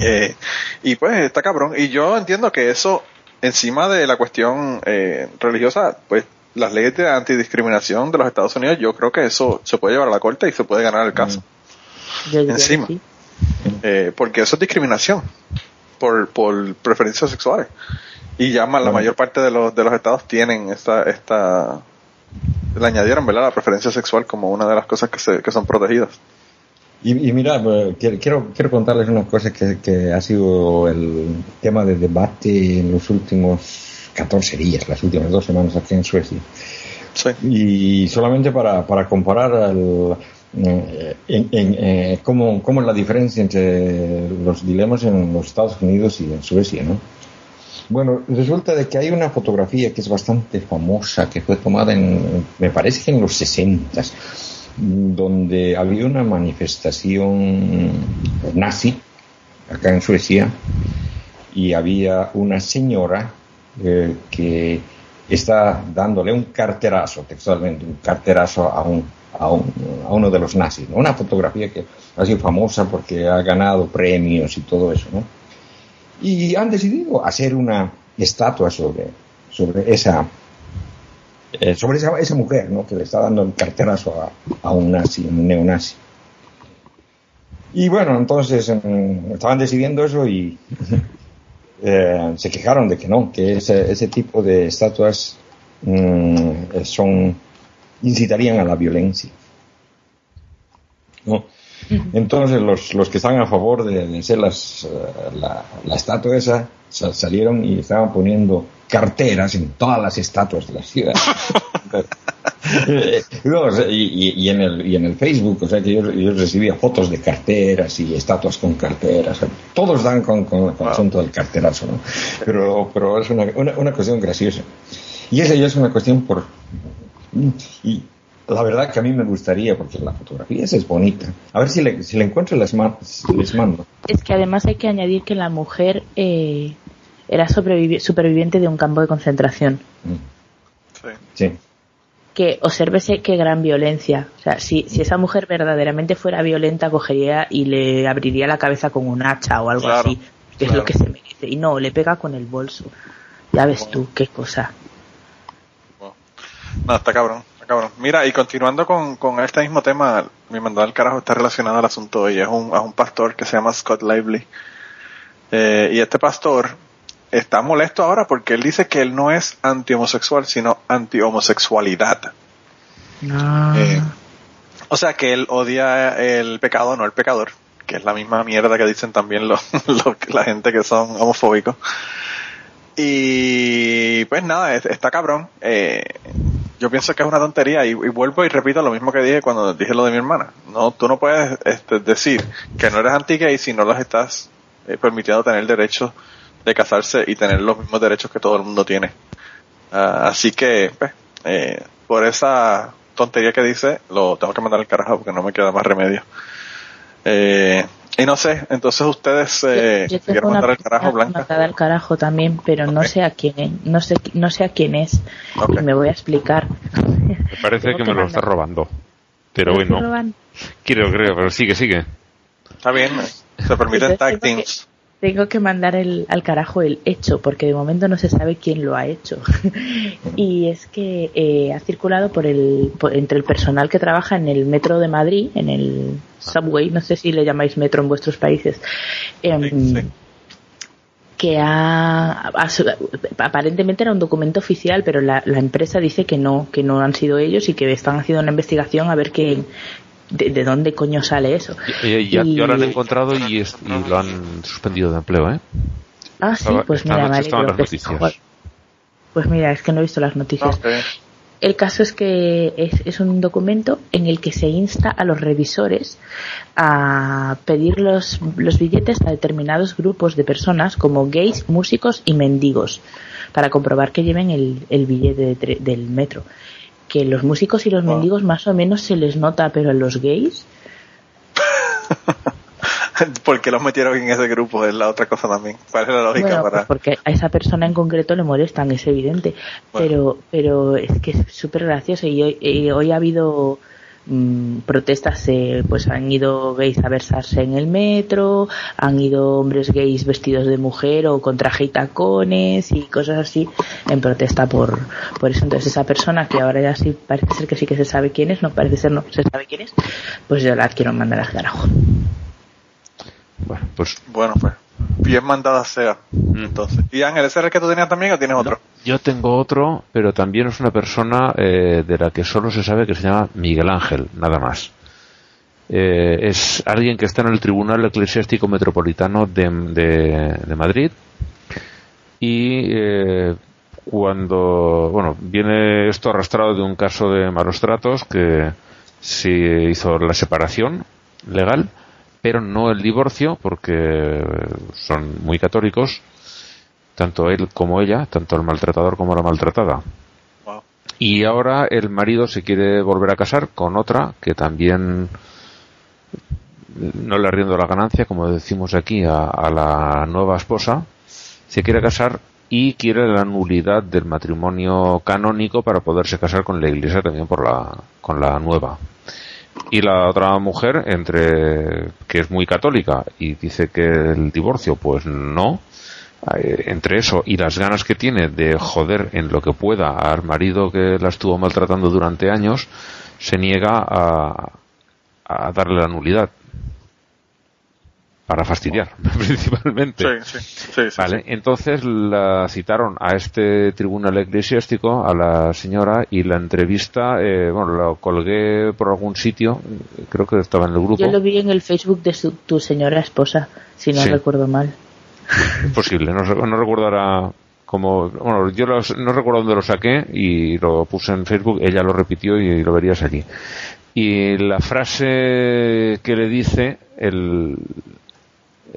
Eh, y pues está cabrón. Y yo entiendo que eso, encima de la cuestión eh, religiosa, pues las leyes de antidiscriminación de los Estados Unidos, yo creo que eso se puede llevar a la corte y se puede ganar el caso. Encima. sí. Eh, porque eso es discriminación por, por preferencias sexuales. Y ya la mayor parte de los, de los estados tienen esta, esta, le añadieron, ¿verdad? La preferencia sexual como una de las cosas que, se, que son protegidas. Y, y mira, eh, quiero- quiero, contarles una cosa que, que ha sido el tema de debate en los últimos 14 días, las últimas dos semanas aquí en Suecia. Sí. Y solamente para, para comparar al, eh, en, en, eh, cómo, cómo es la diferencia entre los dilemas en los Estados Unidos y en Suecia, ¿no? Bueno, resulta de que hay una fotografía que es bastante famosa, que fue tomada en, me parece que en los 60 donde había una manifestación nazi acá en Suecia y había una señora eh, que está dándole un carterazo, textualmente, un carterazo a, un, a, un, a uno de los nazis. Una fotografía que ha sido famosa porque ha ganado premios y todo eso. Y han decidido hacer una estatua sobre, sobre esa eh, sobre esa, esa, mujer ¿no? que le está dando el carterazo a, a un nazi, un neonazi. Y bueno, entonces um, estaban decidiendo eso y eh, se quejaron de que no, que ese, ese tipo de estatuas um, son incitarían a la violencia. ¿no? Entonces los, los que están a favor de, de hacer las, uh, la, la, estatua esa salieron y estaban poniendo carteras en todas las estatuas de la ciudad. no, o sea, y, y, en el, y en el Facebook, o sea que yo, yo, recibía fotos de carteras y estatuas con carteras. Todos dan con, con, con el asunto del carterazo, ¿no? Pero, pero es una, una, una cuestión graciosa. Y esa ya es una cuestión por... Y, la verdad que a mí me gustaría, porque la fotografía esa es bonita. A ver si le, si le encuentro les mando. Es que además hay que añadir que la mujer eh, era sobrevivi superviviente de un campo de concentración. Sí. sí. Que obsérvese qué gran violencia. O sea, si, si esa mujer verdaderamente fuera violenta, cogería y le abriría la cabeza con un hacha o algo Claro, así, que es claro. lo que se merece. Y no, le pega con el bolso. Ya ves tú, qué cosa. No, está cabrón, está cabrón. Mira, y continuando con, con este mismo tema, mi mandado al carajo está relacionado al asunto de hoy. Es un, es un pastor que se llama Scott Lively. Eh, y este pastor está molesto ahora porque él dice que él no es anti-homosexual, sino anti-homosexualidad. Ah. Eh, o sea que él odia el pecado, no el pecador, que es la misma mierda que dicen también los, los- la gente que son homofóbicos. Y pues nada, es- está cabrón. Eh, yo pienso que es una tontería y, y vuelvo y repito lo mismo que dije cuando dije lo de mi hermana. No, tú no puedes este, decir que no eres anti-gay si no los estás eh, permitiendo tener derecho de casarse y tener los mismos derechos que todo el mundo tiene. Ah, así que, pues, eh, por esa tontería que dice, lo tengo que mandar al carajo porque no me queda más remedio. Eh, y no sé, entonces ustedes eh, Yo quieren mandar al carajo Blanca. al carajo también, pero no sé a quién, no sé, no sé a quién es. Y me voy a explicar. Me parece que me lo está robando. Pero bueno, quiero, creo, pero sigue, sigue. Está bien, se permiten tag teams. Tengo que mandar el, al carajo el hecho, porque de momento no se sabe quién lo ha hecho. y es que eh, ha circulado por el, por- entre el personal que trabaja en el metro de Madrid, en el subway, no sé si le llamáis metro en vuestros países, Sí, sí. que ha, ha aparentemente era un documento oficial, pero la, la empresa dice que no, que no han sido ellos y que están haciendo una investigación a ver qué, de, de dónde coño sale eso. Ya, Y- ya lo han encontrado y, es- y lo han suspendido de empleo, ¿eh? Ah, sí, Estaba- pues esta mira, vale. creo las que-. Pues mira, es que no he visto las noticias. El caso es que es, es un documento en el que se insta a los revisores a pedir los, los billetes a determinados grupos de personas como gays, músicos y mendigos para comprobar que lleven el, el billete de tre- del metro. Que los músicos y los Wow. mendigos más o menos se les nota, pero a los gays ¿Por qué los metieron en ese grupo? Es la otra cosa también. ¿Cuál es la lógica Bueno, para...? pues porque a esa persona en concreto le molestan, es evidente. Bueno. Pero, pero es que es súper gracioso y hoy, y hoy ha habido mm, protestas, eh, pues han ido gays a versarse en el metro, han ido hombres gays vestidos de mujer o con traje y tacones y cosas así en protesta por, por eso. Entonces esa persona que ahora ya sí parece ser que sí que se sabe quién es, no parece ser no se sabe quién es, pues yo la quiero mandar al carajo. Bueno, pues Bueno, pues, bien mandada sea. Entonces, ¿y Ángel, ese era el que tú tenías también o tienes otro? yo tengo otro, pero también es una persona eh, de la que solo se sabe que se llama Miguel Ángel, nada más. Eh, es alguien que está en el Tribunal Eclesiástico Metropolitano de, de- de Madrid y eh, cuando, bueno, viene esto arrastrado de un caso de malos tratos que se hizo la separación legal, pero no el divorcio porque son muy católicos, tanto él como ella, tanto el maltratador como la maltratada. Wow. Y ahora el marido se quiere volver a casar con otra que también no le arriendo la ganancia, como decimos aquí, a, a la nueva esposa. se quiere casar y quiere la nulidad del matrimonio canónico para poderse casar con la iglesia también por la, con la nueva. Y la otra mujer, entre que es muy católica y dice que el divorcio, pues no, eh, entre eso y las ganas que tiene de joder en lo que pueda al marido que la estuvo maltratando durante años, se niega a, a darle la nulidad para fastidiar principalmente. Sí, sí, sí, sí, Vale, entonces la citaron a este tribunal eclesiástico, a la señora, y la entrevista, eh, bueno, la colgué por algún sitio, creo que estaba en el grupo. Yo lo vi en el Facebook de su- tu señora esposa, si no Sí. recuerdo mal. Es posible, no, no recuerdo ahora cómo, bueno, yo los- no recuerdo dónde lo saqué y lo puse en Facebook, ella lo repitió y lo verías allí. Y la frase que le dice el,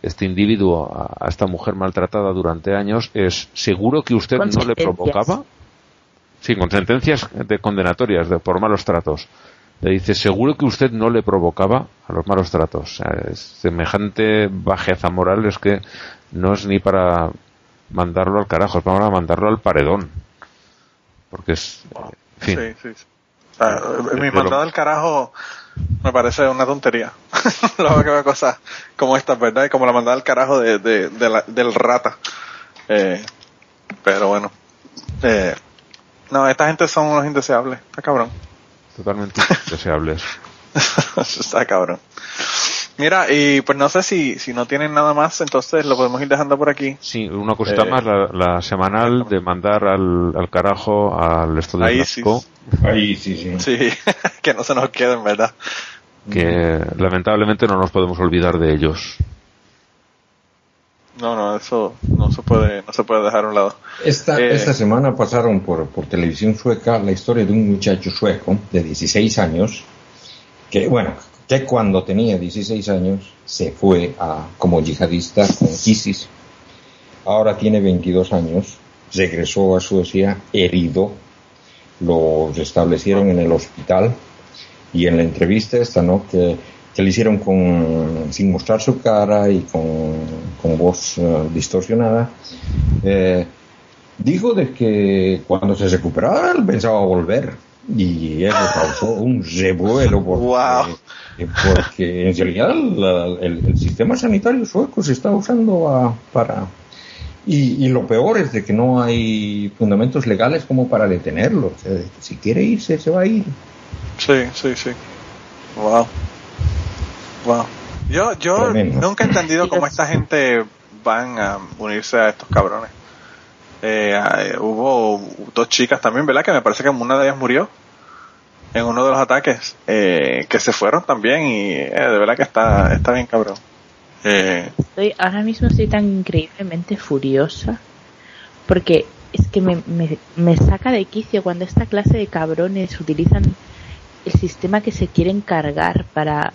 este individuo a, a esta mujer maltratada durante años es, ¿seguro que usted no le provocaba? Sí, con sentencias de condenatorias de, por malos tratos. Le dice, ¿seguro que usted no le provocaba a los malos tratos? O sea, es semejante bajeza moral es que no es ni para mandarlo al carajo, es para mandarlo al paredón. Porque es... en fin. Sí, sí, sí. O sea, De- mi mandado lo- al carajo me parece una tontería. Luego que veo cosas como estas, ¿verdad? Y como la mandada al carajo de, de, de la- del rata. Eh, pero bueno. Eh, no, esta gente son unos indeseables. Está cabrón. Totalmente deseables. Está cabrón. Mira, y pues no sé si, si no tienen nada más, entonces lo podemos ir dejando por aquí. Sí, una cosita Eh, más, la, la semanal de mandar al, al carajo al estudio Ahí sí. Ahí sí, sí. Sí, que no se nos queden, ¿verdad? que lamentablemente no nos podemos olvidar de ellos. No, no, eso no se puede, no se puede dejar a un lado. Esta, Eh. esta semana pasaron por, por televisión sueca la historia de un muchacho sueco de 16 años que, bueno, que cuando tenía 16 años se fue a, como yihadista con ISIS. Ahora tiene 22 años, regresó a Suecia herido, lo restablecieron en el hospital y en la entrevista esta, ¿no? Que, le hicieron con, sin mostrar su cara y con, con voz eh, distorsionada, eh, dijo de que cuando se recuperara él pensaba volver y eso causó un revuelo porque, Wow. eh, porque en realidad la- el, el sistema sanitario sueco se está usando a- para y, y lo peor es de que no hay fundamentos legales como para detenerlo. O sea, si quiere irse, se va a ir. Sí, sí, sí. Wow. Wow. Yo, yo Tremendo. nunca he entendido cómo esta gente van a unirse a estos cabrones. Eh, eh, hubo dos chicas también, ¿verdad? Que me parece que una de ellas murió en uno de los ataques, eh, que se fueron también y eh, de verdad que está, está bien cabrón. Eh, Estoy, ahora mismo estoy tan increíblemente furiosa porque es que me, me, me saca de quicio cuando esta clase de cabrones utilizan el sistema que se quieren cargar para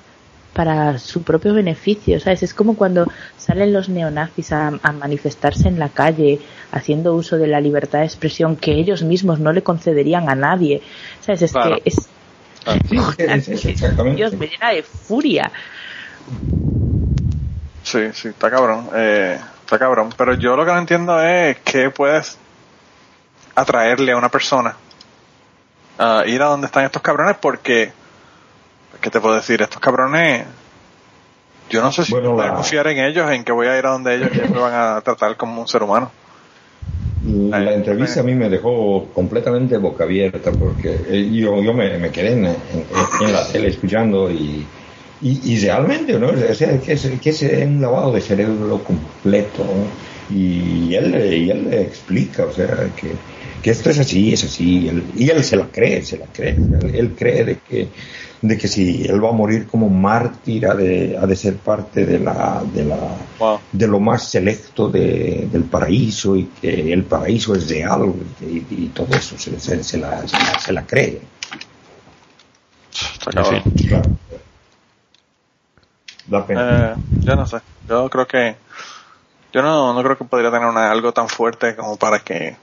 para su propio beneficio, ¿sabes? Es como cuando salen los neonazis a, a manifestarse en la calle haciendo uso de la libertad de expresión que ellos mismos no le concederían a nadie, ¿sabes? Es Claro. que es, Sí, es, es- exactamente. Dios, me llena de furia. Sí, sí, está cabrón. Eh, está cabrón. Pero yo lo que no entiendo es qué puedes atraerle a una persona a ir a donde están estos cabrones porque, ¿qué te puedo decir? Estos cabrones, yo no sé si Bueno, voy a la- confiar en ellos, en que voy a ir a donde ellos y me van a tratar como un ser humano. La entrevista a mí me dejó completamente boca abierta porque eh, yo, yo me, me quedé en, en- en la tele escuchando y, y, y realmente, ¿no? O sea, que es, que es un lavado de cerebro completo ¿no? y él, y él le explica, o sea, que, que esto es así, es así, y él, y él se la cree, se la cree, él, él cree de que de que si él va a morir como mártir ha de, ha de ser parte de la, de la Wow. de lo más selecto de- del paraíso y que el paraíso es real y, y todo eso se, se- se la, se, la, se la cree. Sí. Claro. Pena. Eh, yo no sé. Yo creo que, yo no, no creo que podría tener una, algo tan fuerte como para que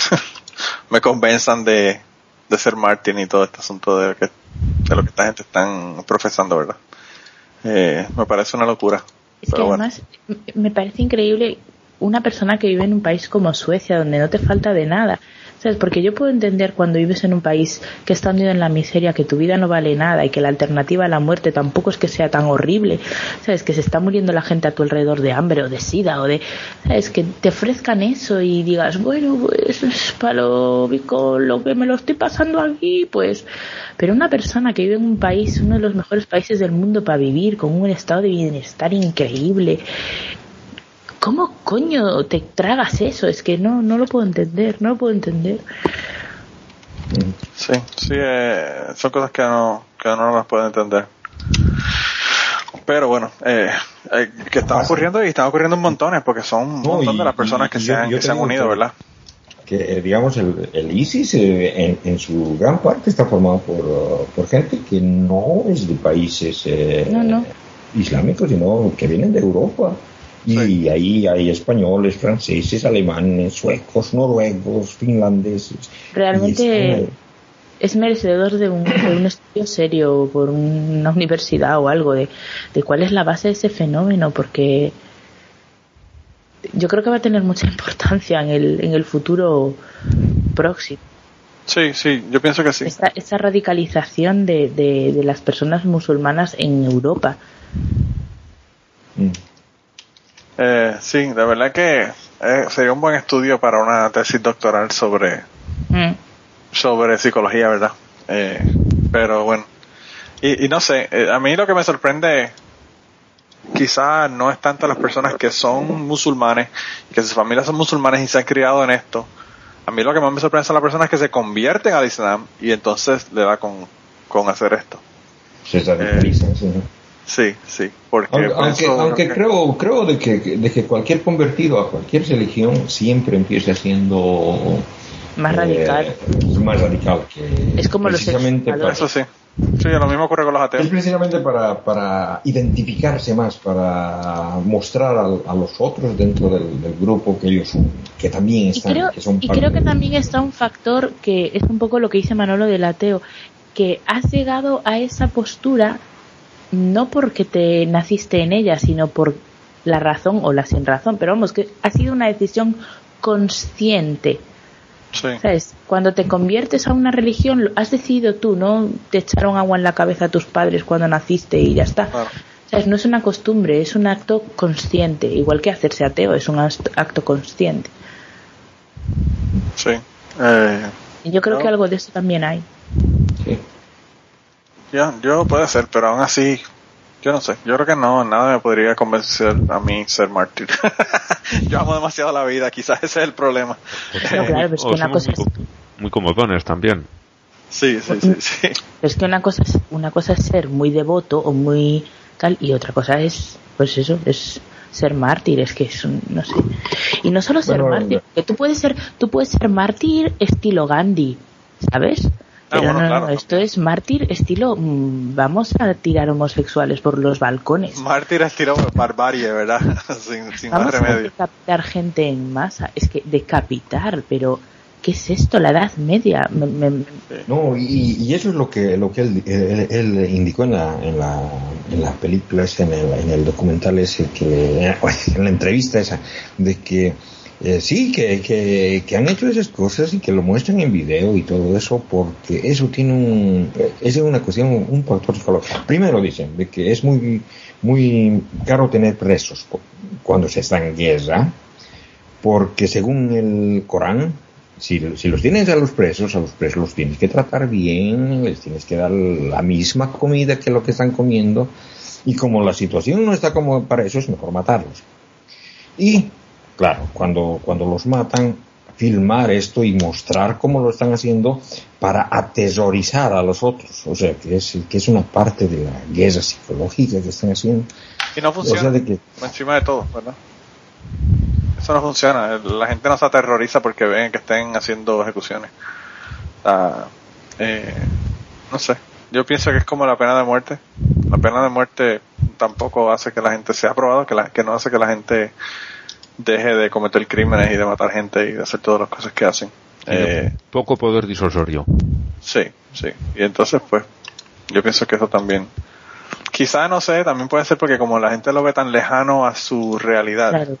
me convenzan de, de ser Martin y todo este asunto de, que, de lo que esta gente están profesando, ¿verdad? Eh, me parece una locura. Es que bueno. además me parece increíble una persona que vive en un país como Suecia, donde no te falta de nada. ¿Sabes? Porque yo puedo entender cuando vives en un país que está hundido en la miseria, que tu vida no vale nada y que la alternativa a la muerte tampoco es que sea tan horrible. ¿Sabes? Que se está muriendo la gente a tu alrededor de hambre o de sida o de. ¿Sabes? Que te ofrezcan eso y digas, bueno, pues es para lo, lo que me lo estoy pasando aquí, pues. Pero una persona que vive en un país, uno de los mejores países del mundo para vivir, con un estado de bienestar increíble, ¿Cómo coño te tragas eso? Es que no, no lo puedo entender, no lo puedo entender. Sí, sí, eh, son cosas que no, que no las puedo entender. Pero bueno, eh, eh, que están ocurriendo y están ocurriendo un montones, porque son un montón de las personas que, se han, que se han unido, ¿verdad? Que, digamos, el, el ISIS en, en, su gran parte está formado por, por gente que no es de países islámicos, sino que vienen de Europa. Y ahí hay españoles, franceses, alemanes, suecos, noruegos, finlandeses. Realmente es merecedor de un, estudio serio por una universidad o algo de, cuál es la base de ese fenómeno, porque yo creo que va a tener mucha importancia en el, en el futuro próximo. Sí, sí, yo pienso que sí. Esa, radicalización de, de, las personas musulmanas en Europa. Eh, sí, de verdad que eh, sería un buen estudio para una tesis doctoral sobre, mm. sobre psicología, ¿verdad? Eh, pero bueno, y, y no sé, eh, a mí lo que me sorprende quizás no es tanto las personas que son musulmanes, que sus familias son musulmanes y se han criado en esto. A mí lo que más me sorprende son las personas que se convierten al Islam y entonces le da con, con hacer esto. Se radicalizan, sí. Sí, sí, porque aunque, aunque creo creo de que, de que cualquier convertido a cualquier religión siempre empieza siendo más radical. Eh, más radical que es como precisamente para, eso sí. Sí, lo mismo ocurre con los ateos. Es precisamente para, para identificarse más, para mostrar a, a los otros dentro del, del, grupo que ellos son, que también están. Y creo que, son y creo que también está un factor que es un poco lo que dice Manolo del ateo, que has llegado a esa postura no porque te naciste en ella, sino por la razón o la sin razón, pero vamos, que ha sido una decisión consciente. ¿Sabes? Cuando te conviertes a una religión, lo has decidido tú, no te echaron agua en la cabeza a tus padres cuando naciste y ya está. ¿Sabes? No es una costumbre, es un acto consciente, igual que hacerse ateo, es un acto consciente. Sí. Eh, y yo creo que algo de eso también hay. Sí. Yo, yo puede ser, pero aún así, yo no sé. Yo creo que no, nada me podría convencer a mí ser mártir. yo amo demasiado la vida, quizás ese es el problema. No, claro, es que una cosa muy, es... muy comodones también. Sí, sí, sí, sí. Es que una cosa es, una cosa es ser muy devoto o muy tal, y otra cosa es, pues eso, es ser mártir, es que es un, no sé. Y no solo ser bueno, mártir, que tú puedes ser, tú puedes ser mártir estilo Gandhi, ¿sabes? Ah, Pero bueno, no, claro, no, esto es mártir estilo mm, vamos a tirar homosexuales por los balcones. Mártir estilo barbarie, ¿verdad? sin sin más Vamos a remedio. decapitar gente en masa. Es que decapitar, pero ¿qué es esto? La Edad Media. Me- me- No, y, y eso es lo que, lo que él, él- él indicó en la, en la, en la película, esa, en el, en el documental ese, que, en la entrevista esa, de que eh, sí, que, que, que han hecho esas cosas y que lo muestran en video y todo eso, porque eso tiene un, eh, es una cuestión, un factor psicológico. Primero dicen de que es muy, muy caro tener presos cu- cuando se está en guerra, porque según el Corán, si, si los tienes a los presos, a los presos los tienes que tratar bien, les tienes que dar la misma comida que lo que están comiendo, y como la situación no está como para eso, es mejor matarlos. Y, claro, cuando, cuando los matan, filmar esto y mostrar cómo lo están haciendo para atesorizar a los otros. O sea, que es, que es una parte de la guerra psicológica que están haciendo. Y no O sea, funciona. de que Encima de todo, ¿verdad? Eso no funciona. La gente no se aterroriza porque ven que estén haciendo ejecuciones. Ah, eh, no sé. Yo pienso que es como la pena de muerte. La pena de muerte tampoco hace que la gente sea aprobada, que, la, que no hace que la gente deje de cometer crímenes y de matar gente y de hacer todas las cosas que hacen. Eh, Poco poder disuasorio. Sí, sí. Y entonces, pues, yo pienso que eso también. Quizá, no sé, también puede ser porque como la gente lo ve tan lejano a su realidad, claro.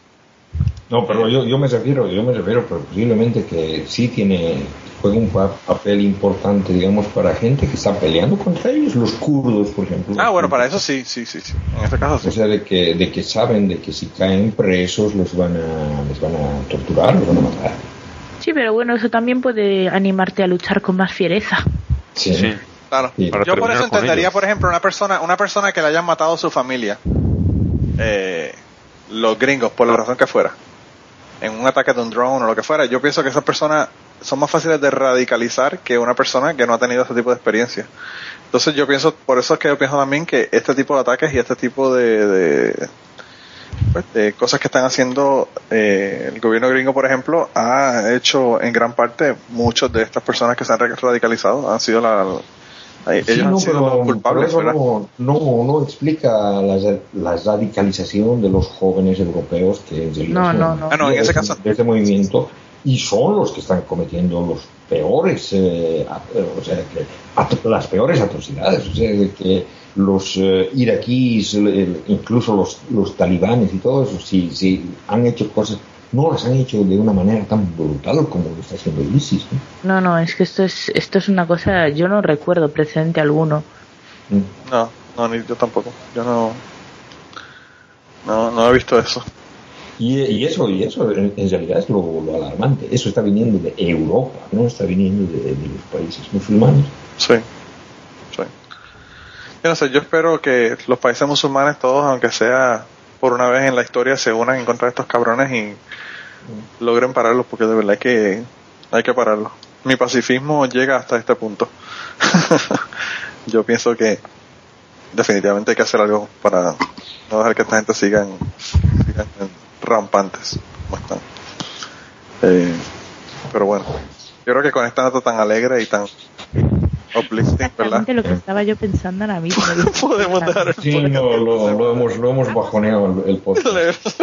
No, pero yo, yo me refiero, yo me refiero, pero posiblemente que sí tiene, juega un pa- papel importante, digamos, para gente que está peleando contra ellos, los kurdos, por ejemplo. Ah, bueno, para eso sí, sí, sí, sí. En este caso O sí. sea, de que, de que saben de que si caen presos los van a, les van a torturar, los van a matar. Sí, pero bueno, eso también puede animarte a luchar con más fiereza. Sí. Sí. Claro. Sí. Yo por eso entendería, por ejemplo, una persona, una persona que le hayan matado a su familia, eh, los gringos, por la razón que fuera, en un ataque de un drone o lo que fuera, yo pienso que esas personas son más fáciles de radicalizar que una persona que no ha tenido ese tipo de experiencia. Entonces yo pienso, por eso es que yo pienso también que este tipo de ataques y este tipo de, de, pues, de cosas que están haciendo eh, el gobierno gringo, por ejemplo, ha hecho en gran parte muchos de estas personas que se han radicalizado han sido la, Sí, ellos no, han sido pero, los culpables, pero eso ¿verdad? no, no, no explica la, la radicalización de los jóvenes europeos que es el- No, no, no. Ah, no, en de ese este- caso- de este movimiento y son los que están cometiendo los peores, eh, a- o sea, que, at- las peores atrocidades, o sea, de que los eh, iraquíes, incluso los, los talibanes y todo eso, si, si han hecho cosas, no las han hecho de una manera tan brutal como lo está haciendo el ISIS. ¿no? No, no, es que esto es, esto es una cosa, yo no recuerdo precedente alguno. Mm. No, no, ni yo tampoco. Yo no, no, no he visto eso. Y, eso, y eso en, en realidad es lo, alarmante. Eso está viniendo de Europa, no está viniendo de, los países musulmanes. Sí, sí. Yo no sé, yo espero que los países musulmanes todos, aunque sea por una vez en la historia, se unan en contra de estos cabrones y logren pararlos, porque de verdad que hay que pararlos. Mi pacifismo llega hasta este punto. yo pienso que definitivamente hay que hacer algo para no dejar que esta gente sigan, sigan rampantes están. Eh, pero bueno, yo creo que con esta nota tan alegre y tan uplifting, ¿verdad? Lo que estaba yo pensando ahora mismo. Podemos dar el Sí, no, lo, lo hemos, lo hemos bajoneado el, el podcast.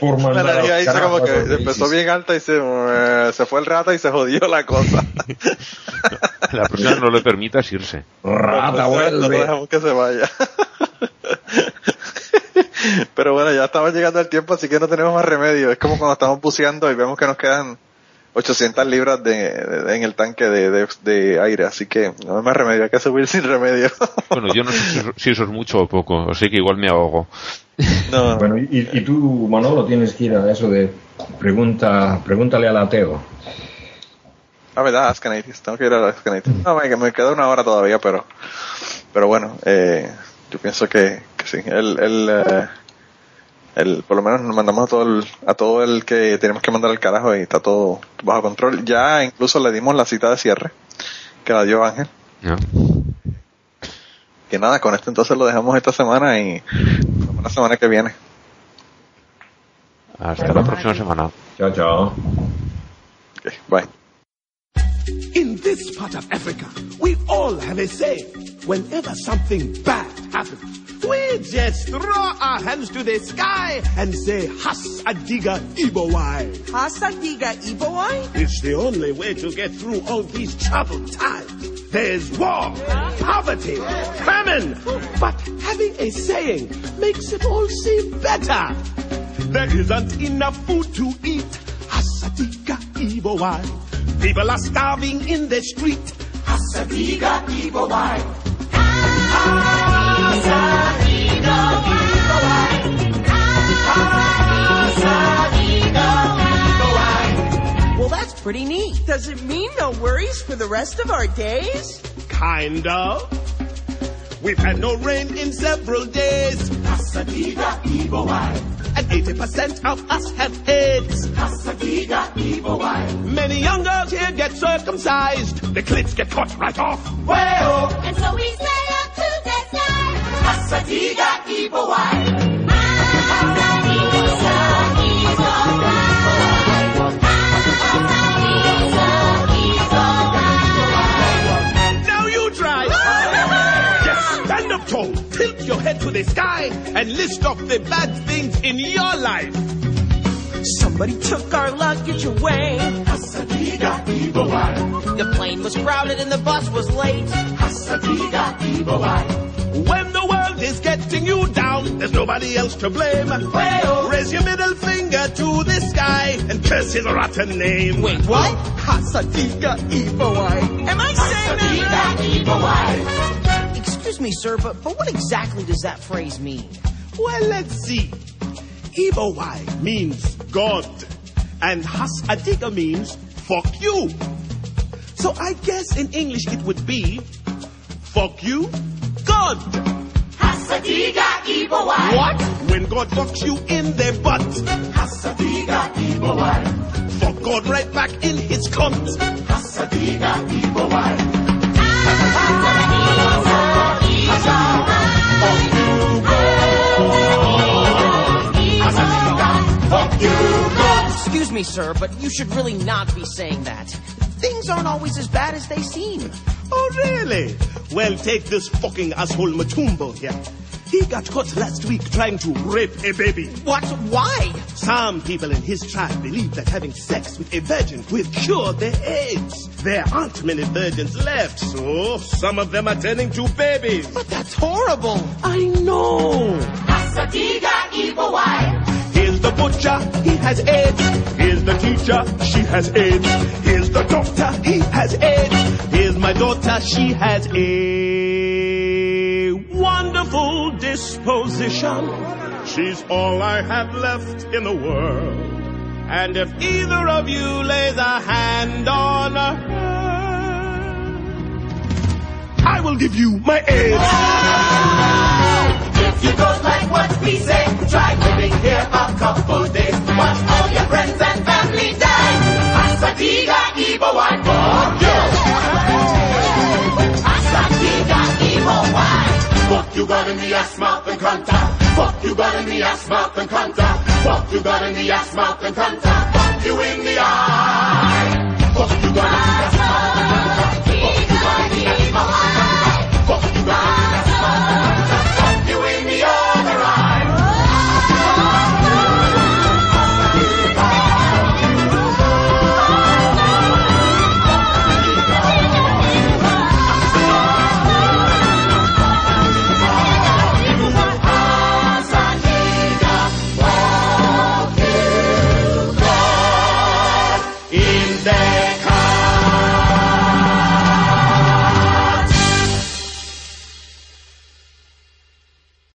Por La mandar energía al hizo como que empezó bien alta y se, eh, se fue el rata y se jodió la cosa. La persona no le permitas irse. Rata, No vuelve. dejamos que se vaya. Pero bueno, ya estamos llegando al tiempo, así que no tenemos más remedio. Es como cuando estamos buceando y vemos que nos quedan 800 libras de, de- en el tanque de, de- de aire, así que no hay más remedio, hay que subir sin remedio. Bueno, yo no sé si eso, si eso es mucho o poco, así que igual me ahogo. no, Bueno, y, y tú, Manolo, tienes que ir a eso de pregunta, pregúntale al ateo. Ah, verdad, Askanitis, tengo que ir a Askanitis. No, me, me queda una hora todavía, pero, pero bueno, eh, yo pienso que, que sí. El, el, eh, el, por lo menos nos mandamos a todo el, a todo el que tenemos que mandar al carajo y está todo bajo control. Ya incluso le dimos la cita de cierre, que la dio Ángel. ¿no? Que nada, con esto entonces lo dejamos esta semana y nos vemos la semana que viene. Hasta la próxima semana. Chao, chao. Ok, bye. In this part of Africa, we all have a say. Whenever something bad happens, we just throw our hands to the sky and say, Has Adiga Ibowai. Hasadiga Ibowai? It's the only way to get through all these troubled times. There's war, poverty, famine. But having a saying makes it all seem better. There isn't enough food to eat. Hasadiga Ibowai. People are starving in the street. Hasadiga Ibowai. Well, that's pretty neat. Does it mean no worries for the rest of our days? Kind of. We've had no rain in several days. Hasadiga Ibowai. And 80% of us have AIDS. Hasadiga Ibowai. Many young girls here get circumcised. The clits get cut right off. Well, And so we say up to the sky. Hasadiga Ibowai. Now you try. Just stand up tall, tilt your head to the sky, and list off the bad things in your life. Somebody took our luggage away. Hasadiga Ibowai. The plane was crowded and the bus was late. Hasadiga Ibowai. When the God is getting you down, there's nobody else to blame. Raise your middle finger to the sky and curse his rotten name. Wait, what? Hasadiga Ibawai. Am I saying that right? Excuse me, sir, but, but what exactly does that phrase mean? Well, let's see. Ibawai means God, and Hasadiga means fuck you. So I guess in English it would be fuck you, God. Hasadiga Ibawai. What? When God fucks you in their butt. Hasadiga Ibawai. Fuck God right back in his cunt. Hasadiga Ibawai. Excuse me, sir, but you should really not be saying that. Things aren't always as bad as they seem. Oh, really? Well, take this fucking asshole Matumbo here. He got caught last week trying to rape a baby. What? Why? Some people in his tribe believe that having sex with a virgin will cure their AIDS. There aren't many virgins left, so some of them are turning to babies. But that's horrible. I know. Hasadiga Ibawai. Here's the butcher, he has AIDS. Here's the teacher, she has AIDS. Here's the doctor, he has AIDS. My daughter, she has a wonderful disposition. She's all I have left in the world. And if either of you lays a hand on her, I will give you my AIDS. If you don't like what we say, try living here a couple days. Watch all your friends and family die. Hasadiga Ibawai. Fuck Fuck you got in the ass, mouth and cunt Fuck you got in the ass, mouth and cunt Fuck you got in the ass, mouth and cunt Fuck you in the eye. Fuck you got in the ass.